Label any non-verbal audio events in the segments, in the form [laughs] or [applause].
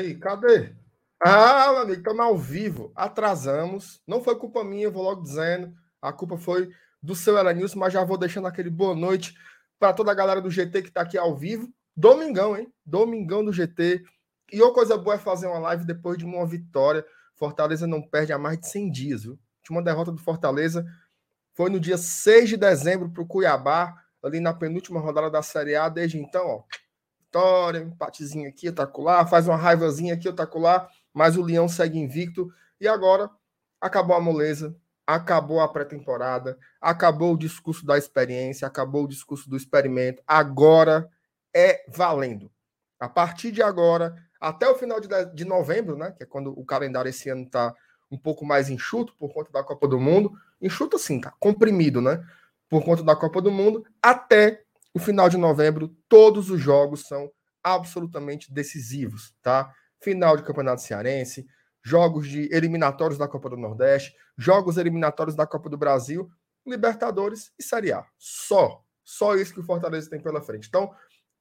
Peraí, cadê? Ah, meu amigo, estamos ao vivo. Atrasamos. Não foi culpa minha, vou logo dizendo. A culpa foi do seu Elenilson, mas já vou deixando aquele boa noite para toda a galera do GT que está aqui ao vivo. Domingão, hein? Domingão do GT. E outra coisa boa é fazer uma live depois de uma vitória. Fortaleza não perde há mais de 100 dias, viu? Uma derrota do Fortaleza foi no dia 6 de dezembro para o Cuiabá, ali na penúltima rodada da Série A. Desde então, ó, vitória, empatezinho aqui, lá, faz uma raivazinha aqui, lá, mas o Leão segue invicto. E agora acabou a moleza, acabou a pré-temporada, acabou o discurso da experiência, acabou o discurso do experimento. Agora é valendo. A partir de agora, até o final de, de novembro, né, que é quando o calendário esse ano está um pouco mais enxuto por conta da Copa do Mundo, enxuto assim, tá comprimido, né, por conta da Copa do Mundo, até o final de novembro, todos os jogos são absolutamente decisivos, tá? Final de Campeonato Cearense, jogos de eliminatórios da Copa do Nordeste, jogos eliminatórios da Copa do Brasil, Libertadores e Série A. Só, só isso que o Fortaleza tem pela frente. Então,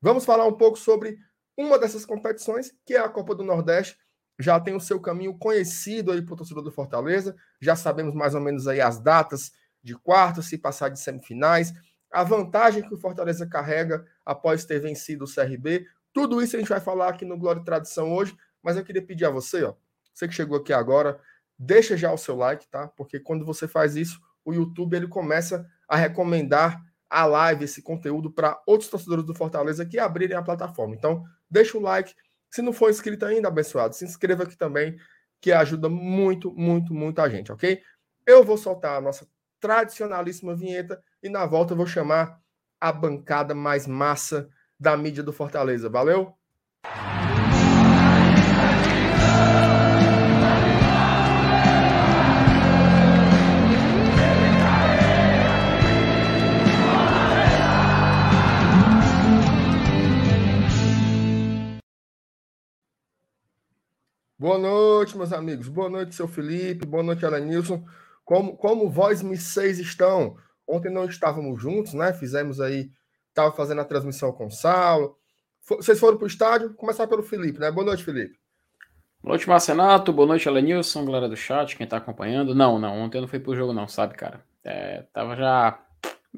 vamos falar um pouco sobre uma dessas competições, que é a Copa do Nordeste. Já tem o seu caminho conhecido aí para o torcedor do Fortaleza. Já sabemos mais ou menos aí as datas de quartas, se passar de semifinais a vantagem que o Fortaleza carrega após ter vencido o CRB. Tudo isso a gente vai falar aqui no Glória e Tradição hoje, mas eu queria pedir a você, ó, você que chegou aqui agora, deixa já o seu like, tá? Porque quando você faz isso, o YouTube ele começa a recomendar a live, esse conteúdo para outros torcedores do Fortaleza que abrirem a plataforma. Então, deixa o like. Se não for inscrito ainda, abençoado, se inscreva aqui também, que ajuda muito, muito, muito a gente, ok? Eu vou soltar a nossa tradicionalíssima vinheta e na volta eu vou chamar a bancada mais massa da mídia do Fortaleza. Valeu? Boa noite, meus amigos. Boa noite, seu Felipe. Boa noite, Alanilson. Como, como vós, me seis estão? Ontem não estávamos juntos, né? Fizemos aí, estava fazendo a transmissão com o Saulo. Vocês foram para o estádio? Começar pelo Felipe, né? Boa noite, Felipe. Boa noite, Marcenato. Boa noite, Alenilson, galera do chat, quem está acompanhando. Não, não, ontem eu não fui pro jogo, não, sabe, cara? É, tava já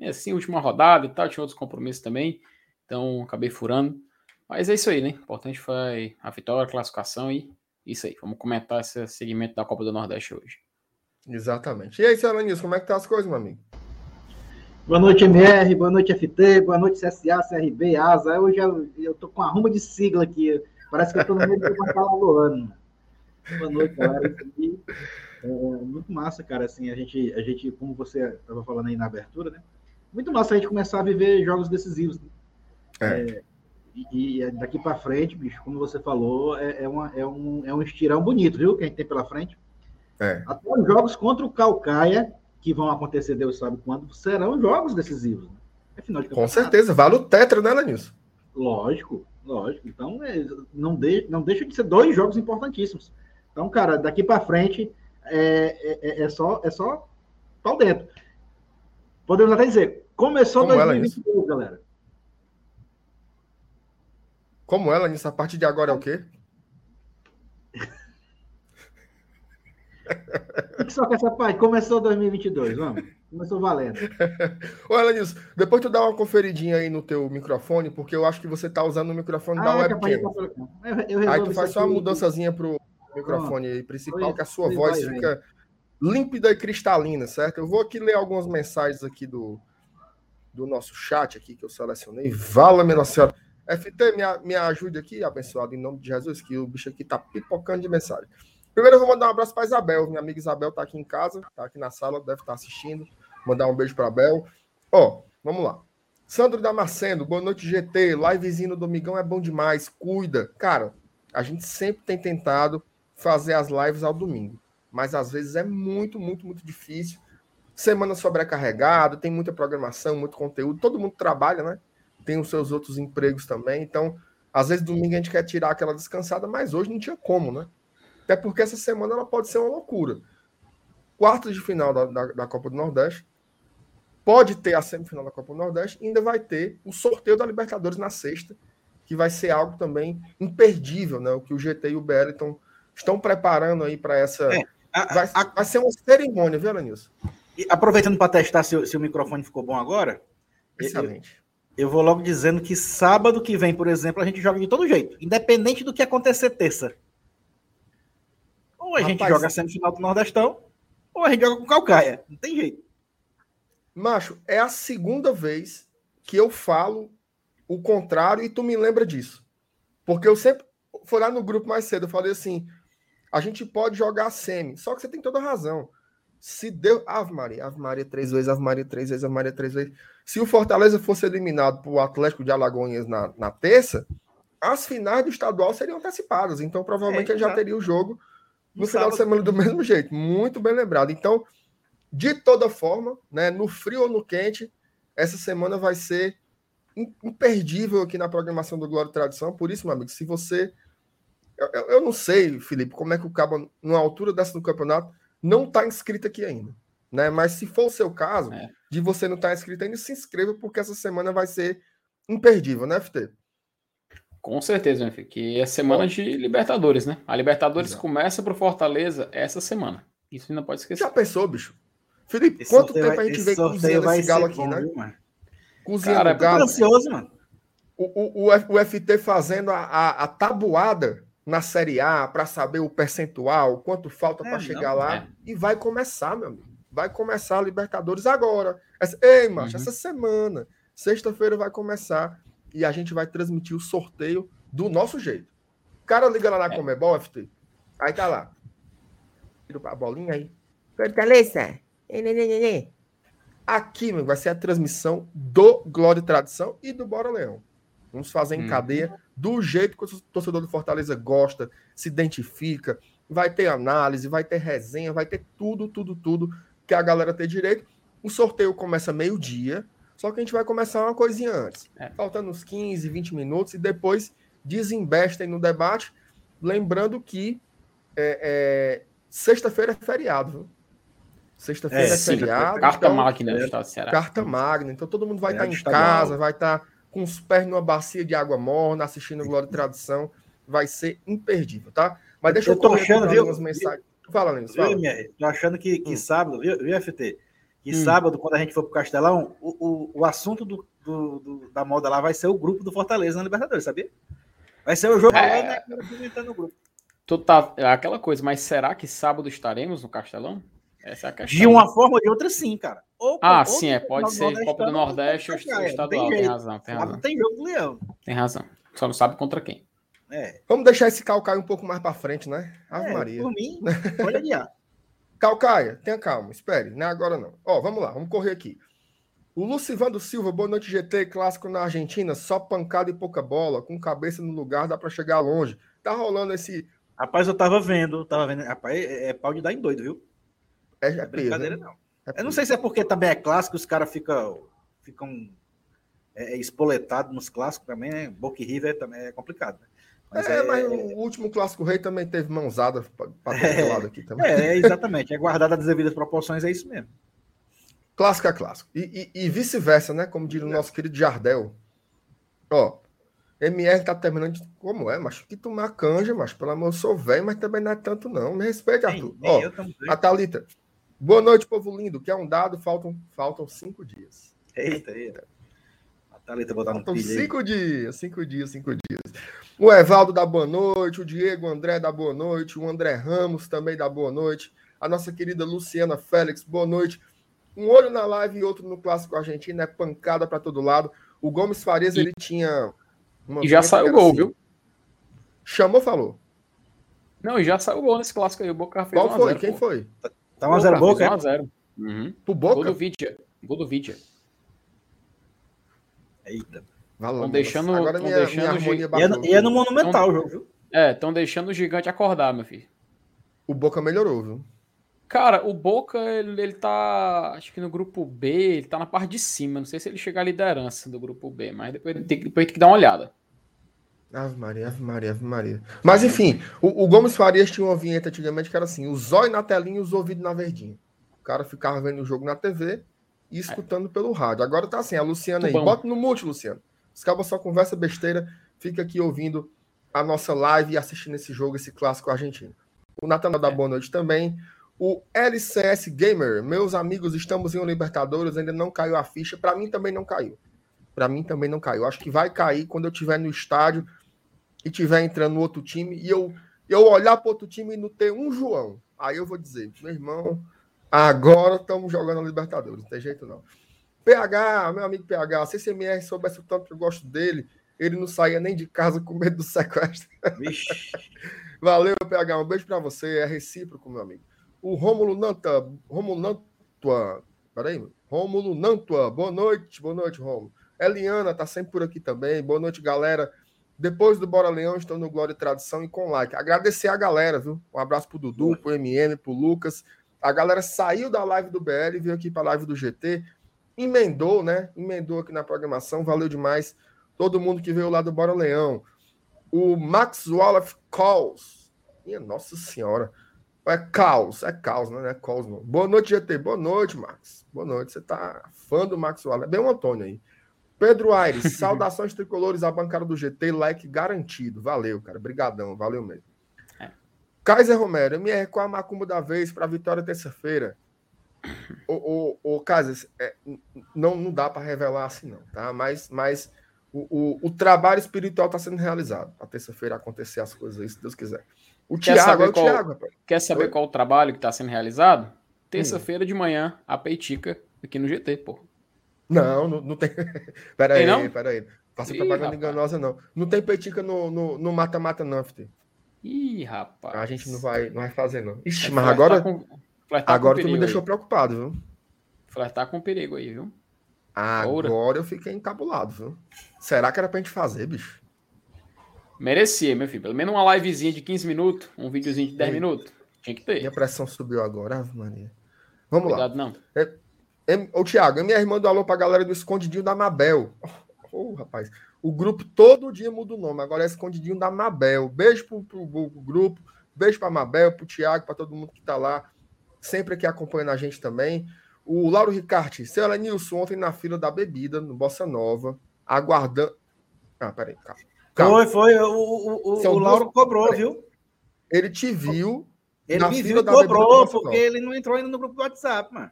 assim, última rodada e tal, tinha outros compromissos também, então acabei furando. Mas é isso aí, né? O importante foi a vitória, a classificação e isso aí. Vamos comentar esse segmento da Copa do Nordeste hoje. Exatamente. E aí, seu Alenilson, como é que tá as coisas, meu amigo? Boa noite, MR, boa noite, FT, boa noite, CSA, CRB, ASA. Hoje eu, eu tô com arruma de sigla aqui. Parece que eu tô no meio do batalha do ano. Boa noite, galera. É muito massa, cara, assim, a gente, a gente, como você estava falando aí na abertura, né? Muito massa a gente começar a viver jogos decisivos. Né? É. É, e, e, daqui para frente, bicho, como você falou, é, é, uma, é, um, é um estirão bonito, viu? Que a gente tem pela frente. É. Até os jogos contra o Calcaia que vão acontecer, Deus sabe quando, serão jogos decisivos. Né? É Com certeza, vale o tetra, né, Lanilson? Lógico, lógico. Então, é, não, de, não deixa de ser dois jogos importantíssimos. Então, cara, daqui para frente é, é, é, só é só pau dentro. Podemos até dizer, começou Como 2022, ela, galera. Como ela, nisso, a partir de agora é o quê? [laughs] só com essa parte. Começou 2022, vamos. Começou valendo. [laughs] Olha, Nilson, depois tu dá uma conferidinha aí no teu microfone, porque eu acho que você tá usando o microfone ah, da é webcam. Eu, eu aí tu faz só uma mudançazinha pro microfone aí principal, que a sua voz vai, fica límpida e cristalina, certo? Eu vou aqui ler algumas mensagens aqui do, do nosso chat aqui que eu selecionei. Vala, minha senhora. FT, me, me ajude aqui, abençoado, em nome de Jesus, que o bicho aqui tá pipocando de mensagem. Primeiro eu vou mandar um abraço para Isabel. Minha amiga Isabel está aqui em casa, está aqui na sala, deve estar tá assistindo. Mandar um beijo para Abel. Ó, vamos lá. Sandro Damasceno, boa noite, GT. Livezinho no Domingão é bom demais. Cuida. Cara, a gente sempre tem tentado fazer as lives ao domingo. Mas às vezes é muito, muito, muito difícil. Semana sobrecarregada, tem muita programação, muito conteúdo. Todo mundo trabalha, né? Tem os seus outros empregos também. Então, às vezes domingo a gente quer tirar aquela descansada, mas hoje não tinha como, né? Até porque essa semana ela pode ser uma loucura. Quartas de final da, da, da, Copa do Nordeste. Pode ter a semifinal da Copa do Nordeste. E ainda vai ter o sorteio da Libertadores na sexta. que vai ser algo também imperdível, né? O que o GT e o BL estão, estão preparando aí para essa. É, a, vai, a, vai, ser uma cerimônia, viu, Alanilson? Aproveitando para testar se, se, o microfone ficou bom agora. Excelente. Eu, eu, vou logo dizendo que sábado que vem, por exemplo, a gente joga de todo jeito, independente do que acontecer terça. Ou a Rapaz, gente joga semifinal do Nordestão, ou a gente joga com Calcaia. Não tem jeito. Macho, é a segunda vez que eu falo o contrário e tu me lembra disso. Porque eu sempre foi lá no grupo mais cedo, eu falei assim: a gente pode jogar semi, só que você tem toda a razão. Se deu. Ave Maria, Ave Maria três vezes, Ave Maria três vezes, Ave Maria três vezes. Se o Fortaleza fosse eliminado para o Atlético de Alagoas na, na terça, as finais do estadual seriam antecipadas. Então, provavelmente, é, ele já teria o jogo no, no final sábado. de semana do mesmo jeito. Muito bem lembrado. Então, de toda forma, né, no frio ou no quente, essa semana vai ser imperdível aqui na programação do Glória e Tradição. Por isso, meu amigo, se você. Eu, eu não sei, Felipe, como é que o Cabo, numa altura dessa do campeonato, não está inscrito aqui ainda. Né? Mas se for o seu caso, é. de você não estar tá inscrito ainda, se inscreva, porque essa semana vai ser imperdível, né, FT? Com certeza, meu filho, que é semana de Libertadores, né? A Libertadores Exato. começa para o Fortaleza essa semana. Isso não pode esquecer. Já pensou, bicho? Felipe, esse quanto tempo vai, a gente vem cozinhando esse galo aqui, bom, né? Viu, cozinhando Cara, galo. ansioso, mano. O, o, o, o FT fazendo a, a, a tabuada na Série A para saber o percentual, quanto falta é, para chegar lá. É. E vai começar, meu amigo. Vai começar a Libertadores agora. Essa, ei, macho, uhum. essa semana. Sexta-feira vai começar e a gente vai transmitir o sorteio do nosso jeito. O cara liga lá na é. Comebol, FT. Aí tá lá. Tira a bolinha aí. Fortaleza. Aqui, meu, vai ser a transmissão do Glória e Tradição e do Bora Leão. Vamos fazer em hum. cadeia do jeito que o torcedor do Fortaleza gosta, se identifica. Vai ter análise, vai ter resenha, vai ter tudo, tudo, tudo que a galera tem direito. O sorteio começa meio-dia, só que a gente vai começar uma coisinha antes. É. Faltando uns 15, 20 minutos e depois desembestem no debate. Lembrando que é, é, sexta-feira é feriado, viu? Sexta-feira é, é feriado. Carta então, magna do Estado do Ceará. Carta magna. Então todo mundo vai estar tá em casa, vai estar tá com os pés numa bacia de água morna, assistindo Glória e Tradição. Vai ser imperdível, tá? Mas deixa eu, eu tô achando, viu, algumas mensagens. Fala, Lênin, fala. Eu, tô achando que, que hum. sábado, viu, viu, FT? Que hum. sábado, quando a gente for pro Castelão, o, o, o assunto do, do, do, da moda lá vai ser o grupo do Fortaleza na Libertadores, sabia? Vai ser o jogo é... lá, né, no grupo. Tu tá, é aquela coisa, mas será que sábado estaremos no Castelão? Essa é a questão. De uma forma ou de outra, sim, cara. Ou, ah, ou, sim, é. Pode ser Copa do Nordeste ou estadual. Tem, tem razão, tem razão. Tem jogo do Leão. Tem razão. Só não sabe contra quem. É. Vamos deixar esse Calcaia um pouco mais para frente, né? Ave é, Maria. Por mim, [laughs] pode adiar. Calcaia, tenha calma, espere, não é agora não. Ó, vamos lá, vamos correr aqui. O Lucivando Silva, boa noite GT, clássico na Argentina, só pancada e pouca bola, com cabeça no lugar, dá para chegar longe. Tá rolando esse. Rapaz, eu tava vendo, tava vendo. Rapaz, é, é pau de dar em doido, viu? É, é, é brincadeira, não. É eu não sei se é porque também é clássico, os caras ficam, ficam é, é, espoletados nos clássicos também, né? Boca e River também é complicado. Né? Mas é, é, mas o último clássico rei também teve mãozada para é, lado aqui também. É, exatamente. É guardado as devidas proporções, é isso mesmo. Clássico é clássico. E, e, e vice-versa, né? Como diz o nosso querido Jardel. Ó, MR tá terminando de... Como é, macho? Que tomar canja, macho. Pelo amor, eu sou velho, mas também não é tanto, não. Me respeite, Arthur. Ó, a Thalita. Boa noite, povo lindo. Que é um dado, faltam, faltam cinco dias. Eita, eita. Thalita botar no pilha cinco aí. dias, cinco dias, cinco dias. O Evaldo dá boa noite, o Diego André dá boa noite, o André Ramos também dá boa noite, a nossa querida Luciana Félix, boa noite. Um olho na live e outro no Clássico Argentino, é pancada para todo lado. O Gomes Farias, e, ele tinha. e já saiu o gol, assim. viu? Chamou, falou. Não, e já saiu o gol nesse clássico aí. O Boca fez Qual foi? Quem pô. foi? Tá 1x0 Boca? 1x0. Uhum. Pro Boca? Gol do Vidia. Gol do Vidia. Eita. Estão deixando. Agora minha, deixando minha e, é, e é no Monumental o jogo, viu? É, estão deixando o gigante acordar, meu filho. O Boca melhorou, viu? Cara, o Boca, ele, ele tá. Acho que no grupo B, ele tá na parte de cima. Não sei se ele chega à liderança do grupo B, mas depois tem, depois tem que dar uma olhada. Ave Maria, Ave Maria, Ave Maria. Mas enfim, o, o Gomes Farias tinha uma vinheta antigamente que era assim: o zóio na telinha e os ouvidos na verdinha. O cara ficava vendo o jogo na TV e escutando é. pelo rádio. Agora tá assim, a Luciana aí. Bota no mute, Luciano. Os cabos só conversa besteira. fica aqui ouvindo a nossa live e assistindo esse jogo, esse clássico argentino. O Natanael da boa noite também. O LCS Gamer, meus amigos, estamos em um Libertadores, ainda não caiu a ficha. Para mim também não caiu. Para mim também não caiu. Acho que vai cair quando eu estiver no estádio e estiver entrando no outro time e eu, eu olhar para outro time e não ter um João. Aí eu vou dizer, meu irmão, agora estamos jogando a Libertadores, não tem jeito não. PH, meu amigo PH, se CMR soubesse o tanto que eu gosto dele, ele não saía nem de casa com medo do sequestro. [laughs] Valeu, PH, um beijo para você, é recíproco, meu amigo. O Rômulo Nanta, Rômulo Nantua, peraí, Rômulo Nantua, boa noite, boa noite, Rômulo. Eliana tá sempre por aqui também, boa noite, galera. Depois do Bora Leão, estou no Glória e Tradição e com like. Agradecer a galera, viu? Um abraço pro Dudu, pro MM, pro Lucas. A galera saiu da live do BL, veio aqui para a live do GT, emendou, né? Emendou aqui na programação, valeu demais. Todo mundo que veio lá do Bora Leão. O Max Wallace Calls. Minha Nossa Senhora. É caos, é caos, né? não é caos, não. Boa noite, GT. Boa noite, Max. Boa noite. Você tá fã do Max Wallace. É bem o Antônio aí. Pedro Aires, [laughs] saudações tricolores à bancada do GT, like garantido. Valeu, cara. Brigadão, valeu mesmo. Kaiser Romero, MR, qual a macumba da vez para vitória terça-feira? O, o, o Kaiser, é, não, não dá para revelar assim, não, tá? Mas, mas o, o, o trabalho espiritual está sendo realizado. A terça-feira acontecer as coisas aí, se Deus quiser. O quer Thiago, saber é o qual, Thiago, rapaz. Quer saber Oi? qual o trabalho que está sendo realizado? Terça-feira hum. de manhã, a Peitica, aqui no GT, pô. Não, não, não tem. [laughs] pera aí, não? pera aí. Faça propaganda enganosa, não. Não tem Peitica no mata-mata, no, no não, FT. Ih, rapaz. A gente não vai, não vai fazer, não. Ixi, é, mas agora. Com, agora tu me deixou aí. preocupado, viu? Flertar com perigo aí, viu? Agora eu fiquei encabulado, viu? Será que era pra gente fazer, bicho? Merecia, meu filho. Pelo menos uma livezinha de 15 minutos, um videozinho de 10 Ei, minutos. Tinha que ter. Minha pressão subiu agora, Ave Maria. Vamos Cuidado, lá. não. É, é, ô, Thiago, minha irmã do alô pra galera do Escondidinho da Mabel. Ô, oh, rapaz. O grupo todo dia muda o nome. Agora é Escondidinho da Mabel. Beijo pro, pro, pro grupo. Beijo pra Mabel, pro Thiago, pra todo mundo que tá lá. Sempre aqui acompanhando a gente também. O Lauro Ricarte. Seu Nilson, ontem na fila da bebida, no Bossa Nova, aguardando. Ah, peraí, calma. Calma. Foi, foi. O, o, o, o Lauro duas... cobrou, viu? Ele te viu. Ele me viu cobrou, porque ele não entrou ainda no grupo do WhatsApp, mano.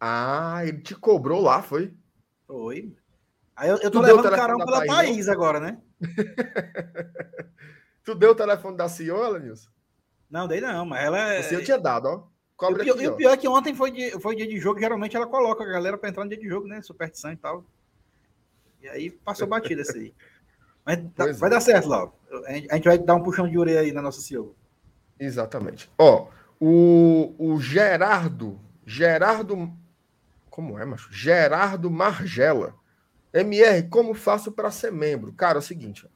Ah, ele te cobrou lá, foi? Foi. Aí eu, eu tô tu levando carão pela Thaís, Thaís agora, né? [laughs] tu deu o telefone da senhora, Nilson? Não, dei não, mas ela é. Você eu tinha dado, ó. Cobra e o, pior, aqui, o pior é que ontem foi, de, foi dia de jogo, geralmente ela coloca a galera pra entrar no dia de jogo, né? Superstição e tal. E aí passou [laughs] batida esse aí. Mas tá, vai é. dar certo, Lauro. A gente vai dar um puxão de orelha aí na nossa CEO. Exatamente. Ó, o, o Gerardo, Gerardo, como é, macho? Gerardo Margela. MR, como faço para ser membro? Cara, é o seguinte,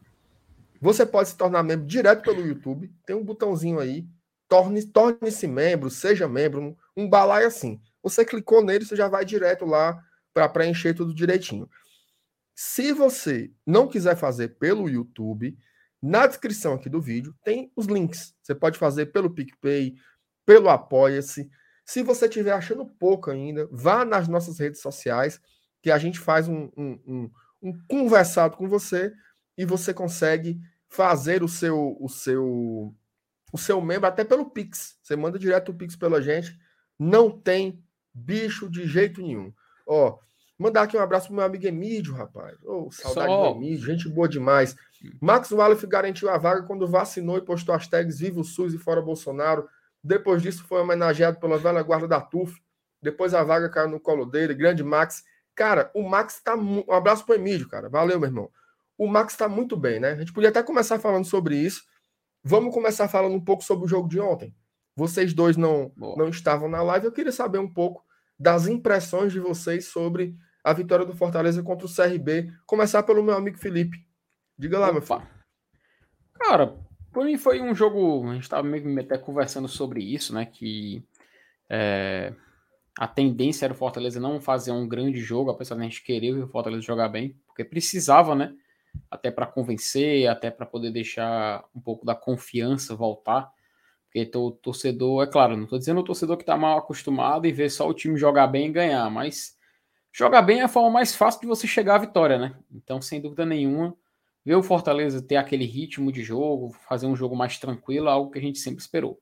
você pode se tornar membro direto pelo YouTube, tem um botãozinho aí, torne-se torne membro, seja membro, um, balaio assim. Você clicou nele, você já vai direto lá para preencher tudo direitinho. Se você não quiser fazer pelo YouTube, na descrição aqui do vídeo tem os links. Você pode fazer pelo PicPay, pelo Apoia-se. Se você estiver achando pouco ainda, vá nas nossas redes sociais, que a gente faz um, um, um, um conversado com você e você consegue fazer o seu, o seu, o seu membro até pelo Pix. Você manda direto o Pix pela gente. Não tem bicho de jeito nenhum. Ó, Mandar aqui um abraço pro meu amigo Emílio, rapaz. Oh, saudade Só... do Emílio, gente boa demais. Max Wallace garantiu a vaga quando vacinou e postou as tags Viva o SUS e Fora Bolsonaro. Depois disso, foi homenageado pela velha guarda da TUF. Depois a vaga caiu no colo dele. Grande Max. Cara, o Max tá. Um abraço pro Emílio, cara. Valeu, meu irmão. O Max tá muito bem, né? A gente podia até começar falando sobre isso. Vamos começar falando um pouco sobre o jogo de ontem. Vocês dois não, não estavam na live. Eu queria saber um pouco das impressões de vocês sobre a vitória do Fortaleza contra o CRB. Começar pelo meu amigo Felipe. Diga lá, Opa. meu filho. Cara, por mim foi um jogo. A gente estava meio até conversando sobre isso, né? Que é, a tendência era o Fortaleza não fazer um grande jogo, apesar de a gente querer o Fortaleza jogar bem, porque precisava, né? Até para convencer, até para poder deixar um pouco da confiança voltar. Porque o torcedor, é claro, não estou dizendo o torcedor que está mal acostumado e ver só o time jogar bem e ganhar, mas jogar bem é a forma mais fácil de você chegar à vitória, né? Então, sem dúvida nenhuma, ver o Fortaleza ter aquele ritmo de jogo, fazer um jogo mais tranquilo, algo que a gente sempre esperou.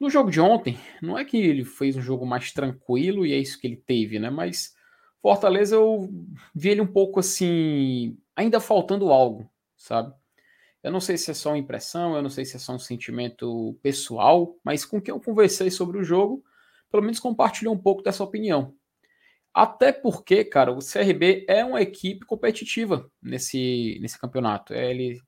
No jogo de ontem, não é que ele fez um jogo mais tranquilo e é isso que ele teve, né? Mas Fortaleza eu vi ele um pouco assim, ainda faltando algo, sabe? Eu não sei se é só uma impressão, eu não sei se é só um sentimento pessoal, mas com quem eu conversei sobre o jogo, pelo menos compartilhou um pouco dessa opinião. Até porque, cara, o CRB é uma equipe competitiva nesse, nesse campeonato. É, ele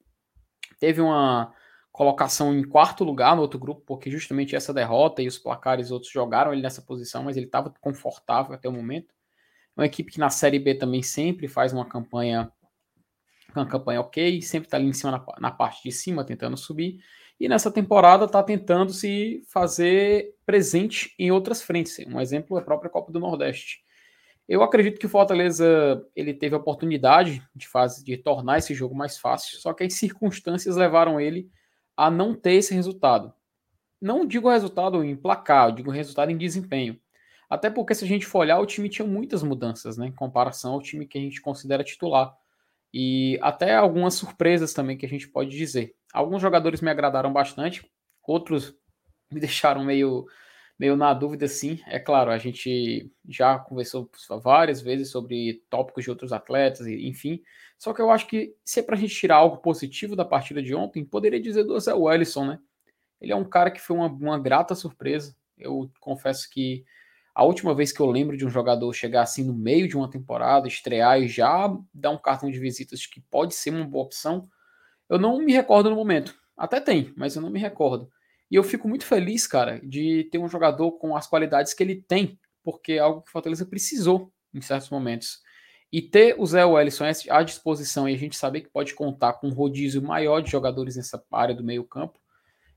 teve uma colocação em quarto lugar no outro grupo, porque justamente essa derrota e os placares outros jogaram ele nessa posição, mas ele estava confortável até o momento. Uma equipe que na Série B também sempre faz uma campanha uma campanha ok, sempre está ali em cima na, na, parte de cima, tentando subir. E nessa temporada está tentando se fazer presente em outras frentes. Um exemplo é a própria Copa do Nordeste. Eu acredito que o Fortaleza ele teve a oportunidade de, fazer, de tornar esse jogo mais fácil, só que as circunstâncias levaram ele a não ter esse resultado. Não digo resultado em placar, digo resultado em desempenho. Até porque se a gente for olhar, o time tinha muitas mudanças, né, em comparação ao time que a gente considera titular. E até algumas surpresas também que a gente pode dizer. Alguns jogadores me agradaram bastante, outros me [laughs] deixaram meio meio na dúvida, sim. É claro, a gente já conversou várias vezes sobre tópicos de outros atletas, enfim. Só que eu acho que se é para a gente tirar algo positivo da partida de ontem, poderia dizer do Zé Wellison, né? Ele é um cara que foi uma, uma grata surpresa. Eu confesso que a última vez que eu lembro de um jogador chegar assim no meio de uma temporada, estrear e já dar um cartão de visitas que pode ser uma boa opção, eu não me recordo no momento. Até tem, mas eu não me recordo. E eu fico muito feliz, cara, de ter um jogador com as qualidades que ele tem, porque é algo que o Fortaleza precisou em certos momentos. E ter o Zé Wellison à disposição e a gente saber que pode contar com um rodízio maior de jogadores nessa área do meio-campo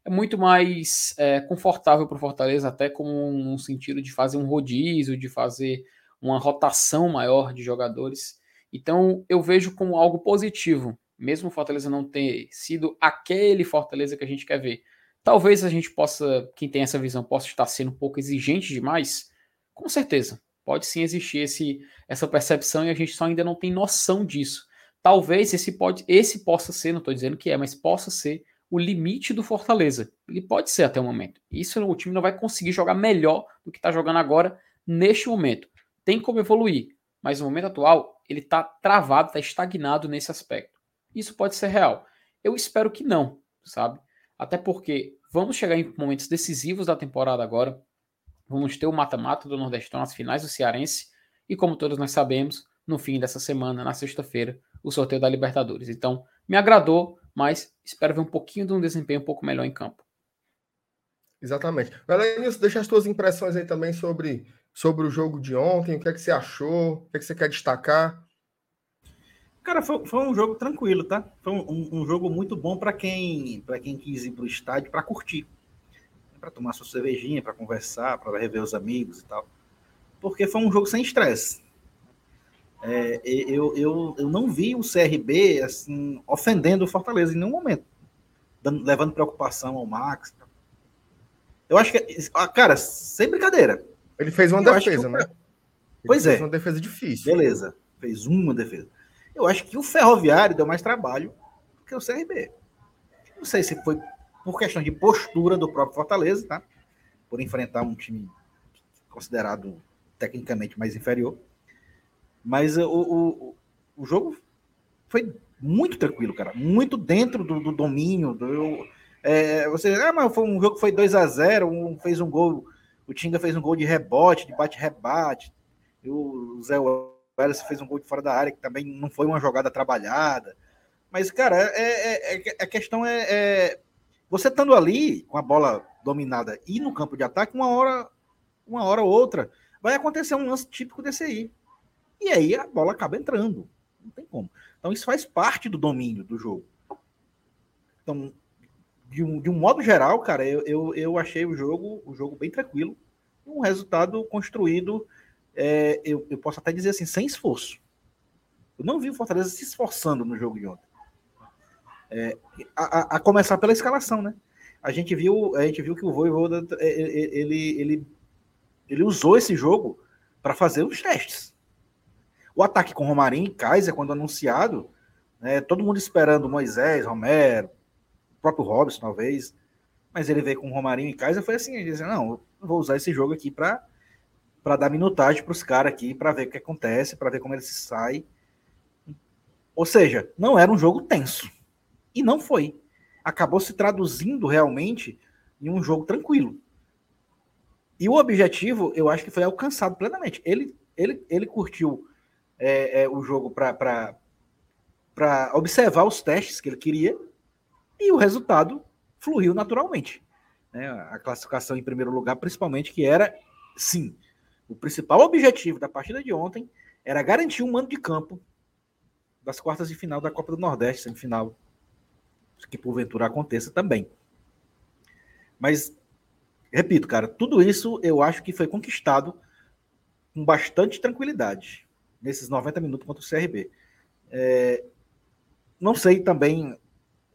é muito mais é, confortável para o Fortaleza, até como um sentido de fazer um rodízio, de fazer uma rotação maior de jogadores. Então eu vejo como algo positivo, mesmo o Fortaleza não ter sido aquele Fortaleza que a gente quer ver. Talvez a gente possa, quem tem essa visão, possa estar sendo um pouco exigente demais. Com certeza, pode sim existir esse, essa percepção e a gente só ainda não tem noção disso. Talvez esse, pode, esse possa ser, não estou dizendo que é, mas possa ser o limite do Fortaleza. Ele pode ser até o momento. Isso o time não vai conseguir jogar melhor do que está jogando agora neste momento. Tem como evoluir, mas no momento atual ele está travado, está estagnado nesse aspecto. Isso pode ser real. Eu espero que não, sabe? Até porque vamos chegar em momentos decisivos da temporada agora. Vamos ter o mata-mata do Nordestão, as finais do Cearense. E como todos nós sabemos, no fim dessa semana, na sexta-feira, o sorteio da Libertadores. Então, me agradou, mas espero ver um pouquinho de um desempenho um pouco melhor em campo. Exatamente. Galerinha, deixa as tuas impressões aí também sobre, sobre o jogo de ontem, o que é que você achou, o que é que você quer destacar. Cara, foi, foi um jogo tranquilo, tá? Foi um, um jogo muito bom para quem para quem quis ir para o estádio para curtir, para tomar sua cervejinha, para conversar, para rever os amigos e tal. Porque foi um jogo sem estresse. É, eu, eu, eu não vi o CRB assim ofendendo o Fortaleza em nenhum momento, dando, levando preocupação ao Max. Eu acho que, ah, cara, sem brincadeira. Ele fez uma defesa, né? Ele pois é. Fez uma defesa difícil. Beleza, fez uma defesa. Eu acho que o Ferroviário deu mais trabalho do que o CRB. Não sei se foi por questão de postura do próprio Fortaleza, tá? Por enfrentar um time considerado tecnicamente mais inferior. Mas o, o, o jogo foi muito tranquilo, cara. Muito dentro do, do domínio. Do, é, você, ah, mas foi um jogo que foi 2 a 0 um, fez um gol. O Tinga fez um gol de rebote, de bate-rebate. O Zé Pérez fez um gol de fora da área, que também não foi uma jogada trabalhada. Mas, cara, é, é, é, a questão é, é, Você estando ali com a bola dominada e no campo de ataque, uma hora, uma hora ou outra, vai acontecer um lance típico desse aí. E aí a bola acaba entrando. Não tem como. Então isso faz parte do domínio do jogo. Então, de um, de um modo geral, cara, eu, eu, eu achei o jogo, o jogo bem tranquilo. Um resultado construído é, eu, eu, posso até dizer assim, sem esforço. Eu não vi o Fortaleza se esforçando no jogo de ontem. É, a, a, começar pela escalação, né? A gente viu, a gente viu que o Voivoda é, é, ele, ele, ele usou esse jogo para fazer os testes. O ataque com Romarinho e Kaiser, quando anunciado, né? todo mundo esperando Moisés, Romero, o próprio Robson, talvez, mas ele veio com Romarinho em casa foi assim, ele disse, não, vou usar esse jogo aqui para dar minutagem para os caras aqui, para ver o que acontece, para ver como ele se sai. Ou seja, não era um jogo tenso. E não foi. Acabou se traduzindo realmente em um jogo tranquilo. E o objetivo, eu acho que foi alcançado plenamente. Ele, ele, ele curtiu é, é, o jogo para observar os testes que ele queria e o resultado fluiu naturalmente. Né? A classificação em primeiro lugar, principalmente, que era, sim, o principal objetivo da partida de ontem era garantir um mando de campo das quartas de final da Copa do Nordeste, semifinal, que porventura aconteça também. Mas, repito, cara, tudo isso eu acho que foi conquistado com bastante tranquilidade nesses 90 minutos contra o CRB. É, não sei também,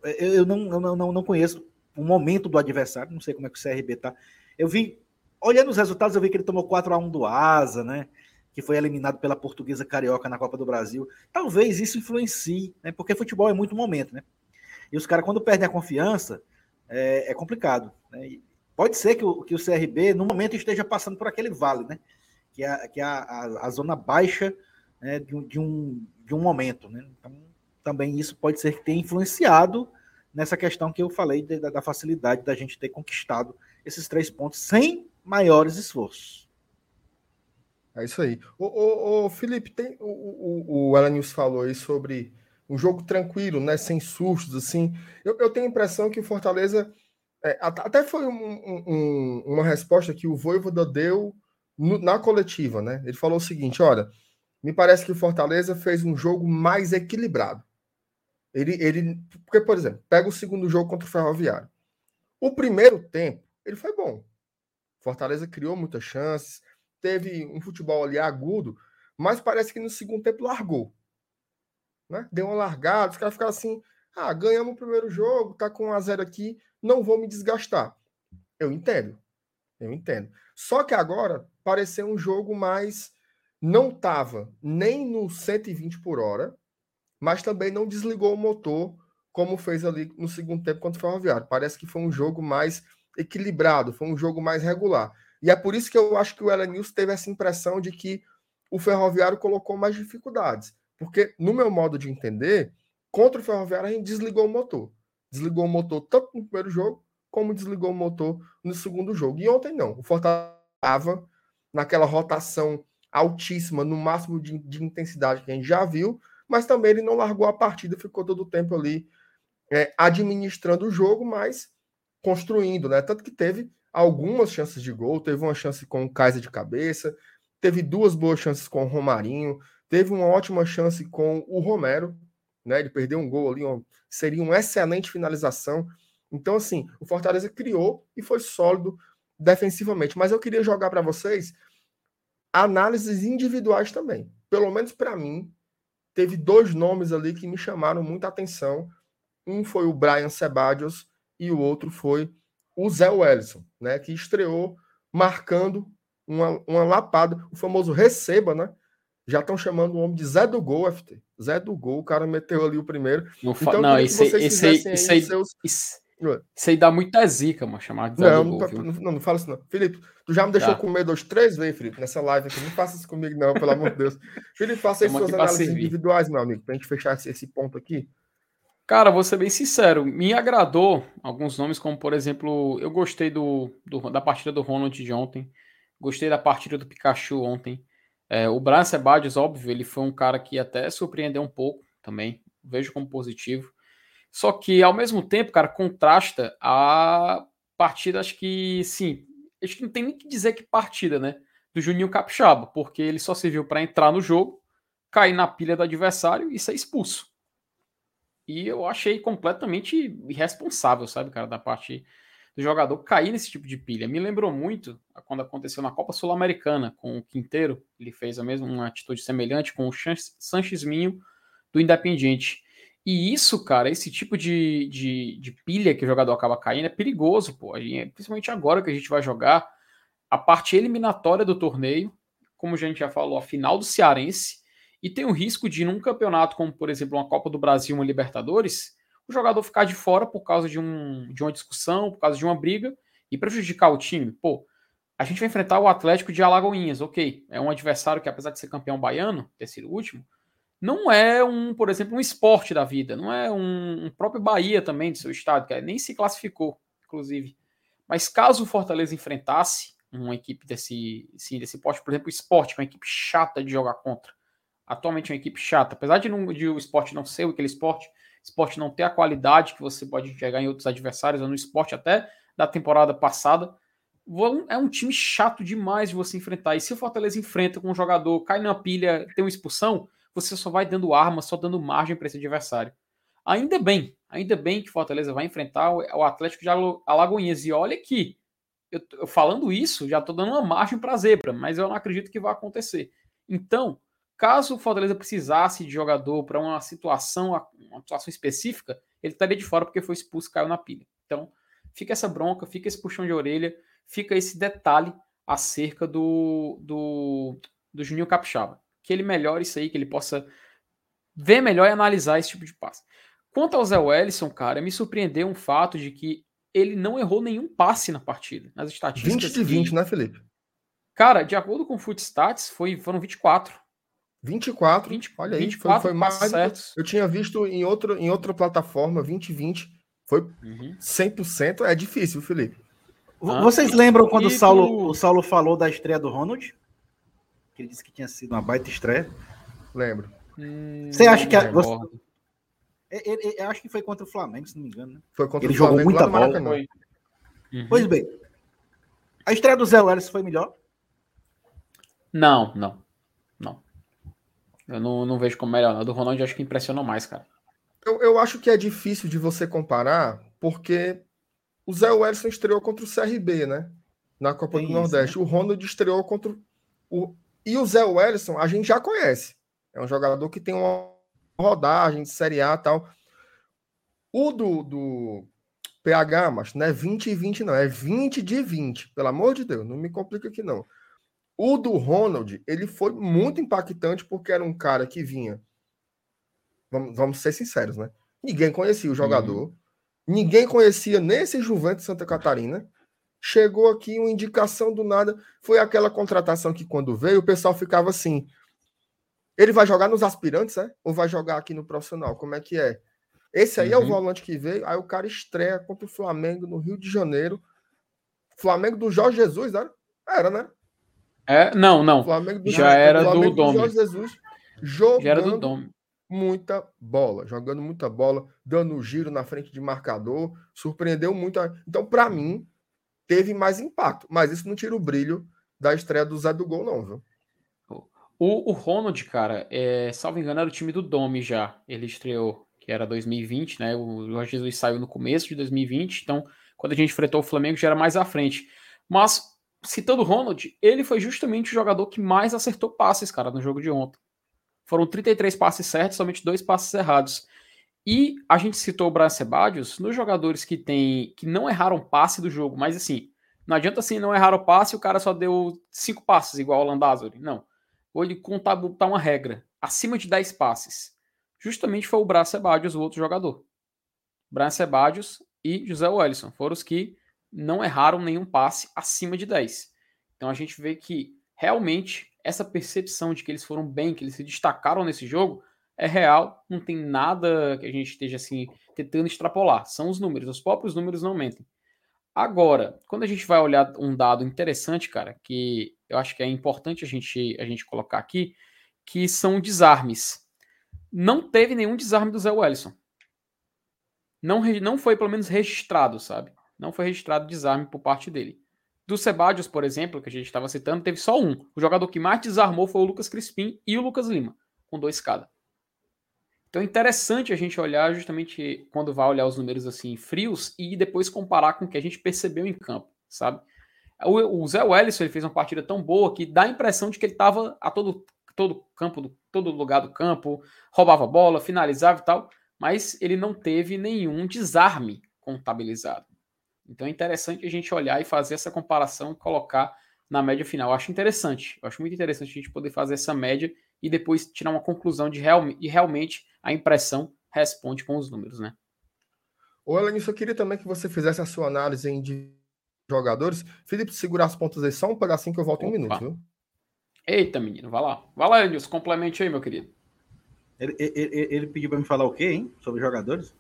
eu, eu não, eu não, não conheço o momento do adversário, não sei como é que o CRB tá. Eu vi olhando os resultados, eu vi que ele tomou 4 a 1 do Asa, né? Que foi eliminado pela Portuguesa Carioca na Copa do Brasil. Talvez isso influencie, né? Porque futebol é muito momento, né? E os caras, quando perdem a confiança, é, é complicado. Né? pode ser que o, que o CRB, no momento, esteja passando por aquele vale, né? Que é, que é a, a, a zona baixa né? de, de, um, de um momento, né? Então, também isso pode ser que tenha influenciado nessa questão que eu falei de, da, da facilidade da gente ter conquistado esses três pontos sem maiores esforços. É isso aí. O, o, o Felipe, tem, o, o, o falou aí sobre um jogo tranquilo, né? Sem sustos, assim. Eu, eu tenho a impressão que o Fortaleza. É, até foi um, um, uma resposta que o Voivoda deu no, na coletiva, né? Ele falou o seguinte: olha, me parece que o Fortaleza fez um jogo mais equilibrado. Ele, ele, porque, por exemplo, pega o segundo jogo contra o Ferroviário. O primeiro tempo, ele foi bom. Fortaleza criou muitas chances, teve um futebol ali agudo, mas parece que no segundo tempo largou. Né? Deu uma largada, os caras ficaram assim: ah, ganhamos o primeiro jogo, tá com 1 a 0 aqui, não vou me desgastar. Eu entendo. Eu entendo. Só que agora pareceu um jogo mais. Não tava nem no 120 por hora, mas também não desligou o motor, como fez ali no segundo tempo contra o Ferroviário. Parece que foi um jogo mais equilibrado, foi um jogo mais regular. E é por isso que eu acho que o Elenilson teve essa impressão de que o Ferroviário colocou mais dificuldades. Porque, no meu modo de entender, contra o Ferroviário a gente desligou o motor. Desligou o motor tanto no primeiro jogo, como desligou o motor no segundo jogo. E ontem não. O Fortaleza estava naquela rotação altíssima, no máximo de, de, intensidade que a gente já viu, mas também ele não largou a partida, ficou todo o tempo ali é, administrando o jogo, mas construindo, né? Tanto que teve algumas chances de gol, teve uma chance com o Kaiser de cabeça, teve duas boas chances com o Romarinho, teve uma ótima chance com o Romero, né? Ele perdeu um gol ali, seria uma excelente finalização. Então, assim, o Fortaleza criou e foi sólido defensivamente. Mas eu queria jogar para vocês análises individuais também. Pelo menos para mim, teve dois nomes ali que me chamaram muita atenção. Um foi o Brian Sebadios, e o outro foi o Zé Wellison, né, que estreou marcando uma, uma lapada, o famoso receba, né? Já estão chamando o homem de Zé do Gol, FT. Zé do Gol, o cara meteu ali o primeiro. Não, então, não esse, esse, esse, aí, seus... isso, isso aí dá muita zica, mano, chamar de Zé não, do Gol. Não, não, não, fala isso não. Felipe, tu já me deixou tá. comer dois, três vezes, Felipe, nessa live aqui. Não faça isso comigo não, pelo amor de Deus. [laughs] Felipe, faça aí suas análises individuais, meu amigo, pra gente fechar esse, esse ponto aqui. Cara, vou ser bem sincero, me agradou alguns nomes, como por exemplo, eu gostei do, do da partida do Ronald de ontem, gostei da partida do Pikachu ontem. É, o Brian Sebadios, óbvio, ele foi um cara que até surpreendeu um pouco também, vejo como positivo. Só que, ao mesmo tempo, cara, contrasta a partida, acho que, sim, acho que não tem nem que dizer que partida, né? Do Juninho Capixaba, porque ele só serviu para entrar no jogo, cair na pilha do adversário e ser expulso. E eu achei completamente irresponsável, sabe, cara, da parte do jogador cair nesse tipo de pilha. Me lembrou muito quando aconteceu na Copa Sul-Americana com o Quinteiro, ele fez a mesma uma atitude semelhante com o Sanches Minho do Independiente. E isso, cara, esse tipo de, de, de, pilha que o jogador acaba caindo é perigoso, pô. Principalmente agora que a gente vai jogar a parte eliminatória do torneio, como a gente já falou, a final do Cearense, E tem o risco de, num campeonato como, por exemplo, uma Copa do Brasil, uma Libertadores, o jogador ficar de fora por causa de, um, de uma discussão, por causa de uma briga e prejudicar o time. Pô, a gente vai enfrentar o Atlético de Alagoinhas, ok. É um adversário que, apesar de ser campeão baiano, ter sido o último, não é um, por exemplo, um esporte da vida, não é um, um próprio Bahia também, de seu estado, que nem se classificou, inclusive. Mas caso o Fortaleza enfrentasse uma equipe desse, sim, desse porte, por exemplo, o esporte, uma equipe chata de jogar contra. Atualmente é uma equipe chata, apesar de, não, de o esporte não ser aquele esporte, esporte não ter a qualidade que você pode enxergar em outros adversários, ou no esporte até da temporada passada, é um time chato demais de você enfrentar. E se o Fortaleza enfrenta com um jogador, cai na pilha, tem uma expulsão, você só vai dando arma, só dando margem para esse adversário. Ainda bem, ainda bem que Fortaleza vai enfrentar o Atlético de Alagoinhas. E olha eu, eu falando isso, já estou dando uma margem para a zebra, mas eu não acredito que vai acontecer. Então, caso o Fortaleza precisasse de jogador para uma situação, uma situação específica, ele estaria de fora porque foi expulso, caiu na pilha. Então, fica essa bronca, fica esse puxão de orelha fica esse detalhe acerca do, do, do Juninho Capixaba. Que ele melhore isso aí, que ele possa ver melhor e analisar esse tipo de passe. Quanto ao Zé Wellison, cara, me surpreendeu um fato de que ele não errou nenhum passe na partida, nas estatísticas. 20 de 20, que... né, Felipe? Cara, de acordo com o Footstats, foi, foram 24. 24? 20, olha aí, 24 foi, foi mais. Certos. Eu tinha visto em, outro, em outra plataforma, 20 20. Foi uhum. 100%. É difícil, Felipe. Vocês lembram quando o Saulo, o Saulo falou da estreia do Ronald? Que ele disse que tinha sido uma baita estreia. Lembro. Hum, você acha que. A, você, ele, eu acho que foi contra o Flamengo, se não me engano. Né? Foi contra ele o jogou muita bola. Uhum. Pois bem. A estreia do Zé Welles foi melhor? Não. Não. Eu não, não vejo como melhor. A do Ronald eu acho que impressionou mais, cara. Eu, eu acho que é difícil de você comparar, porque o Zé Wellison estreou contra o CRB, né? Na Copa Tem do isso, Nordeste. Né? O Ronald estreou contra o. E o Zé Wellison, a gente já conhece. É um jogador que tem uma rodagem de Série A e tal. O do, do PH, mas não é 20 e 20, não. É 20 de 20. Pelo amor de Deus, não me complica aqui, não. O do Ronald, ele foi muito impactante porque era um cara que vinha. Vamos, vamos ser sinceros, né? Ninguém conhecia o jogador. Uhum. Ninguém conhecia nesse Juventus Santa Catarina. Chegou aqui uma indicação do nada. Foi aquela contratação que, quando veio, o pessoal ficava assim: ele vai jogar nos aspirantes, é? Ou vai jogar aqui no profissional? Como é que é? Esse aí uhum. é o uhum. volante que veio. Aí o cara estreia contra o Flamengo no Rio de Janeiro. Flamengo do Jorge Jesus, era? Era, né? É, não, não. Flamengo do, Já era do, do Dome. Jorge Jesus. Jogando, Já era do Dome muita bola, jogando muita bola, dando giro na frente de marcador, surpreendeu muito. Então, para mim, teve mais impacto, mas isso não tira o brilho da estreia do Zé do Gol, não, viu? O, o Ronald, cara, é, salvo engano, era o time do Domi já. Ele estreou, que era 2020, né? O Jorge Jesus saiu no começo de 2020, então quando a gente enfrentou o Flamengo já era mais à frente. Mas, citando o Ronald, ele foi justamente o jogador que mais acertou passes, cara, no jogo de ontem. Foram 33 passes certos, somente dois passes errados. E a gente citou o Brian Sebadios nos jogadores que tem que não erraram passe do jogo, mas assim, não adianta assim não errar o passe o cara só deu cinco passes igual o Landázuri. Não. Ou ele contar uma regra acima de 10 passes. Justamente foi o Brian Sebadios, o outro jogador. Brian Sebadios e José Wellison foram os que não erraram nenhum passe acima de 10. Então a gente vê que realmente essa percepção de que eles foram bem, que eles se destacaram nesse jogo, é real, não tem nada que a gente esteja assim tentando extrapolar. São os números, os próprios números não mentem. Agora, quando a gente vai olhar um dado interessante, cara, que eu acho que é importante a gente, a gente colocar aqui, que são desarmes. Não teve nenhum desarme do Zé Wellison. Não, não foi, pelo menos, registrado, sabe? Não foi registrado desarme por parte dele. Do Sebadios, por exemplo, que a gente estava citando, teve só um. O jogador que mais desarmou foi o Lucas Crispim e o Lucas Lima, com dois cada. Então é interessante a gente olhar justamente quando vai olhar os números assim frios e depois comparar com o que a gente percebeu em campo, sabe? O, Zé Wellison ele fez uma partida tão boa que dá a impressão de que ele estava a todo todo campo, do, todo lugar do campo, roubava bola, finalizava e tal, mas ele não teve nenhum desarme contabilizado. Então é interessante a gente olhar e fazer essa comparação e colocar na média final. Eu acho interessante, eu acho muito interessante a gente poder fazer essa média e depois tirar uma conclusão de, real, de realmente a impressão responde com os números, né? Ô, Elanis, eu queria também que você fizesse a sua análise de jogadores. Felipe, segurar as pontas aí só um pedacinho que eu volto em um minuto, viu? Eita, menino, vai lá. Vai lá, Edilson, complemente aí, meu querido. Ele, ele, ele pediu para me falar o quê, hein? Sobre jogadores?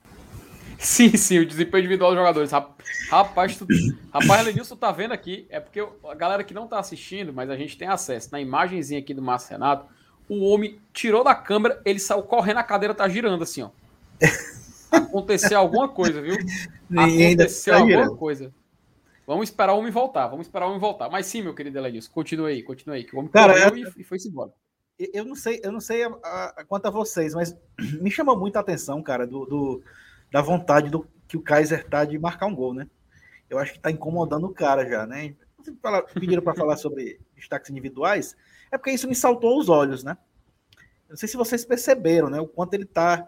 [laughs] Sim, sim, o desempenho individual dos jogadores. Rapaz, tu, rapaz, Lenilson tá vendo aqui, é porque a galera que não tá assistindo, mas a gente tem acesso na imagenzinha aqui do Márcio Renato, o homem tirou da câmera, ele saiu correndo, a cadeira tá girando assim, ó. Aconteceu alguma coisa, viu? Aconteceu tá alguma coisa. Vamos esperar o homem voltar, vamos esperar o homem voltar. Mas sim, meu querido Elenilson, continue aí, continue aí, que o homem Cara, eu, e, e foi-se embora. Eu não sei, eu não sei a, a, quanto a vocês, mas [clears throat] me chamou muita atenção, cara, do, do da vontade do que o Kaiser tá de marcar um gol, né? Eu acho que tá incomodando o cara já, né? Pediram para falar sobre destaques individuais, é porque isso me saltou os olhos, né? Não sei se vocês perceberam, né? O quanto ele tá.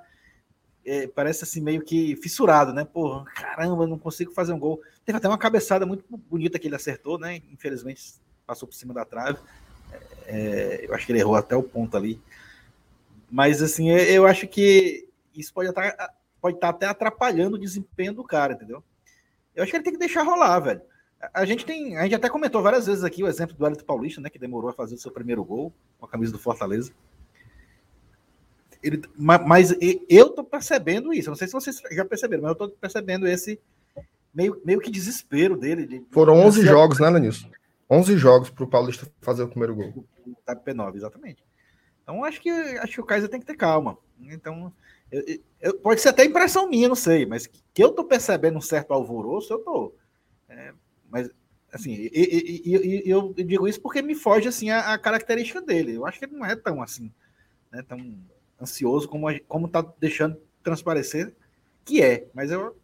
É, parece assim, meio que fissurado, né? Pô, caramba, não consigo fazer um gol. Teve até uma cabeçada muito bonita que ele acertou, né? Infelizmente passou por cima da trave. É, eu acho que ele errou até o ponto ali. Mas assim, eu acho que isso pode estar pode estar até atrapalhando o desempenho do cara, entendeu? Eu acho que ele tem que deixar rolar, velho. A gente tem, a gente até comentou várias vezes aqui o exemplo do Elito Paulista, né, que demorou a fazer o seu primeiro gol com a camisa do Fortaleza. Ele, mas eu tô percebendo isso, não sei se vocês já perceberam, mas eu tô percebendo esse meio, meio que desespero dele. De, Foram 11 jogos, né, Lenilson? 11 jogos para o Paulista fazer o primeiro gol. Tá P9, exatamente. Então acho que acho que o Kaiser tem que ter calma. Então eu, eu, pode ser até impressão minha, não sei, mas que eu tô percebendo um certo alvoroço, eu tô. É, mas, assim, e, e, e, eu digo isso porque me foge, assim, a, a, característica dele. Eu acho que ele não é tão, assim, né, tão ansioso como, a, como tá deixando transparecer que é. Mas eu,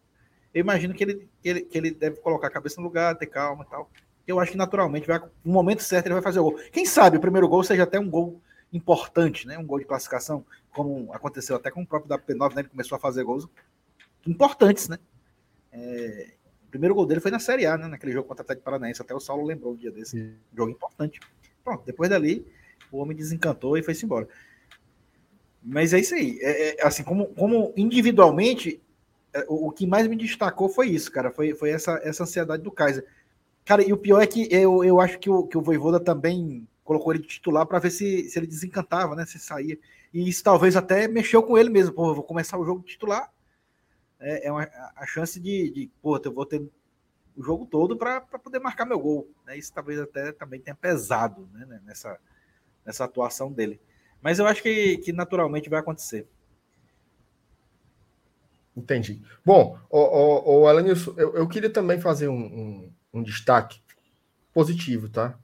eu imagino que ele, que ele, que ele deve colocar a cabeça no lugar, ter calma e tal. Eu acho que naturalmente, vai, no momento certo, ele vai fazer o gol. Quem sabe o primeiro gol seja até um gol importante, né? Um gol de classificação, como aconteceu até com o próprio da P9, né? Ele começou a fazer gols importantes, né? É, o primeiro gol dele foi na Série A, né? Naquele jogo contra o Atlético Paranaense. Até o Saulo lembrou um dia desse. Sim. Jogo importante. Pronto, depois dali, o homem desencantou e foi-se embora. Mas é isso aí. É, é, assim, como, como individualmente, é, o, o, que mais me destacou foi isso, cara. Foi, foi essa, essa ansiedade do Kaiser. Cara, e o pior é que eu, eu acho que o, que o Voivoda também colocou ele de titular para ver se, se ele desencantava, né? Se saía. E isso talvez até mexeu com ele mesmo. Pô, eu vou começar o jogo titular. É, é uma, a chance de, de, pô, eu vou ter o jogo todo para poder marcar meu gol. Né? Isso talvez até também tenha pesado né? nessa, nessa atuação dele. Mas eu acho que, que naturalmente vai acontecer. Entendi. Bom, o, o, Alanilson, eu, eu queria também fazer um, um, um destaque positivo, tá?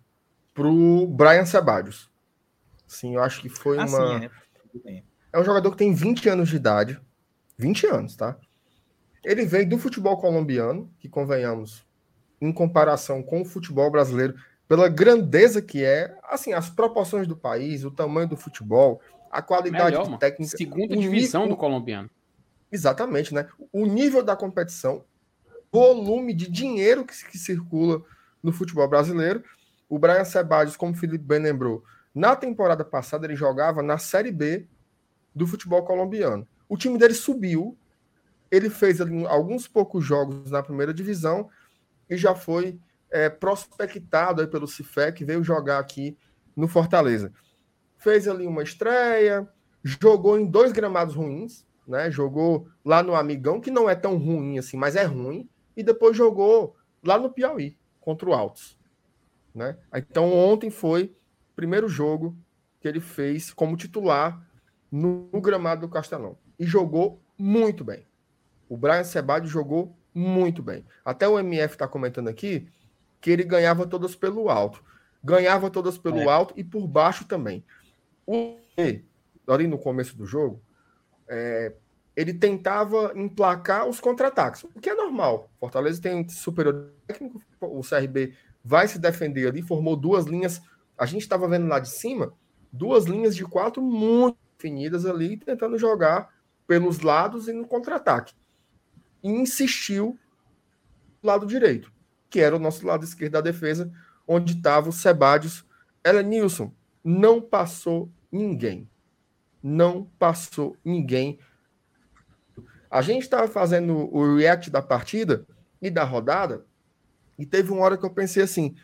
para o Brian Sebadios. Sim, eu acho que foi ah, uma. Sim, é. É um jogador que tem 20 anos de idade. 20 anos, tá? Ele veio do futebol colombiano, que convenhamos, em comparação com o futebol brasileiro, pela grandeza que é, assim, as proporções do país, o tamanho do futebol, a qualidade Melhor, técnica. Segunda divisão nível, do colombiano. Exatamente, né? O nível da competição, volume de dinheiro que, que circula no futebol brasileiro o Brian Sebadios, como o Felipe bem lembrou, na temporada passada ele jogava na Série B do futebol colombiano. O time dele subiu, ele fez alguns poucos jogos na primeira divisão e já foi é, prospectado pelo Cifec, veio jogar aqui no Fortaleza. Fez ali uma estreia, jogou em dois gramados ruins, né? Jogou lá no Amigão, que não é tão ruim assim, mas é ruim, e depois jogou lá no Piauí, contra o Altos. Né? Então, ontem foi primeiro jogo que ele fez como titular no, gramado do Castelão. E jogou muito bem. O Brian Sebade jogou muito bem. Até o MF está comentando aqui que ele ganhava todas pelo alto. Ganhava todas pelo é. alto e por baixo também. O ali no começo do jogo, é, ele tentava emplacar os contra-ataques, o que é normal. Fortaleza tem superior técnico, o CRB vai se defender ali, formou duas linhas. A gente estava vendo lá de cima, duas linhas de quatro muito definidas ali, tentando jogar pelos lados e no contra-ataque. E insistiu do lado direito, que era o nosso lado esquerdo da defesa, onde estava o Sebadios. Ela Nilson não passou ninguém. Não passou ninguém. A gente estava fazendo o react da partida e da rodada, e teve uma hora que eu pensei assim: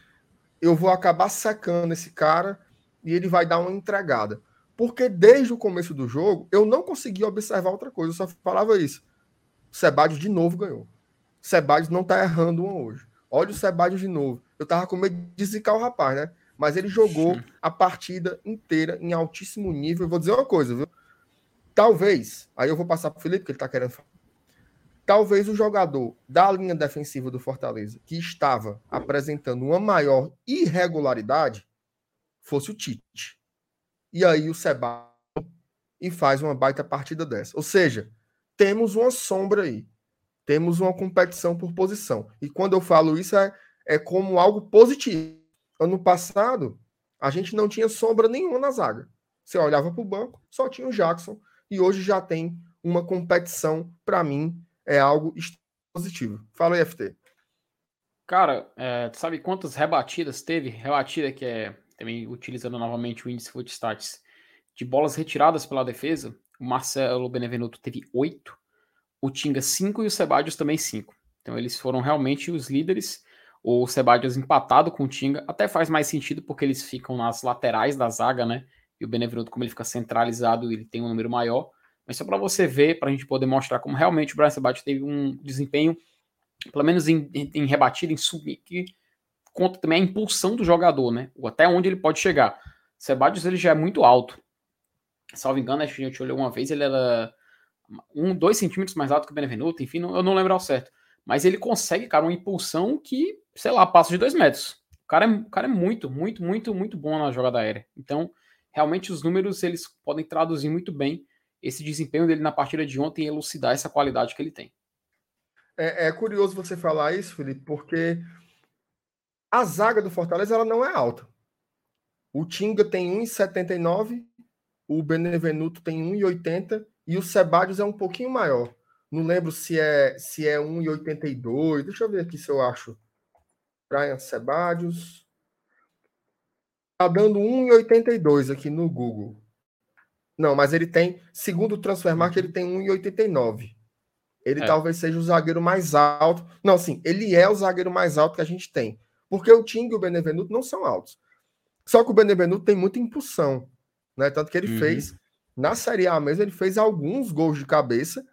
eu vou acabar secando esse cara e ele vai dar uma entregada. Porque desde o começo do jogo, eu não conseguia observar outra coisa, eu só falava isso. Sebadios de novo ganhou. Sebadios não tá errando uma hoje. Olha o Sebadios de novo. Eu tava com medo de zicar o rapaz, né? Mas ele jogou a partida inteira em altíssimo nível. Eu vou dizer uma coisa, viu? Talvez, aí eu vou passar pro Felipe, que ele tá querendo. Talvez o jogador da linha defensiva do Fortaleza, que estava apresentando uma maior irregularidade, fosse o Tite. E aí o Sebadios e faz uma baita partida dessa. Ou seja, temos uma sombra aí. Temos uma competição por posição. E quando eu falo isso, é, é como algo positivo. Ano passado, a gente não tinha sombra nenhuma na zaga. Você olhava para o banco, só tinha o Jackson. E hoje já tem uma competição, para mim, é algo positivo. Fala aí, FT. Cara, é, sabe quantas rebatidas teve? Rebatida que é também utilizando novamente o índice Foot Stats de bolas retiradas pela defesa. O Marcelo Benevenuto teve oito, o Tinga cinco e o Sebadios também cinco. Então eles foram realmente os líderes. O Sebadios empatado com o Tinga até faz mais sentido porque eles ficam nas laterais da zaga, né? E o Benevenuto, como ele fica centralizado, ele tem um número maior. Mas só para você ver, para a gente poder mostrar como realmente o Brian Sebadios teve um desempenho, pelo menos em, em, em rebatida, em subir, que conta também a impulsão do jogador, né? Até onde ele pode chegar. Sebadios ele já é muito alto salvo engano, acho que a gente olhou uma vez, ele era um, dois centímetros mais alto que o Benevenuto, enfim, não, eu não lembro ao certo. Mas ele consegue, cara, uma impulsão que, sei lá, passa de dois metros. O cara, é, o cara é muito, muito, muito, muito bom na jogada aérea. Então, realmente, os números, eles podem traduzir muito bem esse desempenho dele na partida de ontem e elucidar essa qualidade que ele tem. É, é curioso você falar isso, Felipe, porque a zaga do Fortaleza ela não é alta. O Tinga tem 1,79 o Benevenuto tem 1,80 e o Sebadios é um pouquinho maior. Não lembro se é se é 1,82. Deixa eu ver aqui se eu acho. Brian Sebadios. Tá dando 1,82 aqui no Google. Não, mas ele tem, segundo o Transfermarkt, ele tem 1,89. Ele é. talvez seja o zagueiro mais alto. Não, sim, ele é o zagueiro mais alto que a gente tem. Porque o Ting e o Benevenuto não são altos. Só que o Benevenuto tem muita impulsão né? Tanto que ele uhum. fez, na Série A mesmo, ele fez alguns gols de cabeça.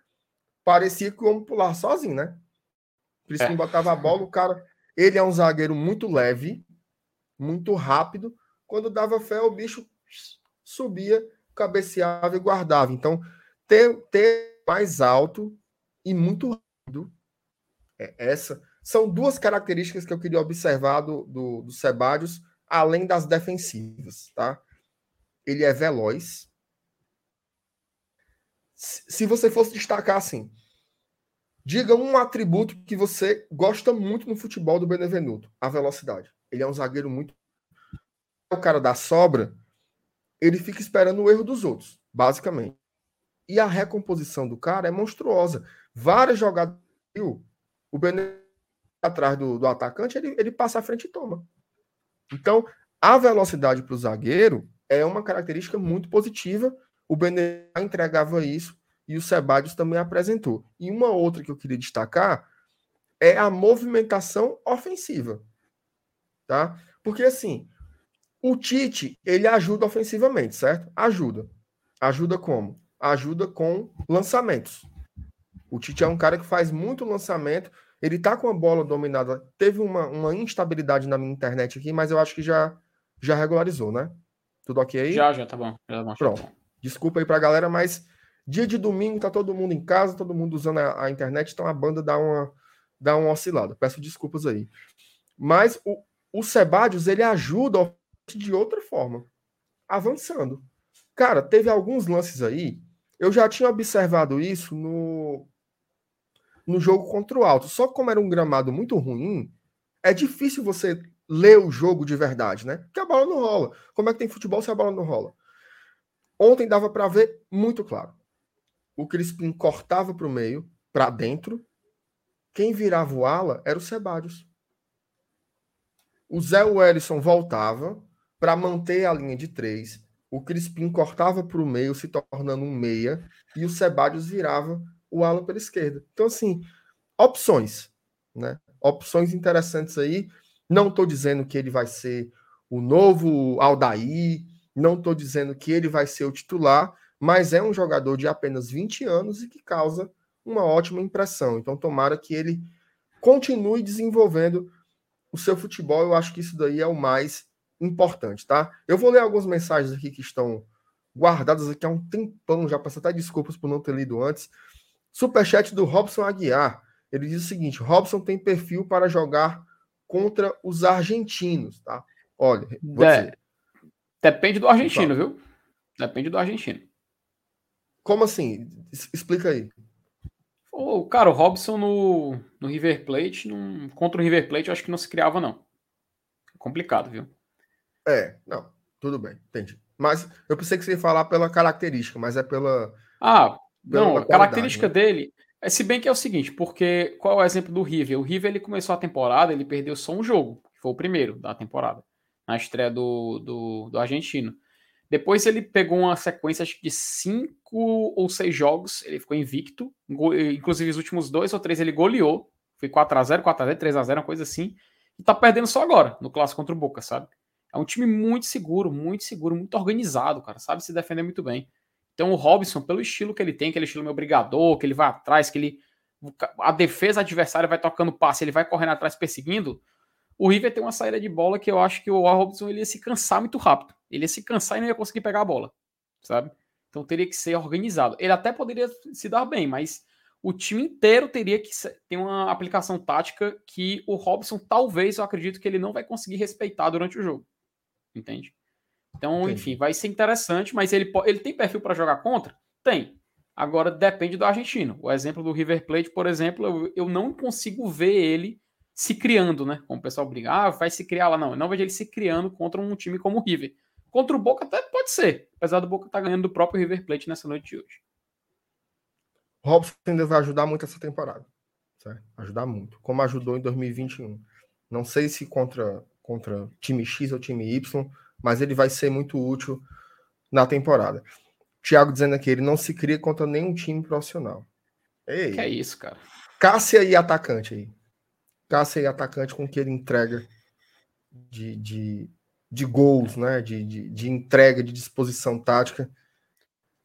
Parecia que o homem pular sozinho, né? Por isso é. que botava a bola, o cara. Ele é um zagueiro muito leve, muito rápido. Quando dava fé, o bicho subia, cabeceava e guardava. Então, ter, ter mais alto e muito rápido. É, essa são duas características que eu queria observar do, do, do além das defensivas, tá? ele é veloz. Se você fosse destacar assim, diga um atributo que você gosta muito no futebol do Benevenuto, a velocidade. Ele é um zagueiro muito o cara da sobra, ele fica esperando o erro dos outros, basicamente. E a recomposição do cara é monstruosa. Várias jogadas, o Benevenuto atrás do, do atacante, ele, ele passa à frente e toma. Então, a velocidade para o zagueiro é uma característica muito positiva. O Benet entregava isso e o Sebadios também apresentou. E uma outra que eu queria destacar é a movimentação ofensiva. Tá? Porque assim, o Tite, ele ajuda ofensivamente, certo? Ajuda. Ajuda como? Ajuda com lançamentos. O Tite é um cara que faz muito lançamento. Ele tá com a bola dominada. Teve uma, uma instabilidade na minha internet aqui, mas eu acho que já, já regularizou, né? Tudo ok? Já, já, tá bom. Já tá bom Pronto. Tá bom. Desculpa aí pra galera, mas dia de domingo tá todo mundo em casa, todo mundo usando a, a internet, então a banda dá uma, dá uma oscilada. Peço desculpas aí. Mas o, o Sebadios, ele ajuda de outra forma, avançando. Cara, teve alguns lances aí, eu já tinha observado isso no, no jogo contra o Alto. Só que como era um gramado muito ruim, é difícil você ler o jogo de verdade, né? Porque a bola não rola. Como é que tem futebol se a bola não rola? Ontem dava para ver muito claro. O Crispim cortava para o meio, para dentro. Quem virava o ala era o Sebadios. O Zé Wellison voltava para manter a linha de três. o Crispim cortava para o meio, se tornando um meia, e o Sebadios virava o ala pela esquerda. Então, assim, opções, né? Opções interessantes aí. Não estou dizendo que ele vai ser o novo Aldair, não estou dizendo que ele vai ser o titular, mas é um jogador de apenas 20 anos e que causa uma ótima impressão. Então, tomara que ele continue desenvolvendo o seu futebol. Eu acho que isso daí é o mais importante, tá? Eu vou ler algumas mensagens aqui que estão guardadas aqui há um tempão, já peço até desculpas por não ter lido antes. Superchat do Robson Aguiar. Ele diz o seguinte: Robson tem perfil para jogar contra os argentinos, tá? Olha, você... depende do argentino, viu? Depende do argentino. Como assim? Explica aí. O cara, o Robson no, no River Plate, num, contra o River Plate, eu acho que não se criava, não. É complicado, viu? É, não, tudo bem, entendi. Mas eu pensei que você ia falar pela característica, mas é pela. Ah, pela não, a característica né? dele. É, se bem que é o seguinte, porque qual é o exemplo do River? O River ele começou a temporada, ele perdeu só um jogo, que foi o primeiro da temporada, na estreia do, do, do argentino. Depois ele pegou uma sequência de cinco ou seis jogos, ele ficou invicto, inclusive os últimos dois ou três ele goleou, foi 4x0, 4x0, 3x0, uma coisa assim, e tá perdendo só agora, no clássico contra o Boca, sabe? É um time muito seguro, muito seguro, muito organizado, cara. Sabe se defender muito bem. Então o Robson, pelo estilo que ele tem, aquele estilo meio brigador, que ele vai atrás, que ele. A defesa adversária vai tocando passe, ele vai correndo atrás perseguindo. O River tem uma saída de bola que eu acho que o Robson ele ia se cansar muito rápido. Ele ia se cansar e não ia conseguir pegar a bola, sabe? Então teria que ser organizado. Ele até poderia se dar bem, mas o time inteiro teria que ter uma aplicação tática que o Robson talvez, eu acredito que ele não vai conseguir respeitar durante o jogo entende? Então, Entendi. enfim, vai ser interessante, mas ele, ele tem perfil para jogar contra? Tem. Agora depende do argentino. O exemplo do River Plate, por exemplo, eu, eu não consigo ver ele se criando, né? Como o pessoal briga, ah, vai se criar lá. Não, eu não vejo ele se criando contra um time como o River. Contra o Boca até pode ser, apesar do Boca estar tá ganhando do próprio River Plate nessa noite de hoje. Robson ainda vai ajudar muito essa temporada. Certo? Ajudar muito. Como ajudou em 2021. Não sei se contra contra time X ou time Y, mas ele vai ser muito útil na temporada. Thiago dizendo aqui, ele não se cria contra nenhum time profissional. Ei, que é isso, cara. Cássia e atacante aí. Cássia e atacante com que ele entrega de, de, de gols, né? De, de, de entrega, de disposição tática.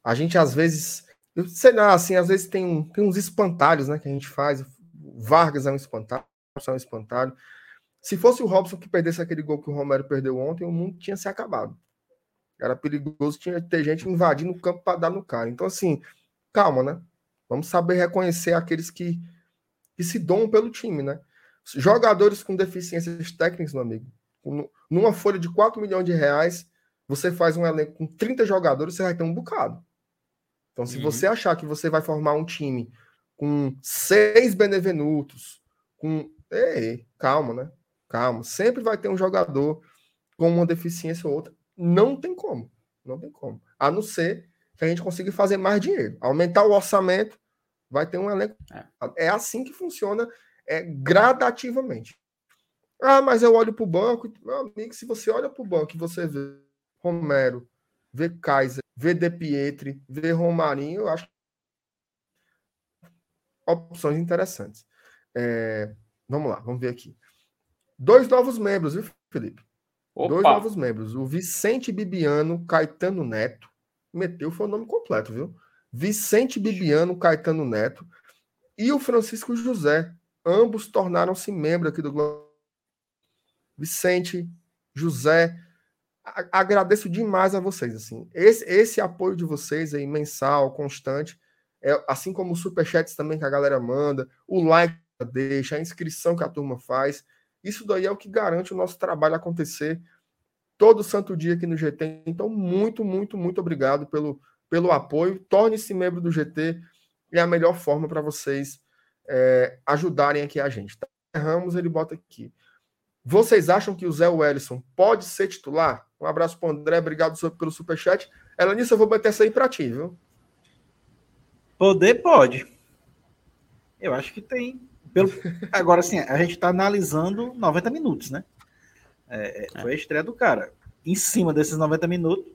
A gente às vezes, sei lá, assim, às vezes tem, tem uns espantalhos, né? Que a gente faz. Vargas é um espantalho, é um espantalho. Se fosse o Robson que perdesse aquele gol que o Romero perdeu ontem, o mundo tinha se acabado. Era perigoso, tinha que ter gente invadindo o campo para dar no cara. Então, assim, calma, né? Vamos saber reconhecer aqueles que, que se dão pelo time, né? Jogadores com deficiências técnicas, meu amigo. Numa folha de 4 milhões de reais, você faz um elenco com 30 jogadores, você vai ter um bocado. Então, se uhum. você achar que você vai formar um time com seis benevenutos, com. Ei, calma, né? Calma, sempre vai ter um jogador com uma deficiência ou outra. Não tem como. Não tem como. A não ser que a gente consiga fazer mais dinheiro. Aumentar o orçamento, vai ter um elenco. É, é assim que funciona é, gradativamente. Ah, mas eu olho para o banco. Meu amigo, se você olha para o banco e você vê Romero, vê Kaiser, vê De Pietri, vê Romarinho, eu acho opções interessantes. É, vamos lá, vamos ver aqui. Dois novos membros, viu, Felipe? Opa. Dois novos membros. O Vicente Bibiano Caetano Neto. Meteu foi o nome completo, viu? Vicente Bibiano Caetano Neto e o Francisco José. Ambos tornaram-se membros aqui do Globo. Vicente, José, agradeço demais a vocês. Assim, esse, esse apoio de vocês aí, mensal, constante, é, assim como os superchats também que a galera manda, o like deixa, a inscrição que a turma faz. Isso daí é o que garante o nosso trabalho acontecer todo santo dia aqui no GT. Então, muito, muito, muito obrigado pelo, pelo apoio. Torne-se membro do GT. É a melhor forma para vocês é, ajudarem aqui a gente. Tá? Ramos, ele bota aqui. Vocês acham que o Zé Wellison pode ser titular? Um abraço para André, obrigado pelo superchat. Ela nisso eu vou meter essa aí para ti, viu? Poder pode. Eu acho que tem pelo... Agora, assim, a gente está analisando 90 minutos, né? É, é, foi a estreia do cara. Em cima desses 90 minutos,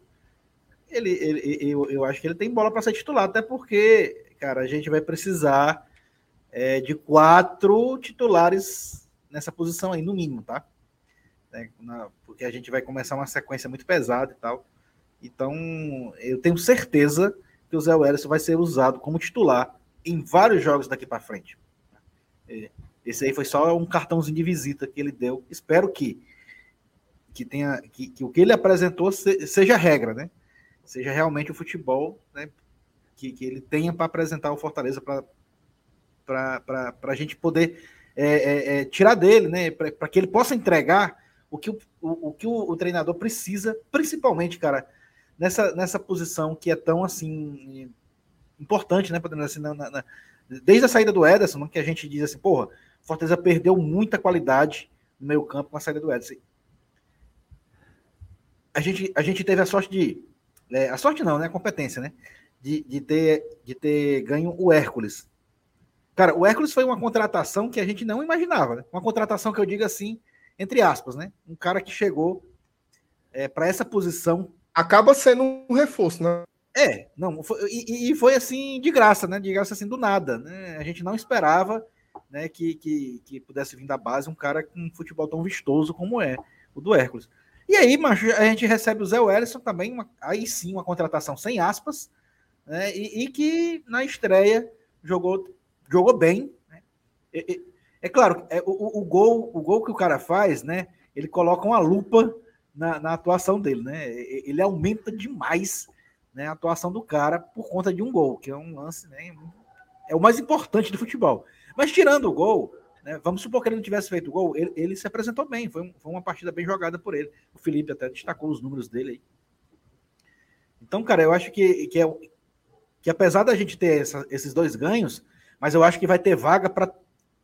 ele, ele eu, eu acho que ele tem bola para ser titular, até porque, cara, a gente vai precisar é, de quatro titulares nessa posição aí, no mínimo, tá? É, na, porque a gente vai começar uma sequência muito pesada e tal. Então, eu tenho certeza que o Zé Wellison vai ser usado como titular em vários jogos daqui para frente. É, esse aí foi só um cartãozinho de visita que ele deu. Espero que que tenha que, que o que ele apresentou se, seja regra, né? Seja realmente o futebol, né? Que, que ele tenha para apresentar o Fortaleza para a gente poder é, é, é, tirar dele, né? Para que ele possa entregar o que o, o, o que o, o, treinador precisa, principalmente, cara, nessa, nessa posição que é tão assim importante, né? Podemos assim, na, na, desde a saída do Ederson, que a gente diz assim, porra, Fortaleza perdeu muita qualidade no meio campo com a saída do Ederson a gente, a gente teve a sorte de. É, a sorte não, né? A competência, né? De, de, ter, de ter ganho o Hércules. Cara, o Hércules foi uma contratação que a gente não imaginava, né? Uma contratação que eu digo assim, entre aspas, né? Um cara que chegou é, para essa posição. Acaba sendo um reforço, né? É, não, foi, e, e, foi assim de graça, né? De graça assim do nada, né? A gente não esperava né, que, que, que pudesse vir da base um cara com um futebol tão vistoso como é o do Hércules. E aí, macho, a gente recebe o Zé Wellison também, uma, aí sim, uma contratação sem aspas, né, e, e, que na estreia jogou, jogou bem. Né? E, é claro, é, o, o, gol, o gol que o cara faz, né? Ele coloca uma lupa na, na atuação dele, né? Ele aumenta demais né, a atuação do cara por conta de um gol, que é um lance, né? É o mais importante do futebol. Mas tirando o gol, né? Vamos supor que ele não tivesse feito gol, ele, ele se apresentou bem, foi, um, foi, uma partida bem jogada por ele. O Felipe até destacou os números dele aí. Então, cara, eu acho que, que, é, que apesar da gente ter essa, esses dois ganhos, mas eu acho que vai ter vaga para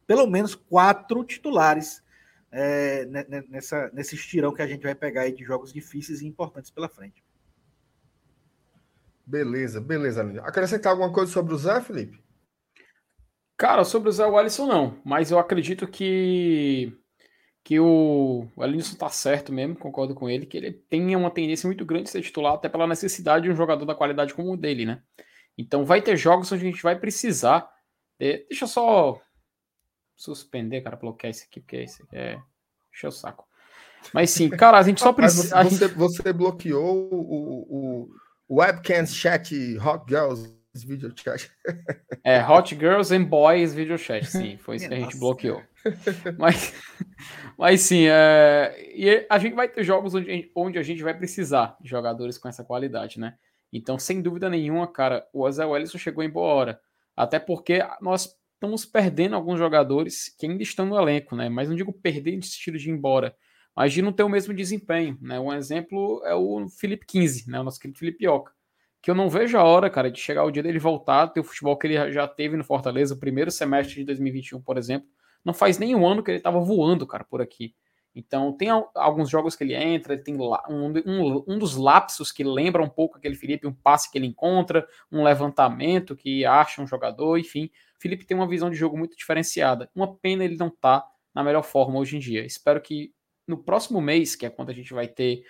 pelo menos quatro titulares é, nessa, nesse estirão que a gente vai pegar aí de jogos difíceis e importantes pela frente. Beleza, beleza, Acrescentar alguma coisa sobre o Zé, Felipe? Cara, sobre o Zé Wellison não, mas eu acredito que que o, o Elinson tá certo mesmo, concordo com ele, que ele tem uma tendência muito grande de ser titular, até pela necessidade de um jogador da qualidade como o dele, né? Então vai ter jogos onde a gente vai precisar. É, deixa eu só suspender, cara, bloquear isso aqui, porque esse aqui é. Deixa o saco. Mas sim, cara, a gente só precisa. Você, gente... você, bloqueou o, o webcam chat Hot Girls video chat. [laughs] É, Hot Girls and Boys video chat, sim, foi isso que a gente bloqueou. Mas, [laughs] mas sim, é, e a gente vai ter jogos onde, onde a gente vai precisar de jogadores com essa qualidade, né? Então, sem dúvida nenhuma, cara, o Ozzy Wellison chegou em boa hora. Até porque nós estamos perdendo alguns jogadores que ainda estão no elenco, né? Mas não digo perder de estilo de ir embora, mas de não ter o mesmo desempenho, né? Um exemplo é o Felipe 15, né? O nosso querido Felipe Oca que eu não vejo a hora, cara, de chegar o dia dele voltar, ter o futebol que ele já teve no Fortaleza, o primeiro semestre de 2021, por exemplo. Não faz nem um ano que ele estava voando, cara, por aqui. Então, tem alguns jogos que ele entra, ele tem um, um, um, dos lapsos que lembra um pouco aquele Felipe, um passe que ele encontra, um levantamento que acha um jogador, enfim. Felipe tem uma visão de jogo muito diferenciada. Uma pena ele não tá na melhor forma hoje em dia. Espero que no próximo mês, que é quando a gente vai ter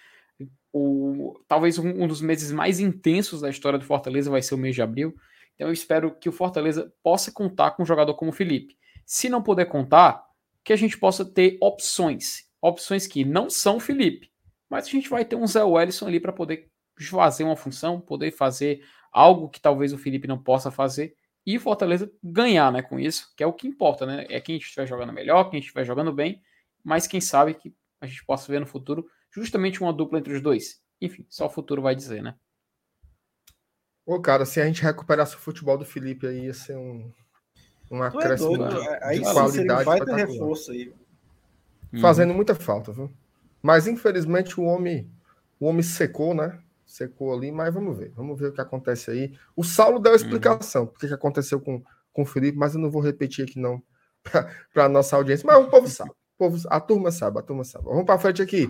o, talvez um, um, dos meses mais intensos da história do Fortaleza vai ser o mês de abril. Então eu espero que o Fortaleza possa contar com um jogador como o Felipe. Se não puder contar, que a gente possa ter opções. Opções que não são Felipe, mas a gente vai ter um Zé Wellison ali para poder fazer uma função, poder fazer algo que talvez o Felipe não possa fazer e Fortaleza ganhar, né, com isso, que é o que importa, né? É quem estiver jogando melhor, quem estiver jogando bem, mas quem sabe que a gente possa ver no futuro justamente uma dupla entre os dois. Enfim, só o futuro vai dizer, né? Ô, cara, se a gente recuperasse o futebol do Felipe aí, ia ser um, um é acréscimo é de, aí de qualidade. Vai ter reforço aí. Fazendo uhum. muita falta, viu? Mas infelizmente o homem, o homem secou, né? Secou ali, mas vamos ver. Vamos ver o que acontece aí. O Saulo deu a uhum. explicação uhum. que aconteceu com, com o Felipe, mas eu não vou repetir aqui não [laughs] para a nossa audiência. Mas o povo sabe. Povo, a turma sabe, a turma sabe. Vamos para frente aqui.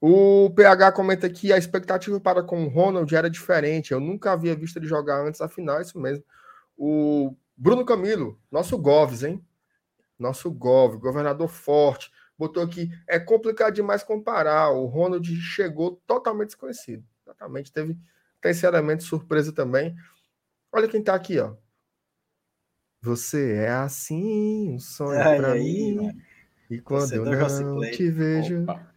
O PH comenta que a expectativa para com o Ronald era diferente. Eu nunca havia visto ele jogar antes, afinal, é isso mesmo. O Bruno Camilo, nosso Goves, hein? Nosso Gov, governador forte, botou aqui. É complicado demais comparar. O Ronald chegou totalmente desconhecido. Exatamente. Teve tem esse elemento surpresa também. Olha quem tá aqui, ó. Você é assim, um sonho aí, mim. mano. E quando eu não te vejo, Opa.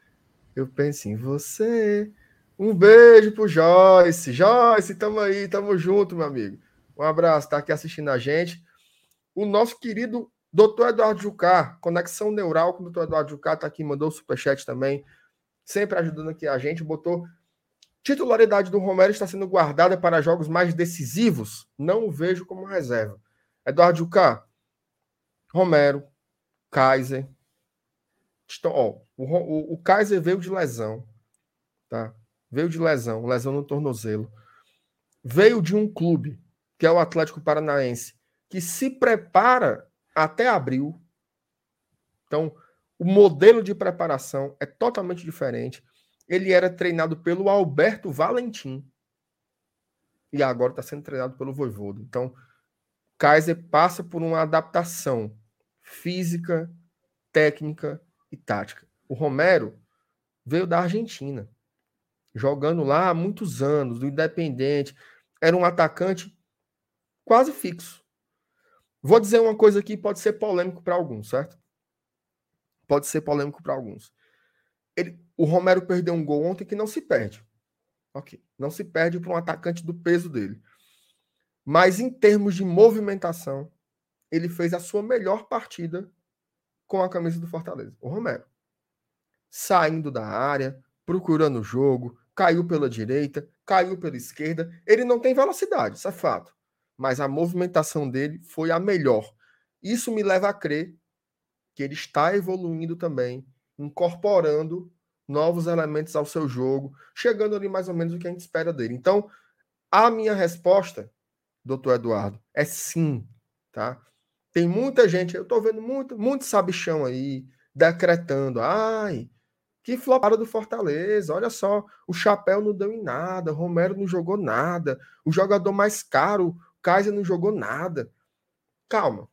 eu penso em você. Um beijo pro Joyce. Joyce, tamo aí, tamo junto, meu amigo. Um abraço, tá aqui assistindo a gente. O nosso querido Dr. Eduardo Jucá, Conexão Neural com o Dr. Eduardo Jucá, tá aqui, mandou o superchat também. Sempre ajudando aqui a gente, botou titularidade do Romero está sendo guardada para jogos mais decisivos. Não o vejo como reserva. Eduardo Jucá, Romero, Kaiser. Estão, ó, o, o, Kaiser veio de lesão, tá? Veio de lesão, lesão no tornozelo. Veio de um clube, que é o Atlético Paranaense, que se prepara até abril. Então, o modelo de preparação é totalmente diferente. Ele era treinado pelo Alberto Valentim. E agora está sendo treinado pelo Voivoda. Então, Kaiser passa por uma adaptação física, técnica e tática. O Romero veio da Argentina, jogando lá há muitos anos, do Independente. Era um atacante quase fixo. Vou dizer uma coisa aqui, pode ser polêmico para alguns, certo? Pode ser polêmico para alguns. Ele, o Romero perdeu um gol ontem que não se perde. Ok. Não se perde para um atacante do peso dele. Mas em termos de movimentação, ele fez a sua melhor partida com a camisa do Fortaleza. O Romero. Saindo da área, procurando o jogo, caiu pela direita, caiu pela esquerda. Ele não tem velocidade, isso é fato. Mas a movimentação dele foi a melhor. Isso me leva a crer que ele está evoluindo também, incorporando novos elementos ao seu jogo, chegando ali mais ou menos o que a gente espera dele. Então, a minha resposta, doutor Eduardo, é sim, tá? Tem muita gente, eu tô vendo muito, muito sabichão aí, decretando, ai, que flopada do Fortaleza, olha só, o Chapéu não deu em nada, o Romero não jogou nada, o jogador mais caro, o Kaiser não jogou nada. Calma,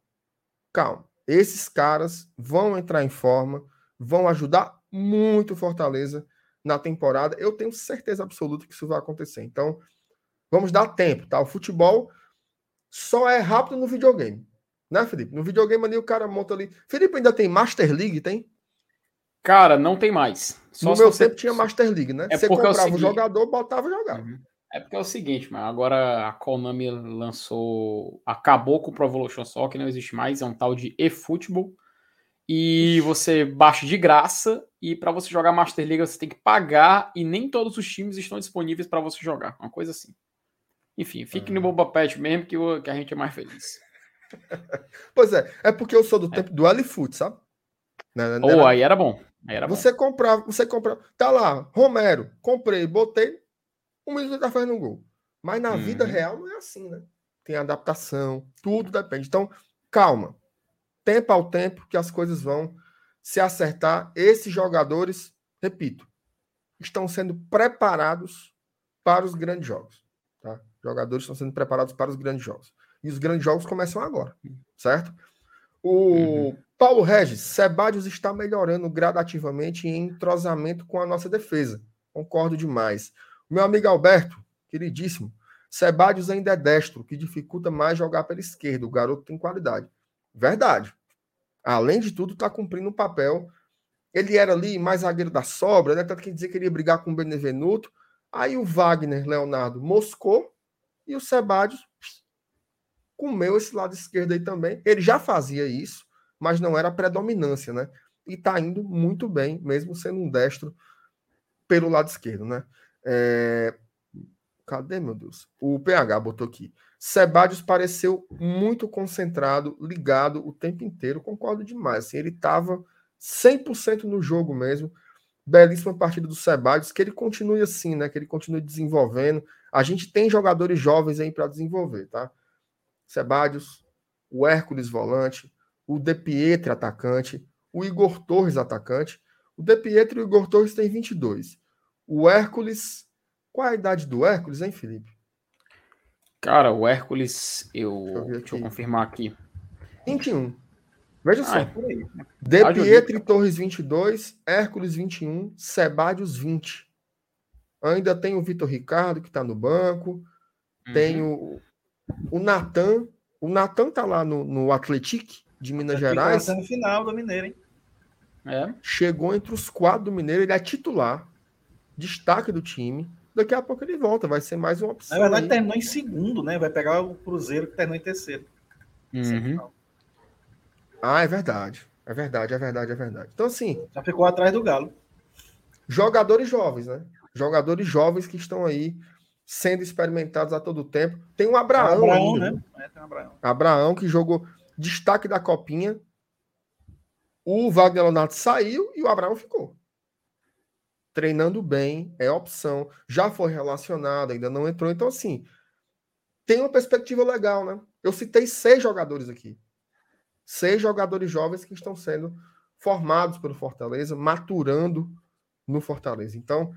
calma. Esses caras vão entrar em forma, vão ajudar muito o Fortaleza na temporada. Eu tenho certeza absoluta que isso vai acontecer. Então, vamos dar tempo, tá? O futebol só é rápido no videogame. Né, Felipe? No videogame ali o cara monta ali. Felipe ainda tem Master League, tem? Cara, não tem mais. Só no meu você- tempo tinha Master League, né? É você porque é o comprava o seguinte- jogador, botava e jogava. Uhum. É porque é o seguinte, mano, agora a Konami lançou, acabou com o Pro Evolution Soccer, não existe mais, é um tal de eFootball. E você baixa de graça e para você jogar Master League você tem que pagar e nem todos os times estão disponíveis para você jogar, uma coisa assim. Enfim, fique Ah. no Boba Pet mesmo que, o- que a gente é mais feliz. [laughs] Pois é, é porque eu sou do tempo do L-Foot, sabe? Né, né, Ou né? aí era bom, aí era bom. Você comprava, você comprava. Tá lá, Romero, comprei, botei, um minuto tá fazendo um gol. Mas na Uhum. vida real não é assim, né? Tem adaptação, tudo depende. Então, calma. Tempo ao tempo que as coisas vão se acertar. Esses jogadores, repito, estão sendo preparados para os grandes jogos. Tá? Jogadores estão sendo preparados para os grandes jogos. E os grandes jogos começam agora, certo? O Uhum. Paulo Regis, Sebadios está melhorando gradativamente em entrosamento com a nossa defesa. Concordo demais. Meu amigo Alberto, queridíssimo, Sebadios ainda é destro, que dificulta mais jogar pela esquerda. O garoto tem qualidade. Verdade. Além de tudo, está cumprindo um papel. Ele era ali mais zagueiro da sobra, né? Tanto que dizer que ele ia brigar com o Benevenuto. Aí o Wagner, Leonardo, moscou e o Sebadios comeu esse lado esquerdo aí também. Ele já fazia isso, mas não era predominância, né? E tá indo muito bem, mesmo sendo um destro pelo lado esquerdo, né? É, Cadê, meu Deus? O PH botou aqui. Sebadios pareceu muito concentrado, ligado o tempo inteiro. Concordo demais. Assim, ele estava 100% no jogo mesmo. Belíssima partida do Sebadios. Que ele continue assim, né? Que ele continue desenvolvendo. A gente tem jogadores jovens aí para desenvolver, tá? Sebadios, o Hércules volante, o De Pietri atacante, o Igor Torres atacante. O De Pietri e o Igor Torres têm 22. O Hércules qual a idade do Hércules, hein, Felipe? Cara, o Hércules, eu. Deixa eu Deixa eu confirmar aqui. 21. Veja Ah, só. é por aí. De Pietri Torres 22, Hércules 21, Sebadios 20. Ainda tem o Vitor Ricardo, que está no banco. Uhum. Tem o, o Natan. O Natan tá lá no, no Atlético de Minas Gerais. no final do Mineiro, hein? É. Chegou entre os quatro do Mineiro, ele é titular, destaque do time. Daqui a pouco ele volta, vai ser mais uma opção. Na verdade, aí. terminou em segundo, né? Vai pegar o Cruzeiro que terminou em terceiro. Uhum. Ah, é verdade. É verdade, é verdade, é verdade. Então, assim. Já ficou atrás do Galo. Jogadores jovens, né? Jogadores jovens que estão aí sendo experimentados a todo tempo. Tem um Abraão, Abraão ainda, né? É, tem um Abraão. Abraão que jogou destaque da copinha. O Wagner Leonardo saiu e o Abraão ficou. Treinando bem, é opção. Já foi relacionado, ainda não entrou. Então, assim, tem uma perspectiva legal, né? Eu citei seis jogadores aqui. Seis jogadores jovens que estão sendo formados pelo Fortaleza, maturando no Fortaleza. Então,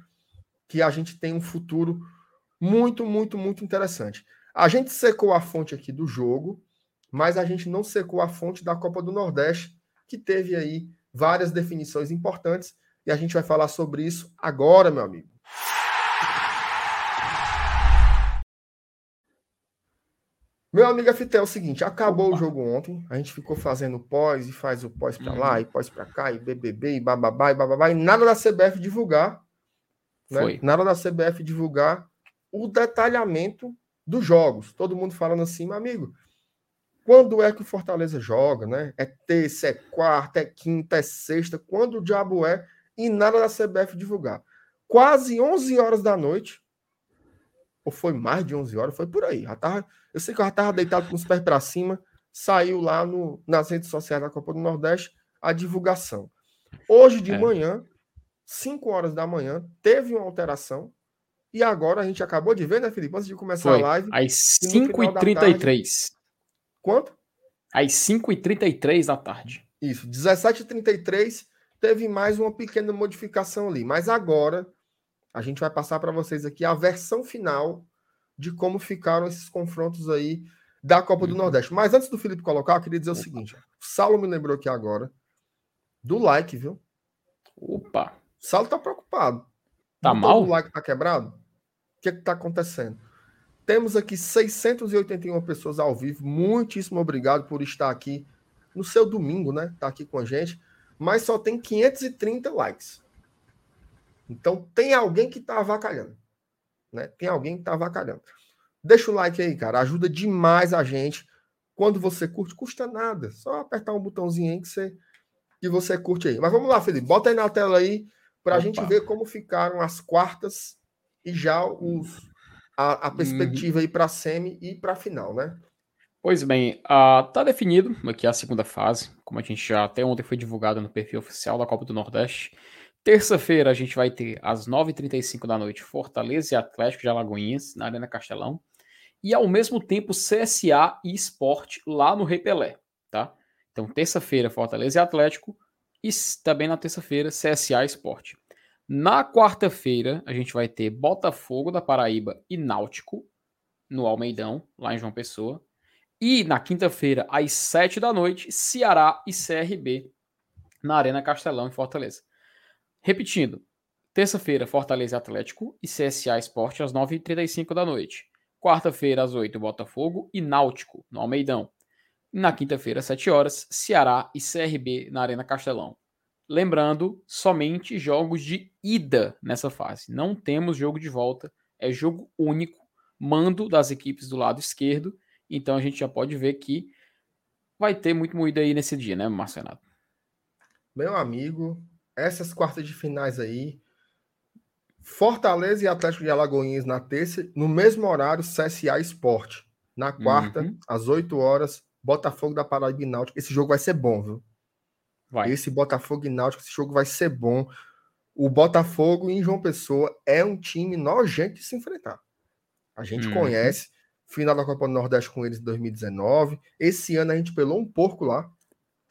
que a gente tem um futuro muito, muito, muito interessante. A gente secou a fonte aqui do jogo, mas a gente não secou a fonte da Copa do Nordeste, que teve aí várias definições importantes, e a gente vai falar sobre isso agora, meu amigo. Meu amigo FT é o seguinte, acabou Opa. o jogo ontem, a gente ficou fazendo pós e faz o pós para lá uhum. e pós para cá e BBB e bababá e bababá e nada da CBF divulgar, né? Nada da CBF divulgar o detalhamento dos jogos. Todo mundo falando assim, meu amigo, quando é que o Fortaleza joga, né? É terça, é quarta, é quinta, é sexta, quando o diabo é, e nada da CBF divulgar. Quase 11 horas da noite, ou foi mais de 11 horas, foi por aí. Já tava, eu sei que eu já estava deitado com os pés para cima, saiu lá no, nas redes sociais da Copa do Nordeste a divulgação. Hoje de é. manhã, 5 horas da manhã, teve uma alteração, e agora a gente acabou de ver, né, Felipe? Antes de começar foi. a live. Às 5h33. Quanto? Às 5h33 da tarde. Isso, 17h33 teve mais uma pequena modificação ali. Mas agora a gente vai passar para vocês aqui a versão final de como ficaram esses confrontos aí da Copa do uhum. Nordeste. Mas antes do Felipe colocar, eu queria dizer o seguinte: o Saulo me lembrou aqui agora do like, viu? Opa! O Saulo tá preocupado. Tá mal? O like tá quebrado? O que é que tá acontecendo? Temos aqui 681 pessoas ao vivo. Muitíssimo obrigado por estar aqui no seu domingo, né? Tá aqui com a gente. Mas só tem 530 likes. Então tem alguém que tá avacalhando. Né? Tem alguém que tá avacalhando. Deixa o like aí, cara. Ajuda demais a gente. Quando você curte, custa nada. Só apertar um botãozinho aí que você, que você curte aí. Mas vamos lá, Felipe. Bota aí na tela aí para a gente ver como ficaram as quartas e já os a, a perspectiva uhum. aí para a semi e para a final, né? Pois bem, uh, tá definido aqui a segunda fase, como a gente já até ontem foi divulgado no perfil oficial da Copa do Nordeste. Terça-feira a gente vai ter às 9h35 da noite Fortaleza e Atlético de Alagoinhas na Arena Castelão. E ao mesmo tempo CSA e Esporte lá no Repelé, tá? Então terça-feira Fortaleza e Atlético e também na terça-feira CSA e Esporte. Na quarta-feira, a gente vai ter Botafogo da Paraíba e Náutico no Almeidão, lá em João Pessoa. E na quinta-feira, às sete da noite, Ceará e CRB na Arena Castelão, em Fortaleza. Repetindo, terça-feira, Fortaleza Atlético e CSA Esporte às 9h35 da noite. Quarta-feira, às 8 Botafogo e Náutico, no Almeidão. Na quinta-feira, às 7 horas, Ceará e CRB na Arena Castelão. Lembrando, somente jogos de ida nessa fase. Não temos jogo de volta, é jogo único, mando das equipes do lado esquerdo. Então a gente já pode ver que vai ter muito moído aí nesse dia, né, Marcelo? Meu amigo, essas quartas de finais aí, Fortaleza e Atlético de Alagoinhas na terça, no mesmo horário, CSA Esporte. Na quarta, uhum. às 8 horas, Botafogo da Paraíba e Náutico. Esse jogo vai ser bom, viu? Vai. Esse Botafogo e Náutico, esse jogo vai ser bom. O Botafogo em João Pessoa é um time nojento de se enfrentar. A gente uhum. conhece. Final da Copa do Nordeste com eles em 2019. Esse ano a gente pelou um porco lá,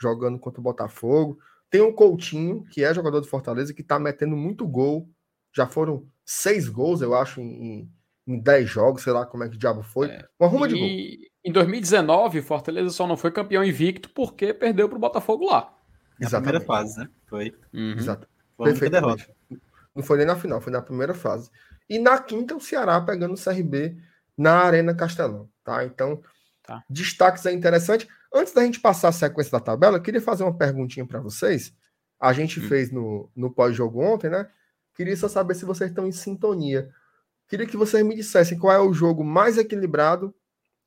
jogando contra o Botafogo. Tem o Coutinho, que é jogador do Fortaleza, que tá metendo muito gol. Já foram seis gols, eu acho, em, em dez jogos, sei lá como é que diabo foi. É. Uma ruma e... de gol. Em 2019, Fortaleza só não foi campeão invicto porque perdeu para o Botafogo lá. Na primeira fase, né? Foi. Uhum. Exato. Foi derrota. Não foi nem na final, foi na primeira fase. E na quinta, o Ceará pegando o CRB na Arena Castelão, tá? Então, tá. destaques é interessante. Antes da gente passar a sequência da tabela, eu queria fazer uma perguntinha para vocês. A gente hum. fez no, no pós-jogo ontem, né? Queria só saber se vocês estão em sintonia. Queria que vocês me dissessem qual é o jogo mais equilibrado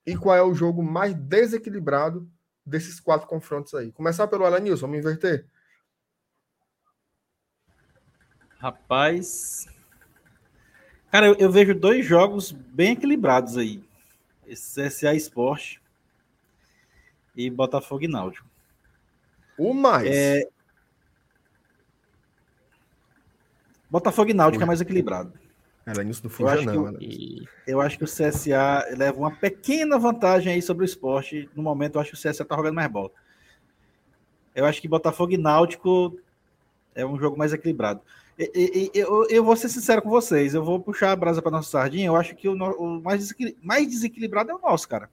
e qual é o jogo mais desequilibrado desses quatro confrontos aí. Começar pelo Alanilson, vamos inverter? Rapaz. Cara, eu, eu, vejo dois jogos bem equilibrados aí. Esse CSA Esporte e Botafogo e Náutico. O mais. É... Botafogo e Náutico é mais equilibrado. Era nisso do Fuja, não. Eu, eu acho que o CSA leva uma pequena vantagem aí sobre o esporte. No momento, eu acho que o CSA tá jogando mais bola. Eu acho que Botafogo e Náutico é um jogo mais equilibrado. E, e, eu, eu vou ser sincero com vocês, eu vou puxar a brasa para nossa sardinha. Eu acho que o, o mais, desequil, mais desequilibrado é o nosso, cara.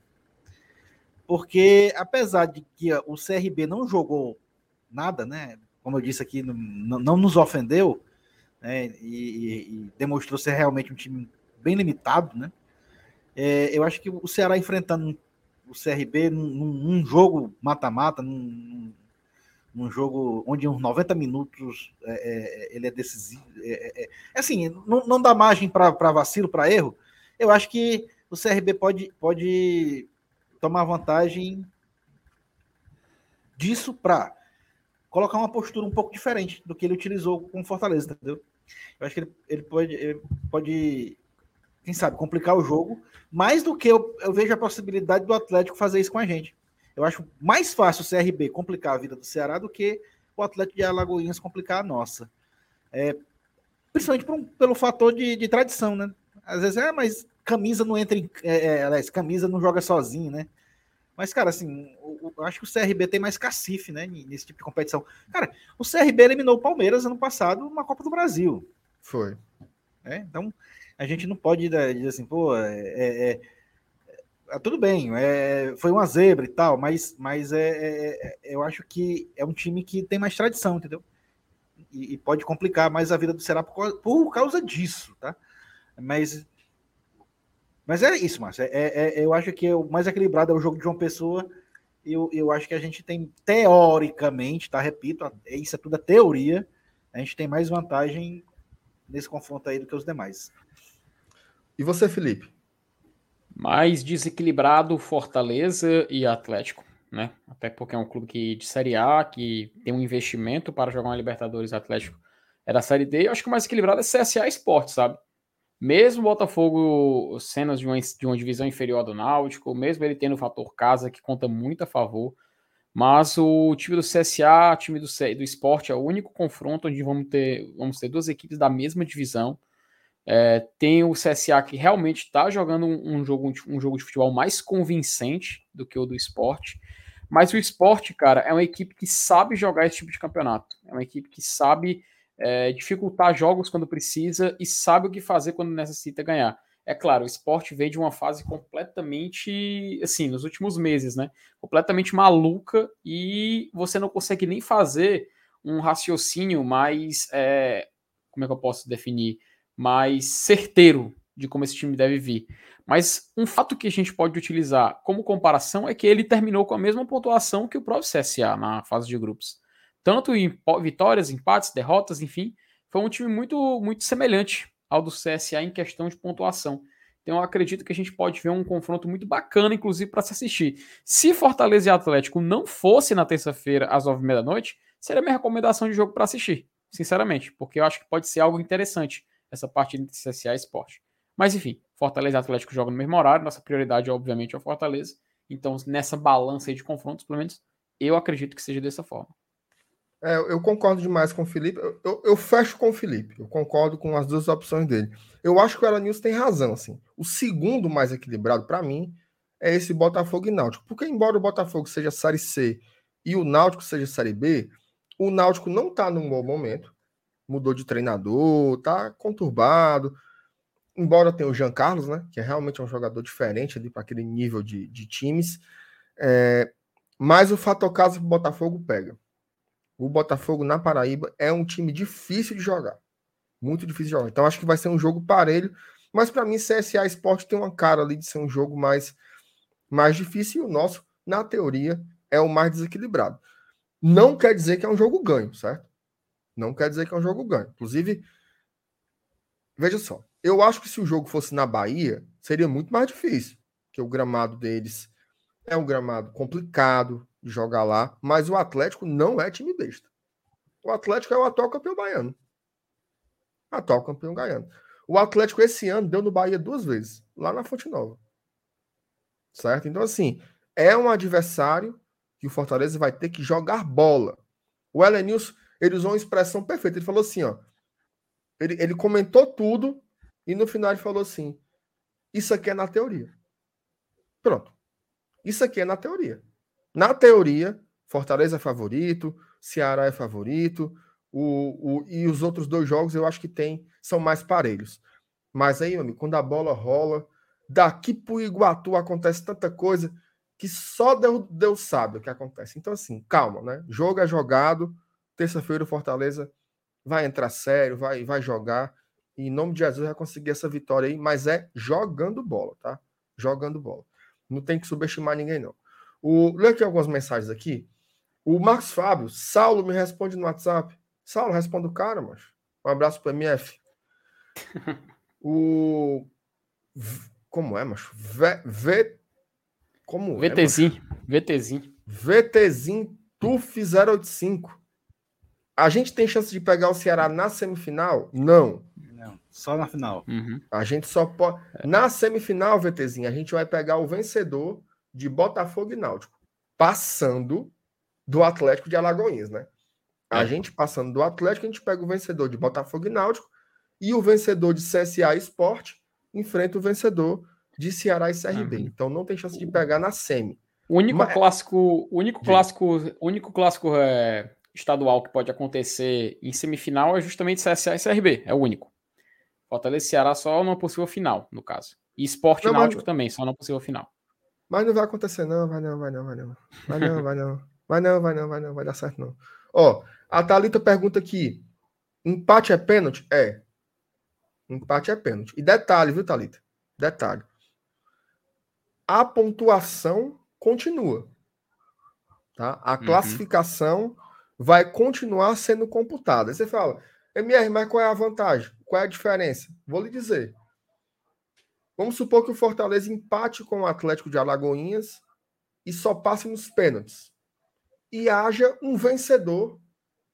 Porque apesar de que o CRB não jogou nada, né? Como eu disse aqui, não, não nos ofendeu, né, e, e, demonstrou ser realmente um time bem limitado, né? É, eu acho que o Ceará enfrentando o CRB num, num jogo mata-mata, num, num, jogo onde uns 90 minutos é, é, ele é decisivo. É, é, é, assim, não, não dá margem para vacilo, para erro. Eu acho que o CRB pode, pode tomar vantagem disso para colocar uma postura um pouco diferente do que ele utilizou com Fortaleza, entendeu? Eu acho que ele, ele, pode, ele pode, quem sabe, complicar o jogo, mais do que eu, eu vejo a possibilidade do Atlético fazer isso com a gente. Eu acho mais fácil o CRB complicar a vida do Ceará do que o Atlético de Alagoinhas complicar a nossa. É, principalmente um, pelo fator de, de, tradição, né? Às vezes, é, mas camisa não entra em. É, é, aliás, camisa não joga sozinho, né? Mas, cara, assim, eu acho que o CRB tem mais cacife, né, nesse tipo de competição. Cara, o CRB eliminou o Palmeiras ano passado na Copa do Brasil. Foi. É, então, a gente não pode dizer assim, pô, é, é, é, é tudo bem, é, foi uma zebra e tal, mas, mas é, eu acho que é um time que tem mais tradição, entendeu? E, e pode complicar mais a vida do Ceará por, por causa disso, tá? Mas mas é isso, Márcio. É, é, é, eu acho que o mais equilibrado é o jogo de João Pessoa. Eu, eu acho que a gente tem, teoricamente, tá? Repito, isso é tudo a teoria. A gente tem mais vantagem nesse confronto aí do que os demais. E você, Felipe? Mais desequilibrado Fortaleza e Atlético, né? Até porque é um clube que, de Série A, que tem um investimento para jogar uma Libertadores Atlético é da Série D. Eu acho que o mais equilibrado é CSA Esporte, sabe? Mesmo o Botafogo cenas de uma, de uma divisão inferior do Náutico, mesmo ele tendo o fator casa que conta muito a favor, mas o time do CSA, time do, do esporte, é o único confronto onde vamos ter, vamos ter duas equipes da mesma divisão. É, tem o CSA que realmente está jogando um, um, jogo, um jogo de futebol mais convincente do que o do esporte. Mas o esporte, cara, é uma equipe que sabe jogar esse tipo de campeonato. É uma equipe que sabe é, dificultar jogos quando precisa e sabe o que fazer quando necessita ganhar. É claro, o esporte veio de uma fase completamente, assim, nos últimos meses, né? Completamente maluca e você não consegue nem fazer um raciocínio mais, é, como é que eu posso definir, mais certeiro de como esse time deve vir. Mas um fato que a gente pode utilizar como comparação é que ele terminou com a mesma pontuação que o próprio CSA na fase de grupos tanto em vitórias, empates, derrotas, enfim, foi um time muito, muito semelhante ao do CSA em questão de pontuação. Então eu acredito que a gente pode ver um confronto muito bacana, inclusive, para se assistir. Se Fortaleza e Atlético não fosse na terça-feira às nove e meia da noite, seria minha recomendação de jogo para assistir, sinceramente, porque eu acho que pode ser algo interessante essa partida entre CSA e Esporte. Mas enfim, Fortaleza e Atlético jogam no mesmo horário, nossa prioridade, obviamente, é o Fortaleza. Então, nessa balança de confrontos, pelo menos, eu acredito que seja dessa forma. É, eu concordo demais com o Felipe. Eu, eu, eu, fecho com o Felipe. Eu concordo com as duas opções dele. Eu acho que o Elenilson tem razão. Assim. O segundo mais equilibrado, para mim, é esse Botafogo e Náutico. Porque, embora o Botafogo seja Série C e o Náutico seja Série B, o Náutico não está num bom momento. Mudou de treinador, tá conturbado. Embora tenha o Jean Carlos, né? Que é realmente um jogador diferente ali para aquele nível de, de times. É, mas o fator caso o Botafogo pega o Botafogo na Paraíba é um time difícil de jogar. Muito difícil de jogar. Então acho que vai ser um jogo parelho. Mas para mim, CSA Esporte tem uma cara ali de ser um jogo mais, mais difícil. E o nosso, na teoria, é o mais desequilibrado. Não quer dizer que é um jogo ganho, certo? Não quer dizer que é um jogo ganho. Inclusive, veja só. Eu acho que se o jogo fosse na Bahia, seria muito mais difícil. Que o gramado deles é um gramado complicado jogar lá. Mas o Atlético não é time besta. O Atlético é o atual campeão baiano. Atual campeão baiano. O Atlético esse ano deu no Bahia duas vezes, lá na Fonte Nova. Certo? Então, assim, é um adversário que o Fortaleza vai ter que jogar bola. O Elenilson, ele usou uma expressão perfeita. Ele falou assim, ó. Ele, ele comentou tudo e no final ele falou assim: Isso aqui é na teoria. Pronto. Isso aqui é na teoria. Na teoria, Fortaleza é favorito, Ceará é favorito, o, o, e os outros dois jogos eu acho que tem, são mais parelhos. Mas aí, quando a bola rola, daqui pro Iguatu acontece tanta coisa que só Deus, Deus sabe o que acontece. Então, assim, calma, né? Jogo é jogado. Terça-feira o Fortaleza vai entrar sério, vai, vai jogar. E em nome de Jesus vai conseguir essa vitória aí, mas é jogando bola, tá? Jogando bola. Não tem que subestimar ninguém, não. O, lê aqui algumas mensagens aqui. O Marcos Fábio, Saulo me responde no WhatsApp. Saulo, responde o cara, macho. Um abraço pro MF. o. Como é, macho? V, v como VTzinho, é, VTzinho. VTzinho TUF 085. A gente tem chance de pegar o Ceará na semifinal? Não. Não, só na final. Uhum. A gente só pode. Na semifinal, VTzinho, a gente vai pegar o vencedor de Botafogo e Náutico, passando do Atlético de Alagoinhas, né? A é. gente passando do Atlético, a gente pega o vencedor de Botafogo e Náutico e o vencedor de CSA Esporte enfrenta o vencedor de Ceará e CRB. Uhum. Então não tem chance de pegar na semi. O único Mas... clássico, único clássico, único clássico é, estadual que pode acontecer em semifinal é justamente CSA e CRB, é o único. Fortaleza e Ceará só não possível final, no caso. E Esporte não, Náutico mas... também, só não possível final. Mas não vai acontecer não, vai não, vai não, vai não. Vai não, vai não. Vai não, vai não, vai não, vai dar certo não. Ó, a Thalita pergunta aqui, empate é pênalti? É. Empate é pênalti. E detalhe, viu, Thalita? Detalhe a pontuação continua. Tá? A uhum. classificação vai continuar sendo computada. Aí você fala, MR, mas qual é a vantagem? Qual é a diferença? Vou lhe dizer. Vamos supor que o Fortaleza empate com o Atlético de Alagoinhas e só passe nos pênaltis. E haja um vencedor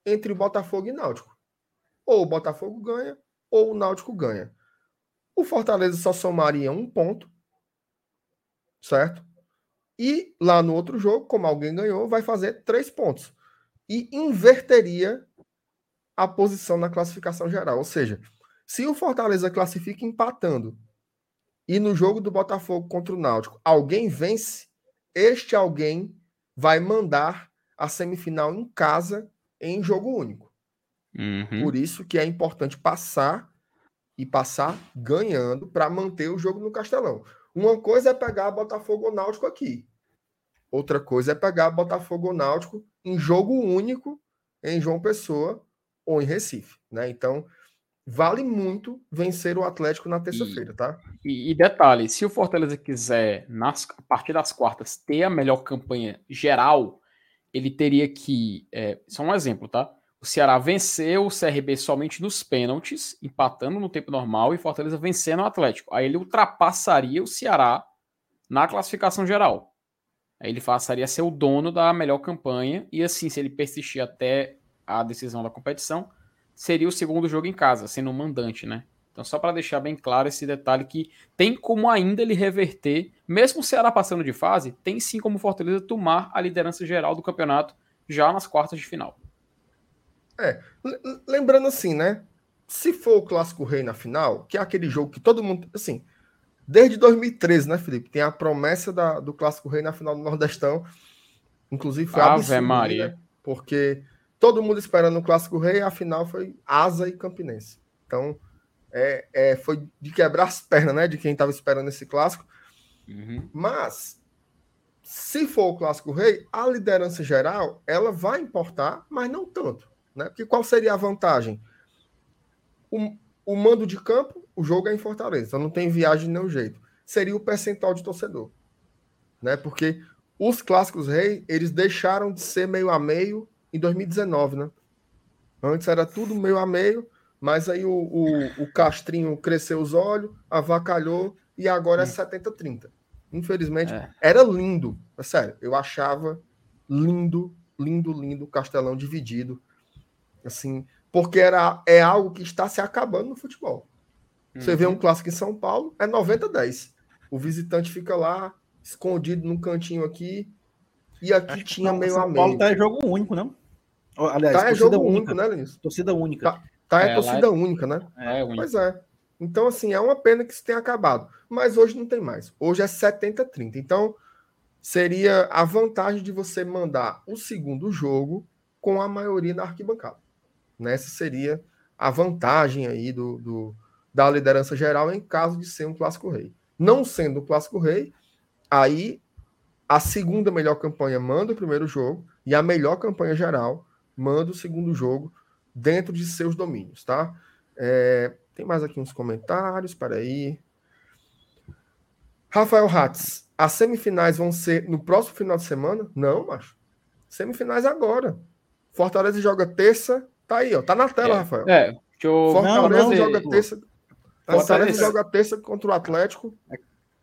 entre o Botafogo e Náutico. Ou o Botafogo ganha, ou o Náutico ganha. O Fortaleza só somaria um ponto certo? E lá no outro jogo, como alguém ganhou, vai fazer três pontos. E inverteria a posição na classificação geral. Ou seja, se o Fortaleza classifica empatando e no jogo do Botafogo contra o Náutico alguém vence, este alguém vai mandar a semifinal em casa em jogo único. Uhum. Por isso que é importante passar e passar ganhando para manter o jogo no Castelão. Uma coisa é pegar Botafogo ou Náutico aqui. Outra coisa é pegar Botafogo ou Náutico em jogo único em João Pessoa ou em Recife, né? Então, vale muito vencer o Atlético na terça-feira, tá? E, e, detalhe, se o Fortaleza quiser, nas, a partir das quartas, ter a melhor campanha geral, ele teria que. É, só um exemplo, tá? O Ceará venceu o CRB somente nos pênaltis, empatando no tempo normal, e Fortaleza vencendo o Atlético. Aí ele ultrapassaria o Ceará na classificação geral. Aí ele passaria a ser o dono da melhor campanha, e assim, se ele persistir até a decisão da competição, seria o segundo jogo em casa, sendo o mandante, né? Então, só para deixar bem claro esse detalhe que tem como ainda ele reverter, mesmo o Ceará passando de fase, tem sim como Fortaleza tomar a liderança geral do campeonato já nas quartas de final. É, lembrando assim, né? Se for o Clássico Rei na final, que é aquele jogo que todo mundo, assim, desde 2013, né, Felipe? Tem a promessa da, do Clássico Rei na final do Nordestão. Inclusive foi Ave absurdo, Maria. Né? Porque todo mundo esperando o Clássico Rei, a final foi Asa e Campinense. Então, é, é, foi de quebrar as pernas, né? De quem estava esperando esse clássico. Uhum. Mas, se for o Clássico Rei, a liderança geral, ela vai importar, mas não tanto. Né? Porque qual seria a vantagem? o, o mando de campo, o jogo é em Fortaleza, então não tem viagem de nenhum jeito. Seria o percentual de torcedor. Né? Porque os clássicos rei, eles deixaram de ser meio a meio em 2019, né? Antes era tudo meio a meio, mas aí o, o, o Castrinho cresceu os olhos, avacalhou e agora é 70-30. Infelizmente, é. era lindo. É sério, eu achava lindo, lindo, lindo o Castelão dividido. Assim, porque era, é algo que está se acabando no futebol. Você uhum. vê um clássico em São Paulo, é 90-10. O visitante fica lá, escondido num cantinho aqui, e aqui Acho tinha meio São a meio. São Paulo tá jogo único, não? Aliás, tá é jogo único, né, Lenilson? Torcida única. Tá, tá é, é torcida lá... única, né? É, única. Pois é. Então, assim, é uma pena que isso tenha acabado. Mas hoje não tem mais. Hoje é 70-30. Então, seria a vantagem de você mandar o segundo jogo com a maioria da arquibancada. Nessa seria a vantagem aí do, do, da liderança geral em caso de ser um clássico rei. Não sendo o clássico rei, aí a segunda melhor campanha manda o primeiro jogo e a melhor campanha geral manda o segundo jogo dentro de seus domínios, tá? É, tem mais aqui uns comentários, para aí. Rafael Hatz, as semifinais vão ser no próximo final de semana? Não, macho. Semifinais agora. Fortaleza joga terça, tá aí, ó, tá na tela, é, Rafael. É, eu... Fortaleza não, não, joga terça. Fortaleza joga terça contra o Atlético.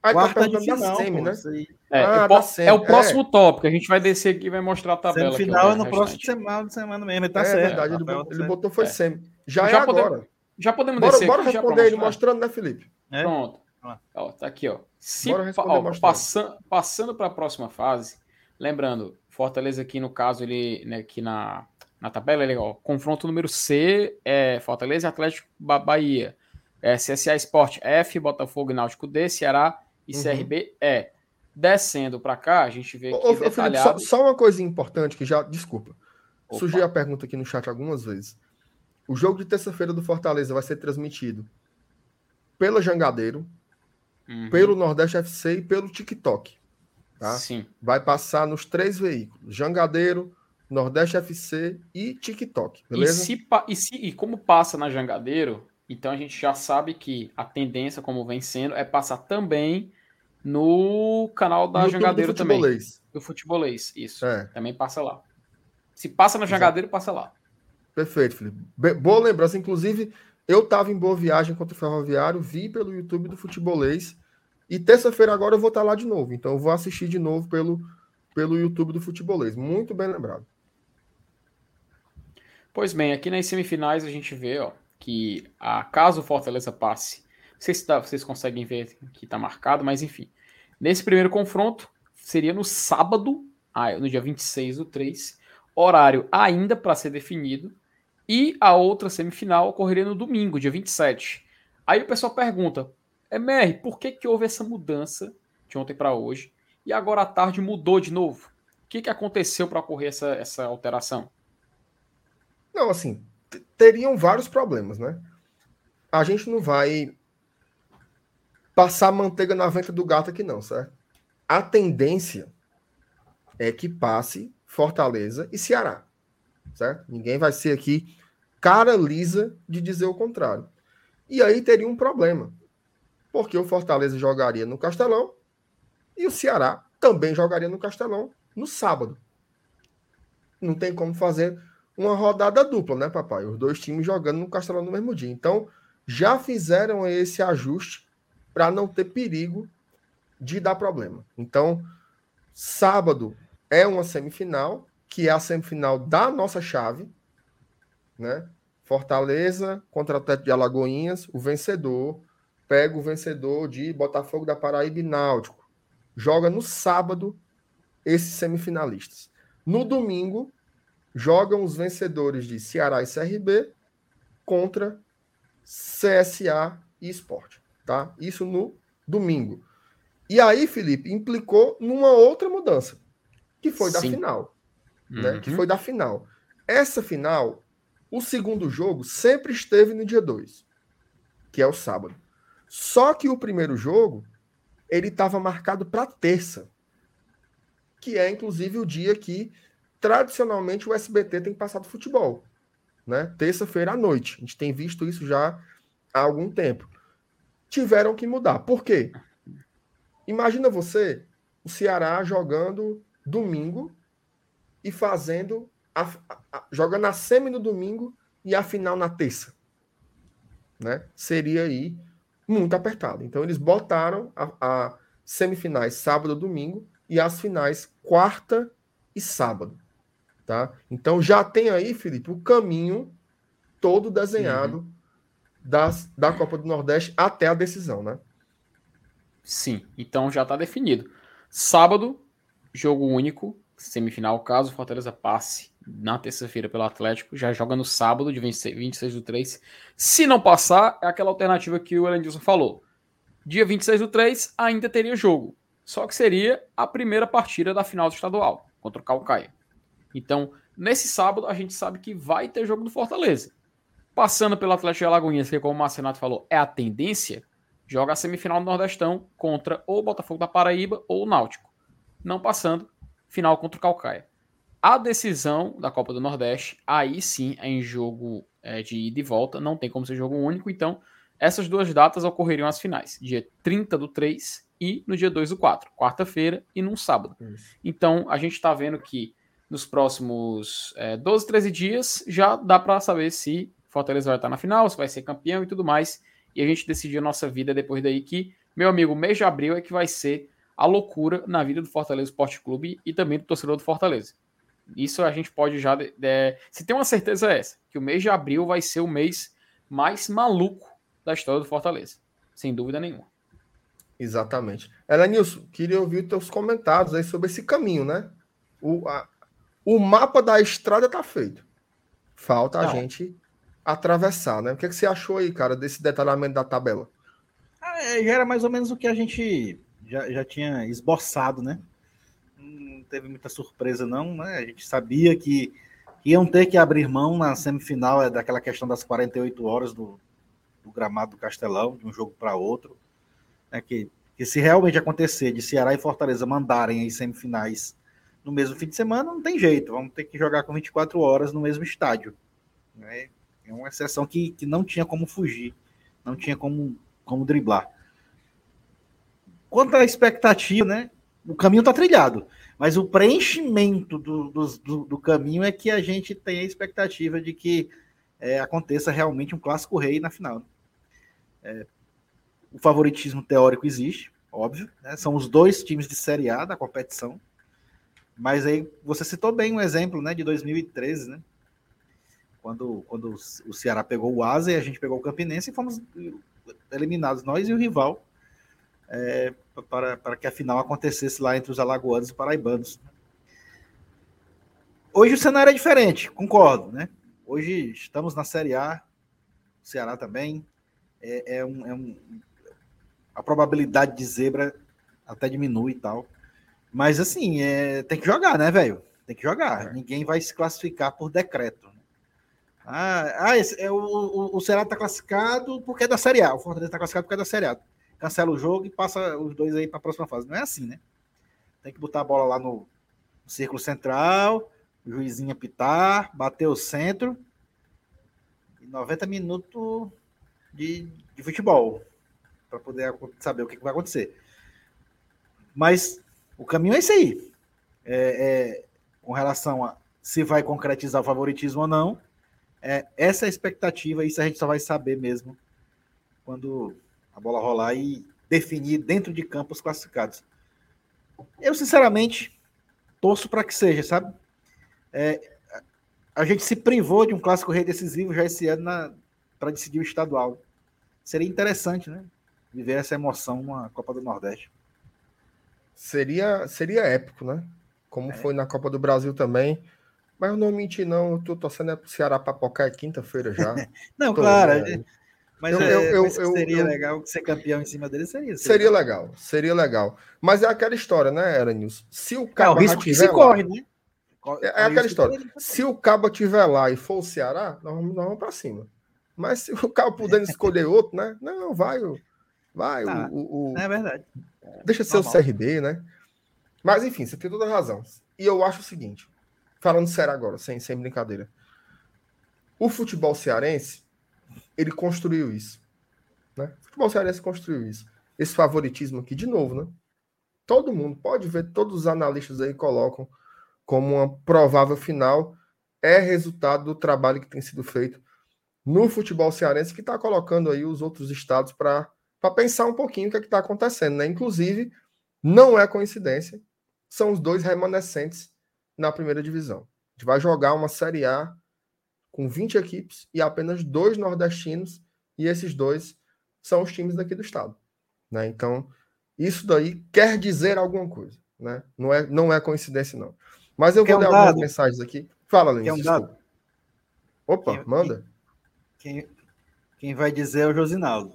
Aí tá Quarta tá de final, semi, né? É, ah, é, é, o próximo é. tópico. A gente vai descer aqui e vai mostrar a tabela. Semifinal é no próximo semana, semana mesmo. Ele tá é, certo. verdade, ele, botou, ele botou foi é. semi. Já, já é podemos, agora. Já podemos bora, descer bora aqui. responder ele mostrando, né, Felipe? É? Pronto. Ó, tá aqui, ó. Se, ó passando passando para a próxima fase, lembrando, Fortaleza aqui no caso, ele né, aqui na, na tabela, ele, ó, confronto número C é Fortaleza e Atlético Bahia. É, CSA Sport F, Botafogo e Náutico D, Ceará e uhum. CRB é. Descendo para cá, a gente vê que ô. Felipe, só, só, uma coisa importante que já, desculpa, Opa. surgiu a pergunta aqui no chat algumas vezes. O jogo de terça-feira do Fortaleza vai ser transmitido pela Jangadeiro, uhum. pelo Nordeste FC e pelo TikTok. Tá? Sim. Vai passar nos três veículos: Jangadeiro, Nordeste FC e TikTok. Beleza? E, se, e, se, e como passa na Jangadeiro, então a gente já sabe que a tendência, como vem sendo, é passar também no canal da no Jangadeiro do também. Do Futebolês, isso. É. Também passa lá. Se passa na Jangadeiro, Exato. passa lá. Perfeito, Felipe. Boa lembrança. Inclusive, eu estava em boa viagem contra o Ferroviário, vi pelo YouTube do Futebolês. E terça-feira agora eu vou estar tá lá de novo. Então eu vou assistir de novo pelo, pelo YouTube do Futebolês. Muito bem lembrado. Pois bem, aqui nas semifinais a gente vê, ó, que a, caso o Fortaleza passe, sei se dá, vocês conseguem ver que está marcado, mas enfim. Nesse primeiro confronto, seria no sábado, ah, no dia 26 do 3, horário ainda para ser definido, e a outra semifinal ocorreria no domingo, dia 27. Aí o pessoal pergunta, MR, por que, que houve essa mudança de ontem para hoje, e agora à tarde mudou de novo? O que, que aconteceu para ocorrer essa, essa alteração? Não, assim, teriam vários problemas, né? A gente não vai passar manteiga na venta do gato aqui, não, certo? A tendência é que passe Fortaleza e Ceará, certo? Ninguém vai ser aqui cara lisa de dizer o contrário. E aí teria um problema, porque o Fortaleza jogaria no Castelão e o Ceará também jogaria no Castelão no sábado. Não tem como fazer uma rodada dupla, né, papai? Os dois times jogando no Castelão no mesmo dia. Então, já fizeram esse ajuste para não ter perigo de dar problema. Então, sábado é uma semifinal, que é a semifinal da nossa chave, né? Fortaleza contra o Teto de Alagoinhas, o vencedor pega o vencedor de Botafogo da Paraíba e Náutico. Joga no sábado esses semifinalistas. No domingo, jogam os vencedores de Ceará e CRB contra CSA e Esporte, tá? Isso no domingo. E aí, Felipe, implicou numa outra mudança, que foi da Sim. final, né? Uhum. Que foi da final. Essa final, o segundo jogo sempre esteve no dia 2, que é o sábado. Só que o primeiro jogo, ele estava marcado para terça, que é inclusive o dia que tradicionalmente o SBT tem passado futebol. né? Terça-feira à noite. A gente tem visto isso já há algum tempo. Tiveram que mudar. Por quê? Imagina você, o Ceará jogando domingo e fazendo a, a, a, jogando a semi no domingo e a final na terça, né? Seria aí muito apertado. Então eles botaram a, a semifinais sábado, domingo e as finais quarta e sábado, tá? Então já tem aí, Felipe, o caminho todo desenhado uhum. Das, da Copa do Nordeste até a decisão, né? Sim, então já está definido. Sábado, jogo único, semifinal, caso Fortaleza passe na terça-feira pelo Atlético, já joga no sábado, de 26 do 3. Se não passar, é aquela alternativa que o Elandilson falou. Dia 26 do 3 ainda teria jogo, só que seria a primeira partida da final do estadual, contra o Calcaia. Então, nesse sábado, a gente sabe que vai ter jogo do Fortaleza. Passando pelo Atlético de Alagoinhas, que como o Marcenato falou, é a tendência, joga a semifinal do Nordestão contra ou o Botafogo da Paraíba ou o Náutico. Não passando, final contra o Calcaia. A decisão da Copa do Nordeste, aí sim é em jogo é, de ida e volta, não tem como ser jogo único, então essas duas datas ocorreriam as finais, dia 30 do 3 e no dia 2 do 4, quarta-feira e num sábado. Então a gente está vendo que nos próximos é, 12, 13 dias já dá para saber se Fortaleza vai estar na final, se vai ser campeão e tudo mais. E a gente decidir a nossa vida depois daí que, meu amigo, mês de abril é que vai ser a loucura na vida do Fortaleza Esporte Clube e também do torcedor do Fortaleza. Isso a gente pode já. Se tem uma certeza é essa, que o mês de abril vai ser o mês mais maluco da história do Fortaleza. Sem dúvida nenhuma. Exatamente. Elenilson, queria ouvir teus comentários aí sobre esse caminho, né? O, a, o mapa da estrada está feito. Falta Não. a gente atravessar, né? O que, é que você achou aí, cara, desse detalhamento da tabela? Ah, é, já era mais ou menos o que a gente já, já tinha esboçado, né? Não teve muita surpresa, não, né? A gente sabia que iam ter que abrir mão na semifinal é daquela questão das 48 horas do, do gramado do Castelão, de um jogo para outro. Né? Que, que se realmente acontecer de Ceará e Fortaleza mandarem as semifinais no mesmo fim de semana, não tem jeito. Vamos ter que jogar com 24 horas no mesmo estádio. Né? É uma exceção que, que não tinha como fugir, não tinha como, como driblar. Quanto à expectativa, né? O caminho está trilhado, mas o preenchimento do, do, do, caminho é que a gente tem a expectativa de que é, aconteça realmente um clássico rei na final. É, o favoritismo teórico existe, óbvio, né? são os dois times de Série A da competição, mas aí você citou bem um exemplo né, de 2013, né? Quando, quando o Ceará pegou o Asa e a gente pegou o Campinense e fomos eliminados, nós e o rival, é, para, para que a final acontecesse lá entre os alagoanos e paraibanos. Hoje o cenário é diferente, concordo, né? Hoje estamos na Série A, o Ceará também. É, é, um, é um, a probabilidade de zebra até diminui e tal. Mas assim, é, tem que jogar, né, velho? Tem que jogar. É. Ninguém vai se classificar por decreto. Ah, ah esse, é, o, o, o Ceará está classificado porque é da Série A. O Fortaleza está classificado porque é da Série A cancela o jogo e passa os dois aí para a próxima fase. Não é assim, né? Tem que botar a bola lá no círculo central, o juizinho apitar, bater o centro. E 90 minutos de, de futebol para poder saber o que, que, vai acontecer. Mas o caminho é esse aí. É, é, com relação a se vai concretizar o favoritismo ou não, é, essa é a expectativa, isso a gente só vai saber mesmo quando a bola rolar e definir dentro de campo os classificados. Eu, sinceramente, torço para que seja, sabe? É, a gente se privou de um clássico rei decisivo já esse ano para decidir o estadual. Seria interessante, né? Viver essa emoção na Copa do Nordeste. Seria, seria épico, né? Como é. foi na Copa do Brasil também. Mas eu não menti, não. Eu tô torcendo é pro Ceará papocar é quinta-feira já. [laughs] não, tô, claro. É, mas, eu, é, eu, eu, eu seria legal ser campeão em cima dele, seria. Seria, seria legal, seria legal. Mas é aquela história, né, Eranils? Se o Cabo. É, o risco que se lá, corre, né? É, é aquela história. Se o Cabo tiver lá e for o Ceará, nós vamos, nós vamos para cima. Mas se o Cabo puder [laughs] escolher outro, né? Não, vai. Vai. Tá. O, o, é verdade. Deixa ser Normal. o CRB, né? Mas enfim, você tem toda a razão. E eu acho o seguinte: falando sério agora, sem, sem brincadeira. O futebol cearense, ele construiu isso. Né? O futebol cearense construiu isso. Esse favoritismo aqui, de novo, né? Todo mundo pode ver, todos os analistas aí colocam como uma provável final. É resultado do trabalho que tem sido feito no futebol cearense, que está colocando aí os outros estados para pensar um pouquinho o que é está acontecendo. Né? Inclusive, não é coincidência, são os dois remanescentes na primeira divisão. A gente vai jogar uma Série A com 20 equipes e apenas dois nordestinos, e esses dois são os times daqui do estado. Né? Então, isso daí quer dizer alguma coisa. Né? Não, é, não é coincidência, não. Mas eu quer vou um ler algumas dado? mensagens aqui. Fala, Lênin. Um? Opa, quem, manda. Quem, quem vai dizer é o Josinaldo.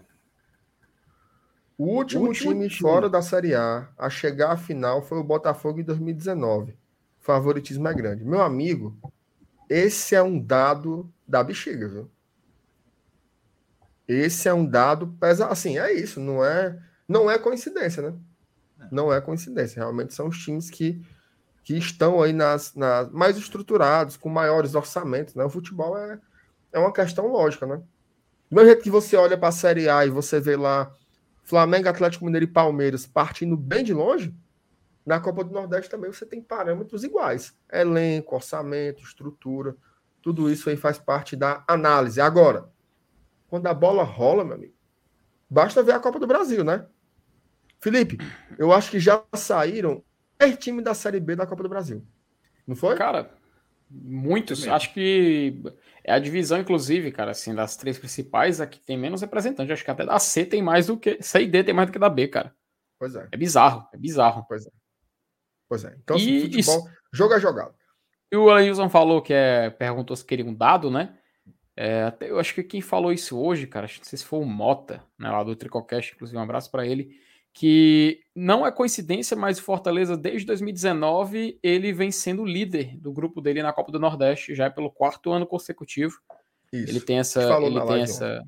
O último, o último time, time fora da Série A a chegar à final foi o Botafogo em 2019. Favoritismo é grande. Meu amigo, esse é um dado da bexiga, viu? Esse é um dado pesado. Assim, é isso, não é, não é coincidência, né? Não é coincidência. Realmente são os times que, que estão aí nas, nas mais estruturados, com maiores orçamentos, né? O futebol é, é uma questão lógica, né? Do mesmo jeito que você olha para a Série A e você vê lá Flamengo, Atlético Mineiro e Palmeiras partindo bem de longe, na Copa do Nordeste também você tem parâmetros iguais. Elenco, orçamento, estrutura, tudo isso aí faz parte da análise. Agora, quando a bola rola, meu amigo, basta ver a Copa do Brasil, né? Felipe, eu acho que já saíram 10 times da Série B da Copa do Brasil. Não foi? Cara, muitos. Acho que é a divisão, inclusive, cara, assim, das três principais, a que tem menos representante. Acho que até da C tem mais do que. C e D tem mais do que da B, cara. Pois é. É bizarro, é bizarro. Pois é. Pois é. Então, e, futebol, e, jogo é jogado. E o Ailson falou que é. Perguntou se queria um dado, né? É, até, eu acho que quem falou isso hoje, cara, não sei se foi o Mota, né, lá do Tricocast, inclusive um abraço para ele, que não é coincidência, mas o Fortaleza, desde 2019, ele vem sendo líder do grupo dele na Copa do Nordeste, já é pelo quarto ano consecutivo. Isso. Ele tem essa. Ele tem essa.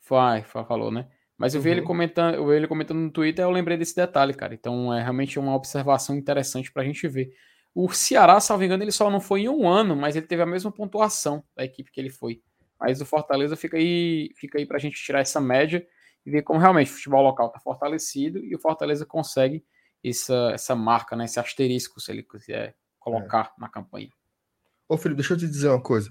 Foi, falou, né? Mas eu vi uhum. ele comentando, eu vi ele comentando no Twitter, eu lembrei desse detalhe, cara. Então é realmente uma observação interessante para a gente ver. O Ceará, salvo engano, ele só não foi em um ano, mas ele teve a mesma pontuação da equipe que ele foi. Mas o Fortaleza fica aí, fica aí para a gente tirar essa média e ver como realmente o futebol local está fortalecido e o Fortaleza consegue essa, essa marca, né, esse asterisco, se ele quiser colocar é. na campanha. Ô, Felipe, deixa eu te dizer uma coisa.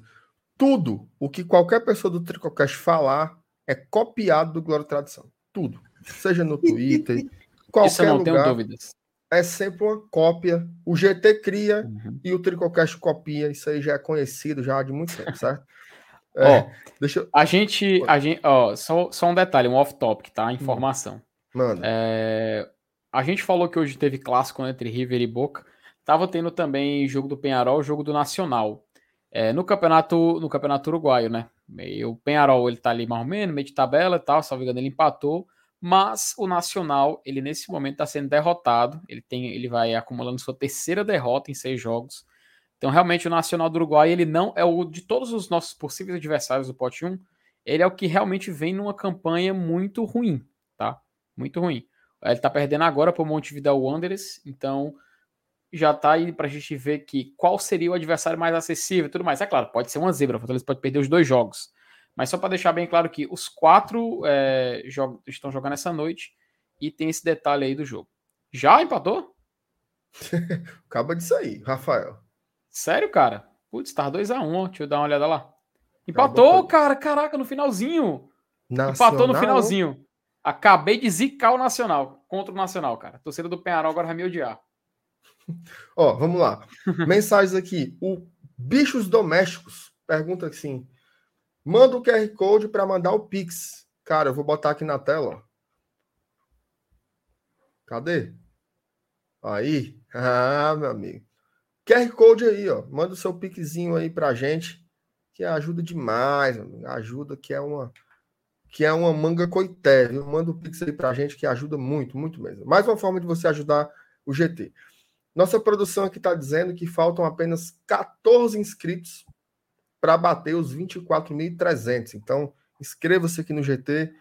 Tudo o que qualquer pessoa do Tricocast falar é copiado do Glória e Tradição. Tudo. Seja no [laughs] Twitter, qualquer Isso eu não lugar. Tenho dúvidas. É sempre uma cópia. O GT cria uhum. e o Tricocast copia. Isso aí já é conhecido já de muito tempo, certo? [laughs] É, ó, deixa eu... a gente, a gente, ó, só, só um detalhe, um off-topic, tá? Informação. Mano. É, a gente falou que hoje teve clássico entre River e Boca. Tava tendo também jogo do Penharol, jogo do Nacional. É, no campeonato, no campeonato uruguaio, né? O Penharol ele tá ali mais ou menos, meio de tabela e tal, salvo engano, ele empatou, mas o Nacional, ele nesse momento está sendo derrotado, ele tem, ele vai acumulando sua terceira derrota em seis jogos. Então, realmente, o Nacional do Uruguai, ele não é o de todos os nossos possíveis adversários do pote 1, ele é o que realmente vem numa campanha muito ruim, tá? Muito ruim. Ele tá perdendo agora para o Montevideo Wanderers, então já tá aí pra gente ver que qual seria o adversário mais acessível e tudo mais. É claro, pode ser uma zebra, o Fortaleza pode perder os dois jogos. Mas só para deixar bem claro que os quatro é, jogos estão jogando essa noite e tem esse detalhe aí do jogo. Já empatou? [laughs] Acaba disso aí, Rafael. Sério, cara? Putz, tá 2x1, um, deixa eu dar uma olhada lá. Empatou, cara, caraca, no finalzinho. Nacional? Empatou no finalzinho. Acabei de zicar o Nacional contra o Nacional, cara. A torcida do Penharol agora vai me odiar. Ó, vamos lá. Mensagens aqui. O Bichos Domésticos pergunta assim: manda o QR Code para mandar o Pix. Cara, eu vou botar aqui na tela. Cadê? Aí. [laughs] Ah, meu amigo. QR Code aí, ó. Manda o seu Pixzinho aí pra gente, que ajuda demais, amigo. ajuda que é uma que é uma manga coité, viu? Manda o Pix aí pra gente que ajuda muito, muito mesmo. Mais uma forma de você ajudar o GT. Nossa produção aqui está dizendo que faltam apenas 14 inscritos para bater os 24.300. Então, inscreva-se aqui no GT.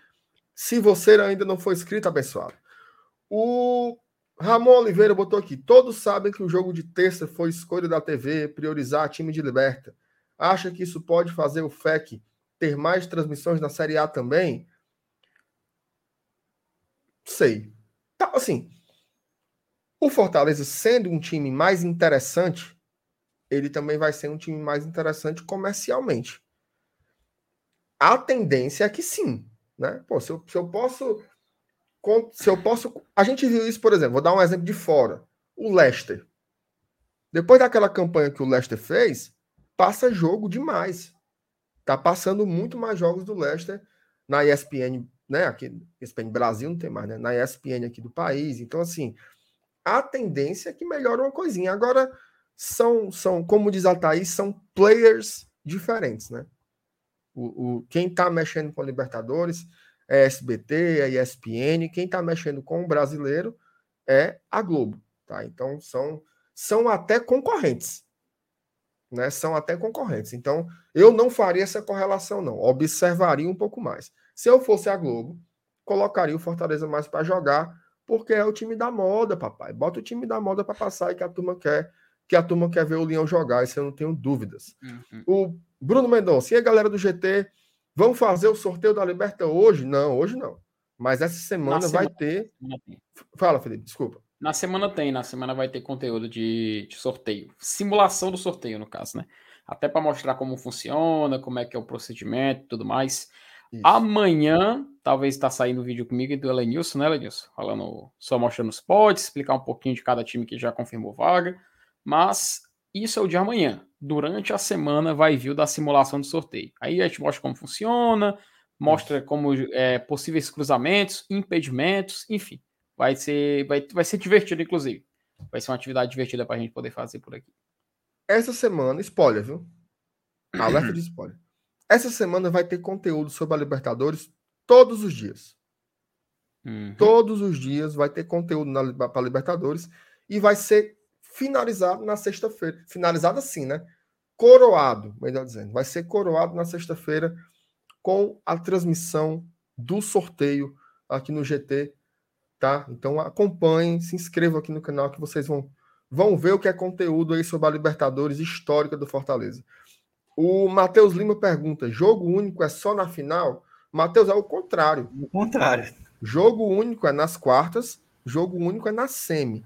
Se você ainda não for inscrito, abençoado. O Ramon Oliveira botou aqui: todos sabem que o jogo de terça foi escolha da TV priorizar time de liberta. Acha que isso pode fazer o FEC ter mais transmissões na Série A também? Sei. Tá, assim, o Fortaleza sendo um time mais interessante, ele também vai ser um time mais interessante comercialmente. A tendência é que sim, né? Pô, se eu, se eu posso se eu posso, a gente viu isso, por exemplo, vou dar um exemplo de fora, o Leicester. Depois daquela campanha que o Leicester fez, passa jogo demais. Tá passando muito mais jogos do Leicester na ESPN, né? Aqui, ESPN Brasil não tem mais, né? Na ESPN aqui do país. Então, assim, a tendência é que melhore uma coisinha. Agora, são, são como diz a Thaís, são players diferentes, né? O, o, quem está mexendo com a Libertadores é SBT, é ESPN, quem está mexendo com o brasileiro é a Globo, tá? Então são, são até concorrentes, né? São até concorrentes. Então eu não faria essa correlação, não. Observaria um pouco mais. Se eu fosse a Globo, colocaria o Fortaleza mais para jogar porque é o time da moda, papai. Bota o time da moda para passar e que a turma quer, que a turma quer ver o Leão jogar, isso eu não tenho dúvidas. Uhum. O Bruno Mendonça e a galera do GT vão fazer o sorteio da Liberta hoje? Não, hoje não. Mas essa semana Na vai semana, ter. Fala, Felipe, desculpa. Na semana tem, na semana vai ter conteúdo de, de sorteio. Simulação do sorteio, no caso, né? Até para mostrar como funciona, como é que é o procedimento e tudo mais. Isso. Amanhã, talvez está saindo um vídeo comigo e do Elenilson, né, Elenilson? Falando, só mostrando os pods, explicar um pouquinho de cada time que já confirmou vaga. Mas isso é o de amanhã. Durante a semana vai vir o da simulação do sorteio. Aí a gente mostra como funciona, mostra como é, possíveis cruzamentos, impedimentos, enfim. Vai ser, vai, vai ser divertido, inclusive. Vai ser uma atividade divertida para a gente poder fazer por aqui. Essa semana, spoiler, viu? Alerta de spoiler. Essa semana vai ter conteúdo sobre a Libertadores todos os dias. Uhum. Todos os dias vai ter conteúdo para Libertadores e vai ser finalizado na sexta-feira. Finalizado assim, né? Coroado, melhor dizendo. Vai ser coroado na sexta-feira com a transmissão do sorteio aqui no GT, tá? Então acompanhem, se inscrevam aqui no canal que vocês vão, vão ver o que é conteúdo aí sobre a Libertadores histórica do Fortaleza. O Matheus Lima pergunta: jogo único é só na final? Matheus, é o contrário. O contrário. Jogo único é nas quartas, jogo único é na semi.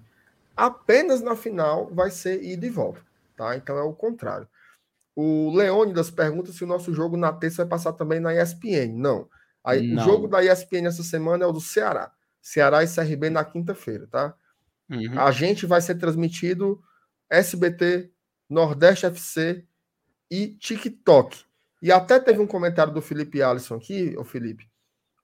Apenas na final vai ser ida e volta. Tá? Então é o contrário. O Leônidas pergunta se o nosso jogo na terça vai passar também na ESPN. Não. Aí, Não. O jogo da ESPN essa semana é o do Ceará. Ceará e CRB na quinta-feira, tá? Uhum. A gente vai ser transmitido SBT, Nordeste FC e TikTok. E até teve um comentário do Felipe Alisson aqui, o Felipe,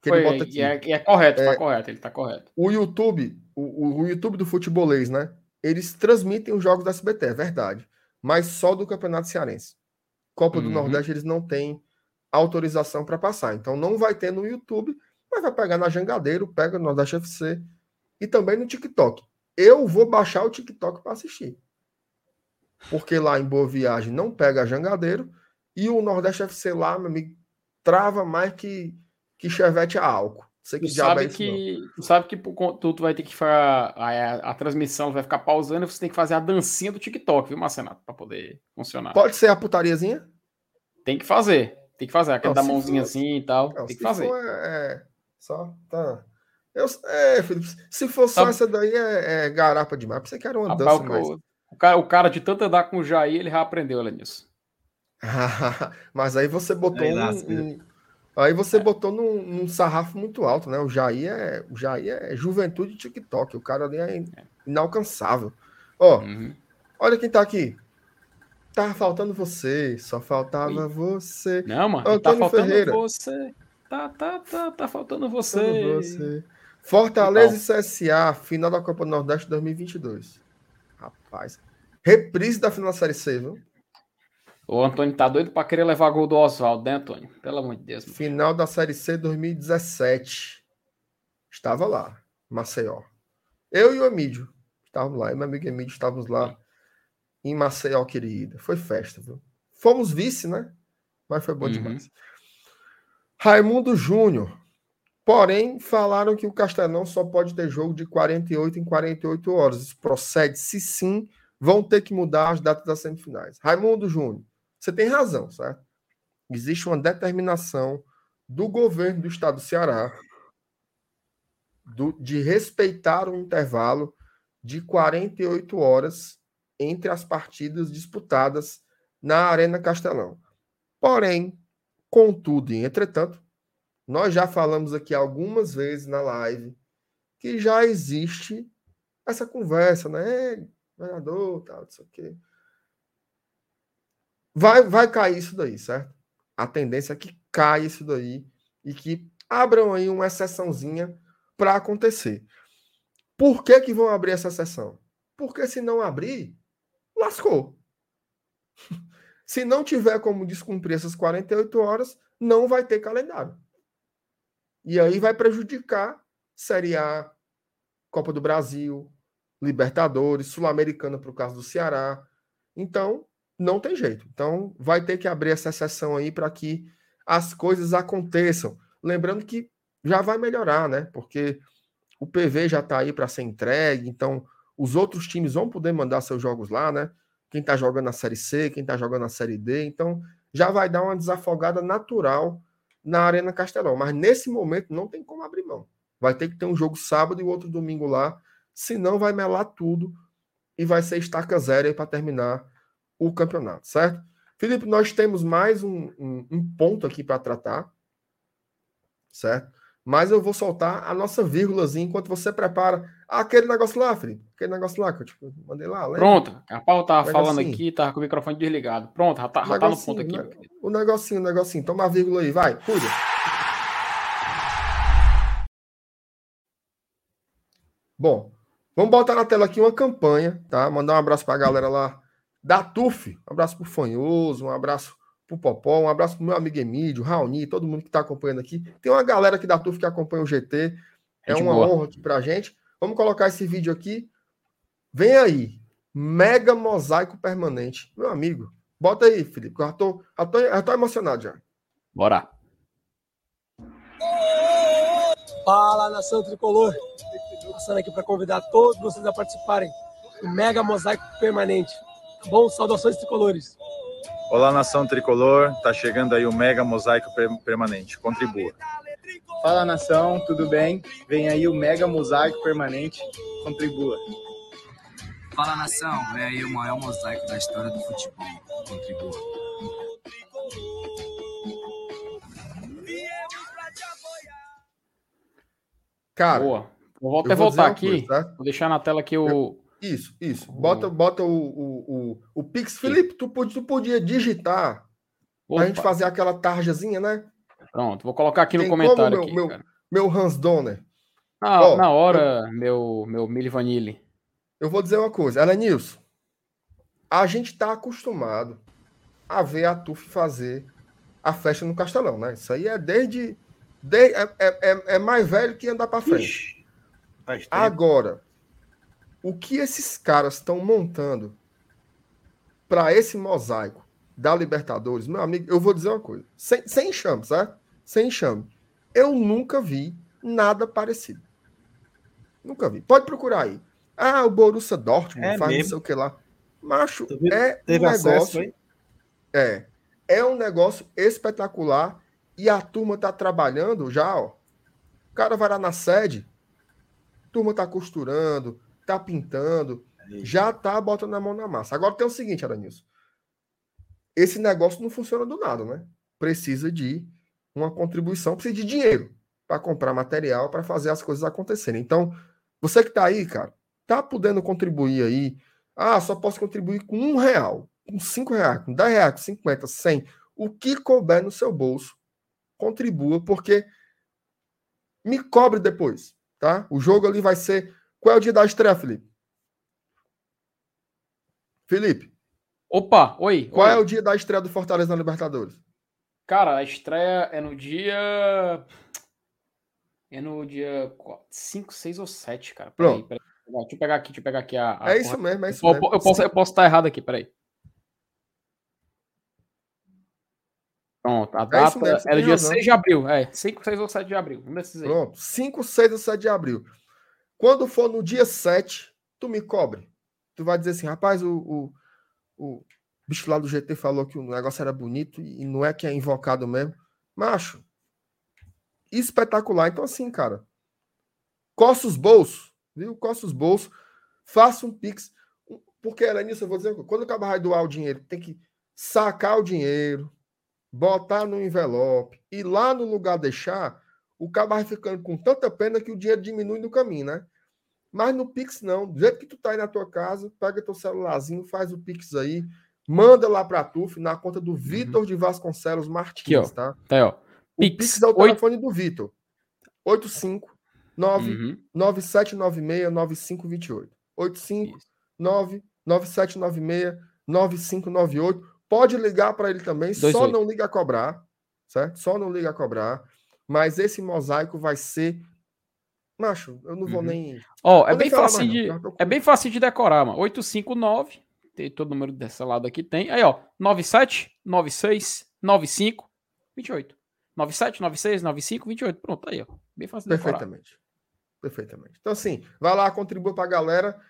que Foi, ele bota aqui. E é, e é correto, tá é, tá correto, ele tá correto. O YouTube, o, o YouTube do futebolês, né? Eles transmitem os jogos da SBT, é verdade. Mas só do Campeonato Cearense. Copa uhum. do Nordeste eles não têm autorização para passar. Então não vai ter no YouTube, mas vai pegar na Jangadeiro, pega no Nordeste FC e também no TikTok. Eu vou baixar o TikTok para assistir porque lá em Boa Viagem não pega jangadeiro, e o Nordeste FC lá, meu amigo, trava mais que, que chevette a álcool. Sei que tu sabe é que, tu sabe que tu, tu vai ter que ficar. A, a, transmissão vai ficar pausando e você tem que fazer a dancinha do TikTok, viu, Marcenato? Pra poder funcionar. Pode ser a putariazinha? Tem que fazer. Tem que fazer. Aquela da mãozinha for, assim e tal. Não, tem que fazer. É, é, só. Tá. Eu, é, Felipe, se for só essa daí, é, é garapa demais. Você quer uma dança mais. O cara, o cara de tanto andar com o Jair, ele já aprendeu olha nisso. [laughs] Mas aí você botou aí, um, um, aí você é. botou num, num, sarrafo muito alto, né? O Jair é, o Jair é juventude TikTok, o cara ali é, é. inalcançável. Ó, uhum. olha quem tá aqui. Tá faltando você, só faltava você. Não, mano, tá Antônio tá faltando Ferreira. você. Tá, tá, tá, tá faltando você. Faltando você. Fortaleza e CSA, final da Copa do Nordeste 2022. Rapaz. Reprise da final da Série C, viu? O Antônio tá doido para querer levar gol do Oswaldo, né, Antônio? Pelo amor de Deus. Final da Série C 2017. Estava lá, Maceió. Eu e o Emílio estávamos lá. Eu e meu amigo Emílio estávamos lá em Maceió, querida. Foi festa, viu? Fomos vice, né? Mas foi bom uhum. demais. Raimundo Júnior. Porém, falaram que o Castelão só pode ter jogo de 48 em 48 horas. Isso procede? Se sim, vão ter que mudar as datas das semifinais. Raimundo Júnior, você tem razão, certo? Existe uma determinação do governo do estado do Ceará do, de respeitar o intervalo de 48 horas entre as partidas disputadas na Arena Castelão. Porém, contudo e entretanto, nós já falamos aqui algumas vezes na live que já existe essa conversa, né? Vereador, tal, não sei o quê. Vai, vai cair isso daí, certo? A tendência é que caia isso daí e que abram aí uma exceçãozinha para acontecer. Por que, que vão abrir essa exceção? Porque se não abrir, lascou. [laughs] Se não tiver como descumprir essas 48 horas, não vai ter calendário. E aí vai prejudicar Série A, Copa do Brasil, Libertadores, Sul-Americana para o caso do Ceará. Então, não tem jeito. Então, vai ter que abrir essa exceção aí para que as coisas aconteçam. Lembrando que já vai melhorar, né? Porque o PV já está aí para ser entregue, então os outros times vão poder mandar seus jogos lá, né? Quem está jogando na Série C, quem está jogando na Série D, então já vai dar uma desafogada natural na Arena Castelão. Mas nesse momento não tem como abrir mão. Vai ter que ter um jogo sábado e outro domingo lá, senão vai melar tudo e vai ser estaca zero para terminar o campeonato, certo? Felipe, nós temos mais um, um, um ponto aqui para tratar, certo? Mas eu vou soltar a nossa vírgulazinha enquanto você prepara aquele negócio lá, Felipe. Aquele negócio lá que eu tipo, mandei lá. Lembra? Pronto. A Paulo tava falando aqui, tava com o microfone desligado. Pronto, já tá, já tá no ponto aqui. Né? O negocinho, o negocinho. Toma a vírgula aí, vai, cuida. Bom, vamos botar na tela aqui uma campanha, tá? Mandar um abraço para a galera lá da TUF. Um abraço pro Fanhoso, um abraço pro Popó, um abraço pro meu amigo Emílio, Raoni, todo mundo que está acompanhando aqui. Tem uma galera aqui da TUF que acompanha o GT. É uma boa. honra aqui pra gente. Vamos colocar esse vídeo aqui. Vem aí. Mega mosaico permanente. Meu amigo, bota aí, Felipe. Eu já tô, já tô, já tô emocionado já. Bora. Fala, nação tricolor. Passando aqui para convidar todos vocês a participarem do Mega Mosaico Permanente. Bom, saudações tricolores. Olá, nação tricolor. Tá chegando aí o Mega Mosaico Permanente. Contribua. Fala, nação. Tudo bem? Vem aí o Mega Mosaico Permanente. Contribua. Fala, nação. Vem aí o maior mosaico da história do futebol. Contribua. Cara, Boa. Vou até voltar aqui. Coisa, tá? Vou deixar na tela aqui o. Isso, isso. Bota, bota o, o, o, o Pix. Felipe, tu, tu podia digitar Opa. pra gente fazer aquela tarjazinha, né? Pronto, vou colocar aqui Tem no comentário. Como, meu, aqui, meu, meu Hans Donner. Ah, Ó, na hora, eu, meu, meu Mili Vanille. Eu vou dizer uma coisa, Elenilson. A gente tá acostumado a ver a TUF fazer a festa no Castelão, né? Isso aí é desde. desde é, é, é, é mais velho que andar para frente. Ixi, Agora, o que esses caras estão montando para esse mosaico da Libertadores, meu amigo, eu vou dizer uma coisa, sem, sem enxame, certo? Sem enxame. Eu nunca vi nada parecido. Nunca vi. Pode procurar aí. Ah, o Borussia Dortmund é faz mesmo? não sei o que lá. Macho, é um negócio. Acesso, é. É um negócio espetacular e a turma tá trabalhando já, ó. O cara vai lá na sede, a turma tá costurando, tá pintando, já tá botando a mão na massa. Agora tem o seguinte, Aranilson. Esse negócio não funciona do nada, né? Precisa de uma contribuição, precisa de dinheiro para comprar material, para fazer as coisas acontecerem. Então, você que tá aí, cara, tá podendo contribuir aí. Ah, só posso contribuir com um real, com cinco reais, com dez reais, com cinquenta, cem. O que couber no seu bolso, contribua, porque me cobre depois, tá? O jogo ali vai ser qual é o dia da estreia, Felipe? Felipe. Opa, oi. Qual oi. é o dia da estreia do Fortaleza na Libertadores? Cara, a estreia é no dia. É no dia 5, 6 ou 7, cara. Peraí, peraí. Deixa eu pegar aqui, deixa eu pegar aqui a. a é isso mesmo, é isso eu, mesmo. Eu posso, eu posso estar errado aqui, peraí. Pronto, a é data é, do dia razão. 6 de abril. É, 5, 6 ou 7 de abril. Um desses aí. Pronto, 5, 6 ou 7 de abril. Quando for no dia 7, tu me cobre. Tu vai dizer assim, rapaz, o, o, o bicho lá do GT falou que o negócio era bonito e não é que é invocado mesmo. Macho, espetacular. Então, assim, cara, coça os bolsos, viu? Coça os bolsos, faça um Pix. Porque, Elenilson, eu vou dizer, quando o cara vai doar o dinheiro, tem que sacar o dinheiro, botar no envelope e lá no lugar deixar, o cara vai ficando com tanta pena que o dinheiro diminui no caminho, né? Mas no Pix não. Do jeito que tu tá aí na tua casa, pega teu celularzinho, faz o Pix aí, manda lá pra TUF na conta do Vitor uhum. de Vasconcelos Martins, Aqui, ó. tá? Tá aí, ó. Pix, o Pix é o 8... telefone do Vitor. 859 uhum. 9796 9528. 859 9796 9598. Pode ligar para ele também, 28. só não liga a cobrar, certo? Só não liga a cobrar. Mas esse mosaico vai ser Macho, eu não vou uhum. nem. Ó, oh, é bem fácil de. É bem fácil de decorar, mano. 859. Tem todo o número dessa lado aqui, tem. Aí, ó. 97, 96, 95, 28. 97, 96, 95, 28. Pronto, aí, ó. Bem fácil de decorar. Perfeitamente. Perfeitamente. Então, assim, vai lá, contribua pra galera.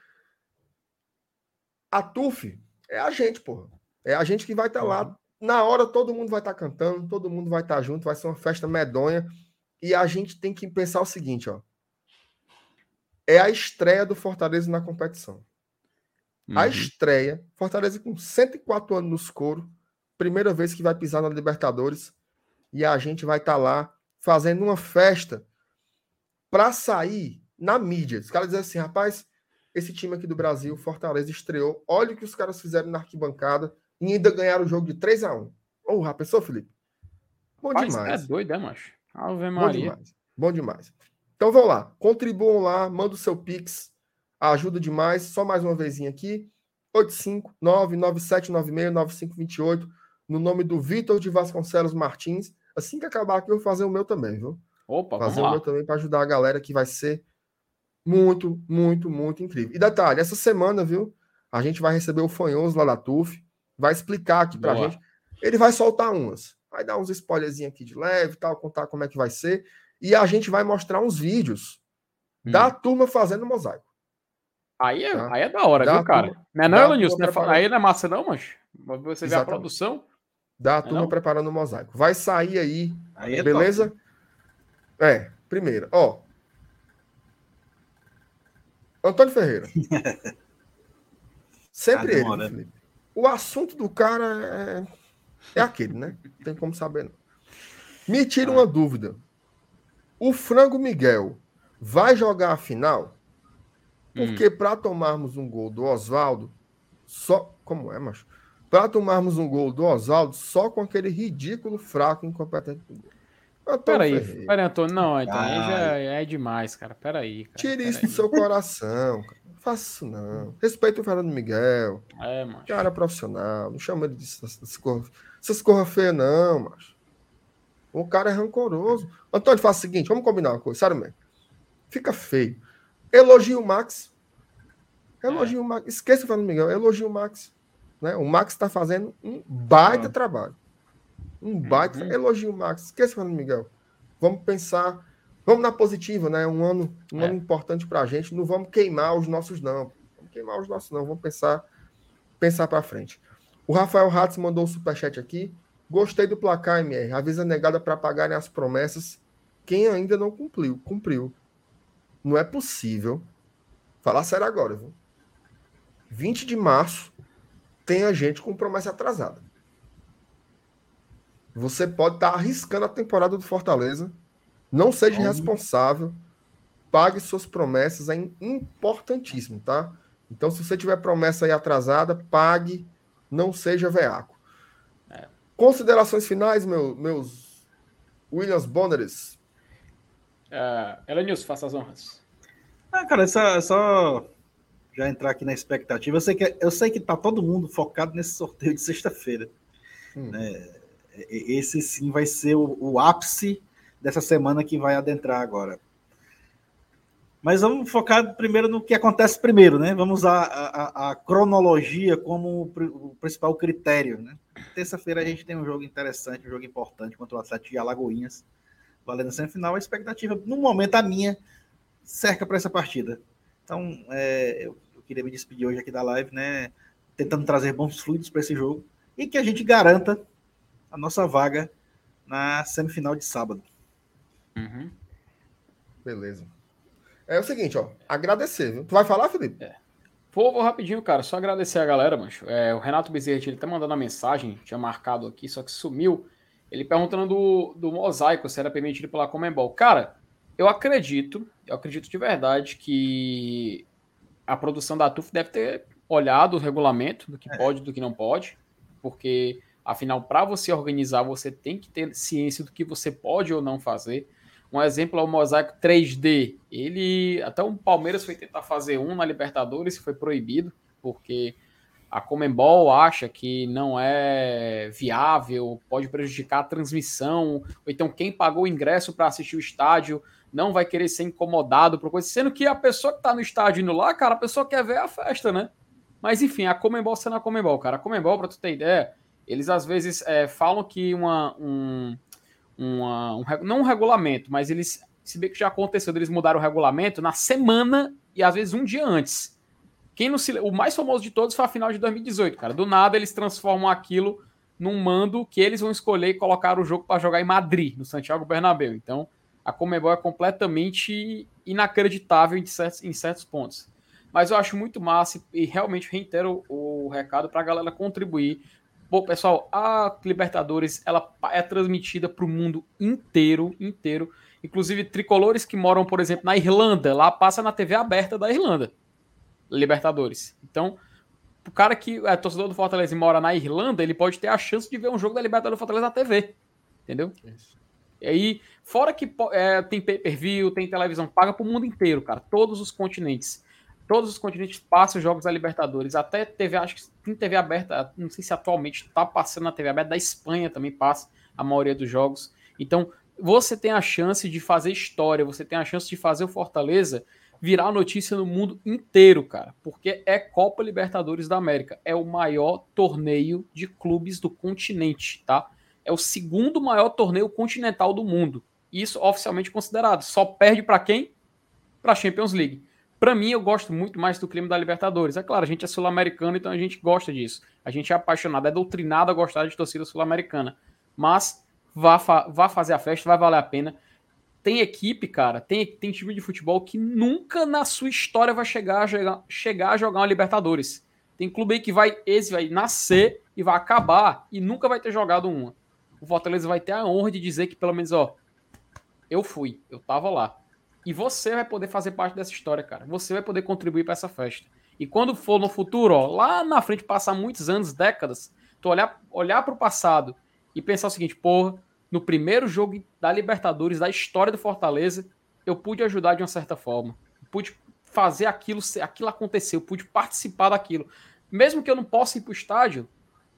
A TUF é a gente, porra. É a gente que vai estar tá lá. Uhum. Na hora, todo mundo vai estar tá cantando, todo mundo vai estar tá junto, vai ser uma festa medonha. E a gente tem que pensar o seguinte, ó é a estreia do Fortaleza na competição. Uhum. A estreia, Fortaleza com 104 anos nos couro, primeira vez que vai pisar na Libertadores, e a gente vai estar tá lá fazendo uma festa para sair na mídia. Os caras dizem assim, rapaz, esse time aqui do Brasil, Fortaleza, estreou. Olha o que os caras fizeram na arquibancada e ainda ganharam o jogo de 3 a 1 Ô, oh, pensou, Felipe? Bom Rapaz, demais. É doido, é, macho? Ave Maria. Bom demais. Bom demais. Então vão lá, contribuam lá, manda o seu Pix, ajuda demais. Só mais uma vezinha aqui, 859-9796-9528, no nome do Vitor de Vasconcelos Martins. Assim que acabar aqui, eu vou fazer o meu também, viu? Opa, fazer o meu também para ajudar a galera que vai ser muito, muito, muito incrível. E detalhe, essa semana, viu? A gente vai receber o Fanhoso lá da TUF, vai explicar aqui pra Boa. gente. Ele vai soltar umas, vai dar uns spoilerzinhos aqui de leve, tal, contar como é que vai ser e a gente vai mostrar uns vídeos hum. da turma fazendo mosaico. Aí é, tá? aí é da hora, da viu, cara? Turma, não é não, Elenilson? É, aí não é massa não, mas você vê a produção. Da é turma não? preparando o mosaico. Vai sair aí, aí é beleza? Top. É, primeiro, ó. Antônio Ferreira. [laughs] Sempre ah, ele, Felipe. O assunto do cara é, é aquele, né? Não tem como saber, não. Me tira ah. uma dúvida. O Frango Miguel vai jogar a final? Porque hum. para tomarmos um gol do Oswaldo, só. Como é, macho? Para tomarmos um gol do Oswaldo, só com aquele ridículo fraco incompetente do gol. Peraí, peraí, Antônio. Não, então aí já é demais, cara. Peraí. Cara, Tire isso do seu coração, cara. Não faça isso, não. Respeita o Fernando Miguel. É, macho. Cara profissional. Não chama ele de essas coisas feias, não, macho. O cara é rancoroso. Antônio, faz o seguinte, vamos combinar uma coisa, sério mesmo. Fica feio. Elogia o Max. Elogia é. o Max. Esqueça o Fernando Miguel, elogia o Max. Né? O Max está fazendo um baita ah. trabalho. Um baita. Uhum. Elogia o Max. Esqueça o Fernando Miguel. Vamos pensar. Vamos na positiva, né? Um ano, um é. ano importante para a gente. Não vamos queimar os nossos, não. Vamos queimar os nossos, não. Vamos pensar, pensar para frente. O Rafael Ratz mandou um superchat aqui. Gostei do placar, MR. Avisa negada para pagarem as promessas. Quem ainda não cumpriu, cumpriu. Não é possível. Falar sério agora, viu? 20 de março tem a gente com promessa atrasada. Você pode estar tá arriscando a temporada do Fortaleza. Não seja responsável. Pague suas promessas. É importantíssimo, tá? Então, se você tiver promessa aí atrasada, pague. Não seja veaco. Considerações finais, meu, meus Williams Bonneres. Uh, Elenilson, faça as honras. Ah, cara, é só, é só já entrar aqui na expectativa. Eu sei, que, eu sei que tá todo mundo focado nesse sorteio de sexta-feira. Hum. Né? Esse sim vai ser o, o ápice dessa semana que vai adentrar agora. Mas vamos focar primeiro no que acontece primeiro, né? Vamos usar a, a, a cronologia como o principal critério, né? Terça-feira a gente tem um jogo interessante, um jogo importante contra o Atlético de Alagoinhas, valendo a semifinal. A expectativa, no momento, a minha, cerca para essa partida. Então, é, eu, eu, queria me despedir hoje aqui da live, né? tentando trazer bons fluidos para esse jogo e que a gente garanta a nossa vaga na semifinal de sábado. Uhum. Beleza. É o seguinte, ó. Agradecer, viu? Tu vai falar, Felipe? É. Vou, vou rapidinho, cara. Só agradecer a galera, mancho. É, o Renato Bezerra, ele tá mandando a mensagem, tinha marcado aqui, só que sumiu. Ele perguntando do, do mosaico, se era permitido pela Comembol. Cara, eu acredito, eu acredito de verdade que a produção da TUF deve ter olhado o regulamento do que é. pode e do que não pode, porque afinal, para você organizar, você tem que ter ciência do que você pode ou não fazer. Um exemplo é o mosaico 3D. Ele até o Palmeiras foi tentar fazer um na Libertadores e foi proibido porque a Comembol acha que não é viável, pode prejudicar a transmissão, ou então quem pagou o ingresso para assistir o estádio não vai querer ser incomodado por coisa, sendo que a pessoa que está no estádio indo lá, cara, a pessoa quer ver a festa, né? Mas enfim, a Comembol sendo a Comembol, cara. A Comembol, para tu ter ideia, eles às vezes é, falam que uma, um, uma, um, não um regulamento, mas eles, se bem que já aconteceu, eles mudaram o regulamento na semana e às vezes um dia antes. Quem não se, o mais famoso de todos foi a final de 2018, cara. Do nada eles transformam aquilo num mando que eles vão escolher e colocar o jogo para jogar em Madrid, no Santiago Bernabéu. Então, a Comebol é completamente inacreditável em certos, em certos pontos. Mas eu acho muito massa e realmente reitero o, o recado para a galera contribuir Bom, pessoal, a Libertadores ela é transmitida para o mundo inteiro, inteiro. Inclusive tricolores que moram, por exemplo, na Irlanda, lá passa na TV aberta da Irlanda. Libertadores. Então, o cara que é torcedor do Fortaleza e mora na Irlanda, ele pode ter a chance de ver um jogo da Libertadores do Fortaleza na TV. Entendeu? Isso. E aí, fora que é, tem pay-per-view, tem televisão paga para o mundo inteiro, cara. Todos os continentes todos os continentes passam jogos da Libertadores. Até TV, acho que tem TV aberta, não sei se atualmente está passando na TV aberta, da Espanha também passa a maioria dos jogos. Então, você tem a chance de fazer história, você tem a chance de fazer o Fortaleza virar notícia no mundo inteiro, cara, porque é Copa Libertadores da América, é o maior torneio de clubes do continente, tá? É o segundo maior torneio continental do mundo. Isso oficialmente considerado. Só perde para quem? Para Champions League. Para mim, eu gosto muito mais do clima da Libertadores. É claro, a gente é sul-americano, então a gente gosta disso. A gente é apaixonado, é doutrinado a gostar de torcida sul-americana. Mas vá, fa vá fazer a festa, vai valer a pena. Tem equipe, cara, tem, tem time de futebol que nunca na sua história vai chegar a jogar, chegar a jogar uma Libertadores. Tem clube aí que vai, esse vai nascer e vai acabar e nunca vai ter jogado uma. O Fortaleza vai ter a honra de dizer que, pelo menos, ó, eu fui, eu tava lá. E você vai poder fazer parte dessa história, cara. Você vai poder contribuir para essa festa. E quando for no futuro, ó, lá na frente, passar muitos anos, décadas, tu olhar, olhar para o passado e pensar o seguinte, porra, no primeiro jogo da Libertadores, da história do Fortaleza, eu pude ajudar de uma certa forma. Pude fazer aquilo, aquilo acontecer, eu pude participar daquilo. Mesmo que eu não possa ir para o estádio,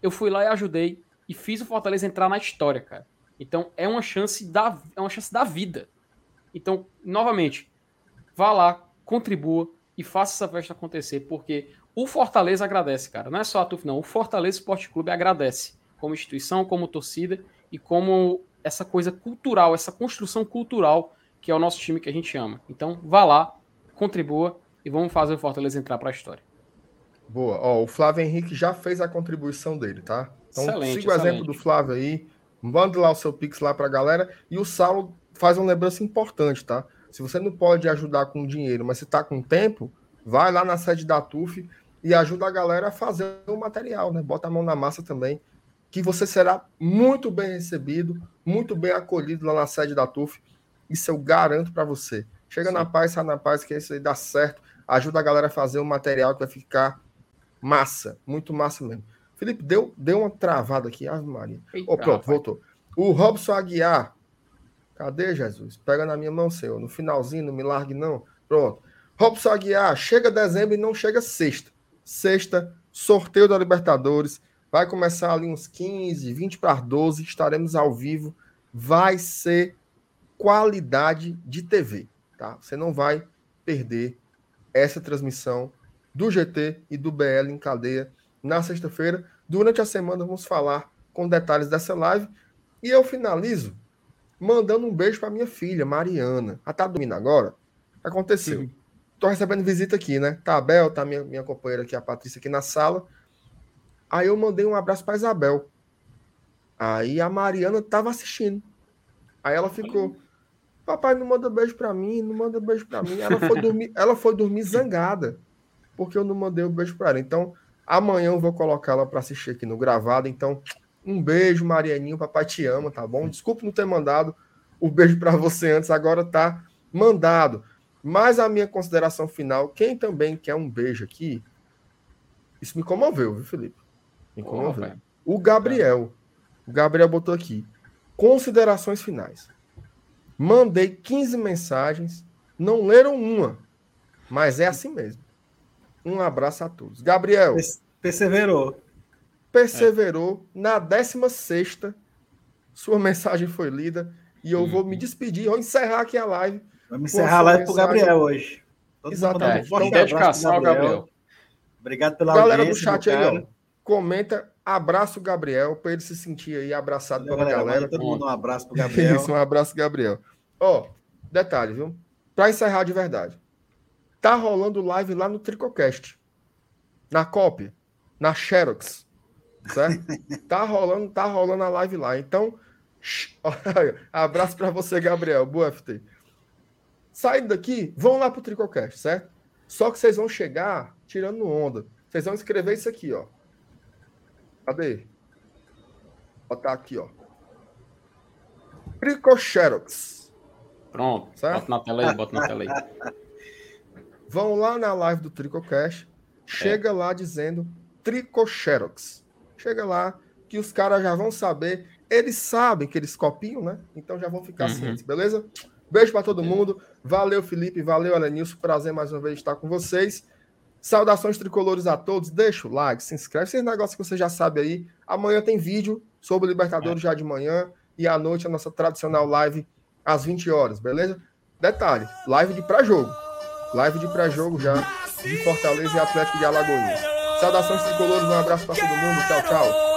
eu fui lá e ajudei e fiz o Fortaleza entrar na história, cara. Então é uma chance da, é uma chance da vida. Então, novamente, vá lá, contribua e faça essa festa acontecer, porque o Fortaleza agradece, cara. Não é só a TUF, não. O Fortaleza Esporte Clube agradece, como instituição, como torcida e como essa coisa cultural, essa construção cultural que é o nosso time que a gente ama. Então, vá lá, contribua e vamos fazer o Fortaleza entrar para a história. Boa. Ó, o Flávio Henrique já fez a contribuição dele, tá? Então, excelente, siga o exemplo do Flávio aí. Manda lá o seu Pix lá para a galera. E o Saulo faz uma lembrança importante, tá? Se você não pode ajudar com dinheiro, mas você está com tempo, vai lá na sede da TUF e ajuda a galera a fazer o material, né? Bota a mão na massa também, que você será muito bem recebido, muito bem acolhido lá na sede da TUF. Isso eu garanto para você. Chega Sim. na paz, sai na paz, que isso aí dá certo. Ajuda a galera a fazer um material que vai ficar massa, muito massa mesmo. Felipe, deu, deu uma travada aqui, Ave Maria. Eita, oh, pronto, voltou. O Robson Aguiar Cadê, Jesus? Pega na minha mão, Senhor. No finalzinho, não me largue, não. Pronto. Robson Aguiar, chega dezembro e não chega sexta. Sexta, sorteio da Libertadores. Vai começar ali uns 15, 20 para 12. Estaremos ao vivo. Vai ser qualidade de TV, tá? Você não vai perder essa transmissão do GT e do BL em cadeia na sexta-feira. Durante a semana vamos falar com detalhes dessa live. E eu finalizo mandando um beijo para minha filha, Mariana. Ela tá dormindo agora? Aconteceu. Sim. Tô recebendo visita aqui, né? Tá a Bel, tá minha, minha companheira aqui, a Patrícia, aqui na sala. Aí eu mandei um abraço para Isabel. Aí a Mariana tava assistindo. Aí ela ficou, papai não manda beijo para mim, não manda beijo para mim. Ela foi dormir, [laughs] ela foi dormir zangada, porque eu não mandei o um beijo para ela. Então, amanhã eu vou colocá-la para assistir aqui no gravado. Então, um beijo, Marianinho, papai te ama, tá bom? Desculpe não ter mandado o beijo para você antes, agora tá mandado. Mas a minha consideração final, quem também quer um beijo aqui, isso me comoveu, viu, Felipe? Oh, o Gabriel. O Gabriel botou aqui. Considerações finais. Mandei 15 mensagens, não leram uma, mas é assim mesmo. Um abraço a todos. Gabriel. Perseverou. Perseverou. É. Na 16 sua mensagem foi lida e eu vou me uhum. despedir, vou encerrar aqui a live. Vamos encerrar a live para o Gabriel hoje. Todo Exatamente. Então, dedicação ao Gabriel. Obrigado pela Galera do chat aí, ó, comenta, abraço o Gabriel, para ele se sentir aí abraçado pela galera. galera. Todo mundo um abraço pro Gabriel. [laughs] Isso, um abraço, Gabriel. Ó, detalhe, viu? Para encerrar de verdade. Tá rolando live lá no Tricocast. Na cópia, na Xerox. Certo? [laughs] tá rolando, tá rolando a live lá. Então, abraço para você, Gabriel. Boa FT. Saindo daqui, vão lá pro Tricocast, certo? Só que vocês vão chegar tirando onda. Vocês vão escrever isso aqui, ó. Cadê? Botar aqui, ó. Tricoxerox. Pronto. Certo? Bota na tela aí, bota na tela aí. [laughs] Vão lá na live do Tricocast, chega é. lá dizendo Tricoxerox. Chega lá que os caras já vão saber. Eles sabem que eles copiam, né? Então já vão ficar uhum. cientes, beleza? Beijo para todo mundo. Valeu, Felipe. Valeu, Elenilson. Prazer mais uma vez estar com vocês. Saudações tricolores a todos. Deixa o like, se inscreve. Esses negócios que você já sabe aí. Amanhã tem vídeo sobre Libertadores é. já de manhã. E à noite a nossa tradicional live às 20 horas, beleza? Detalhe: live de pré-jogo. Live de pré-jogo já de Fortaleza e Atlético de Alagoinhas. Saudações tricolores. Um abraço para todo mundo. Tchau, tchau.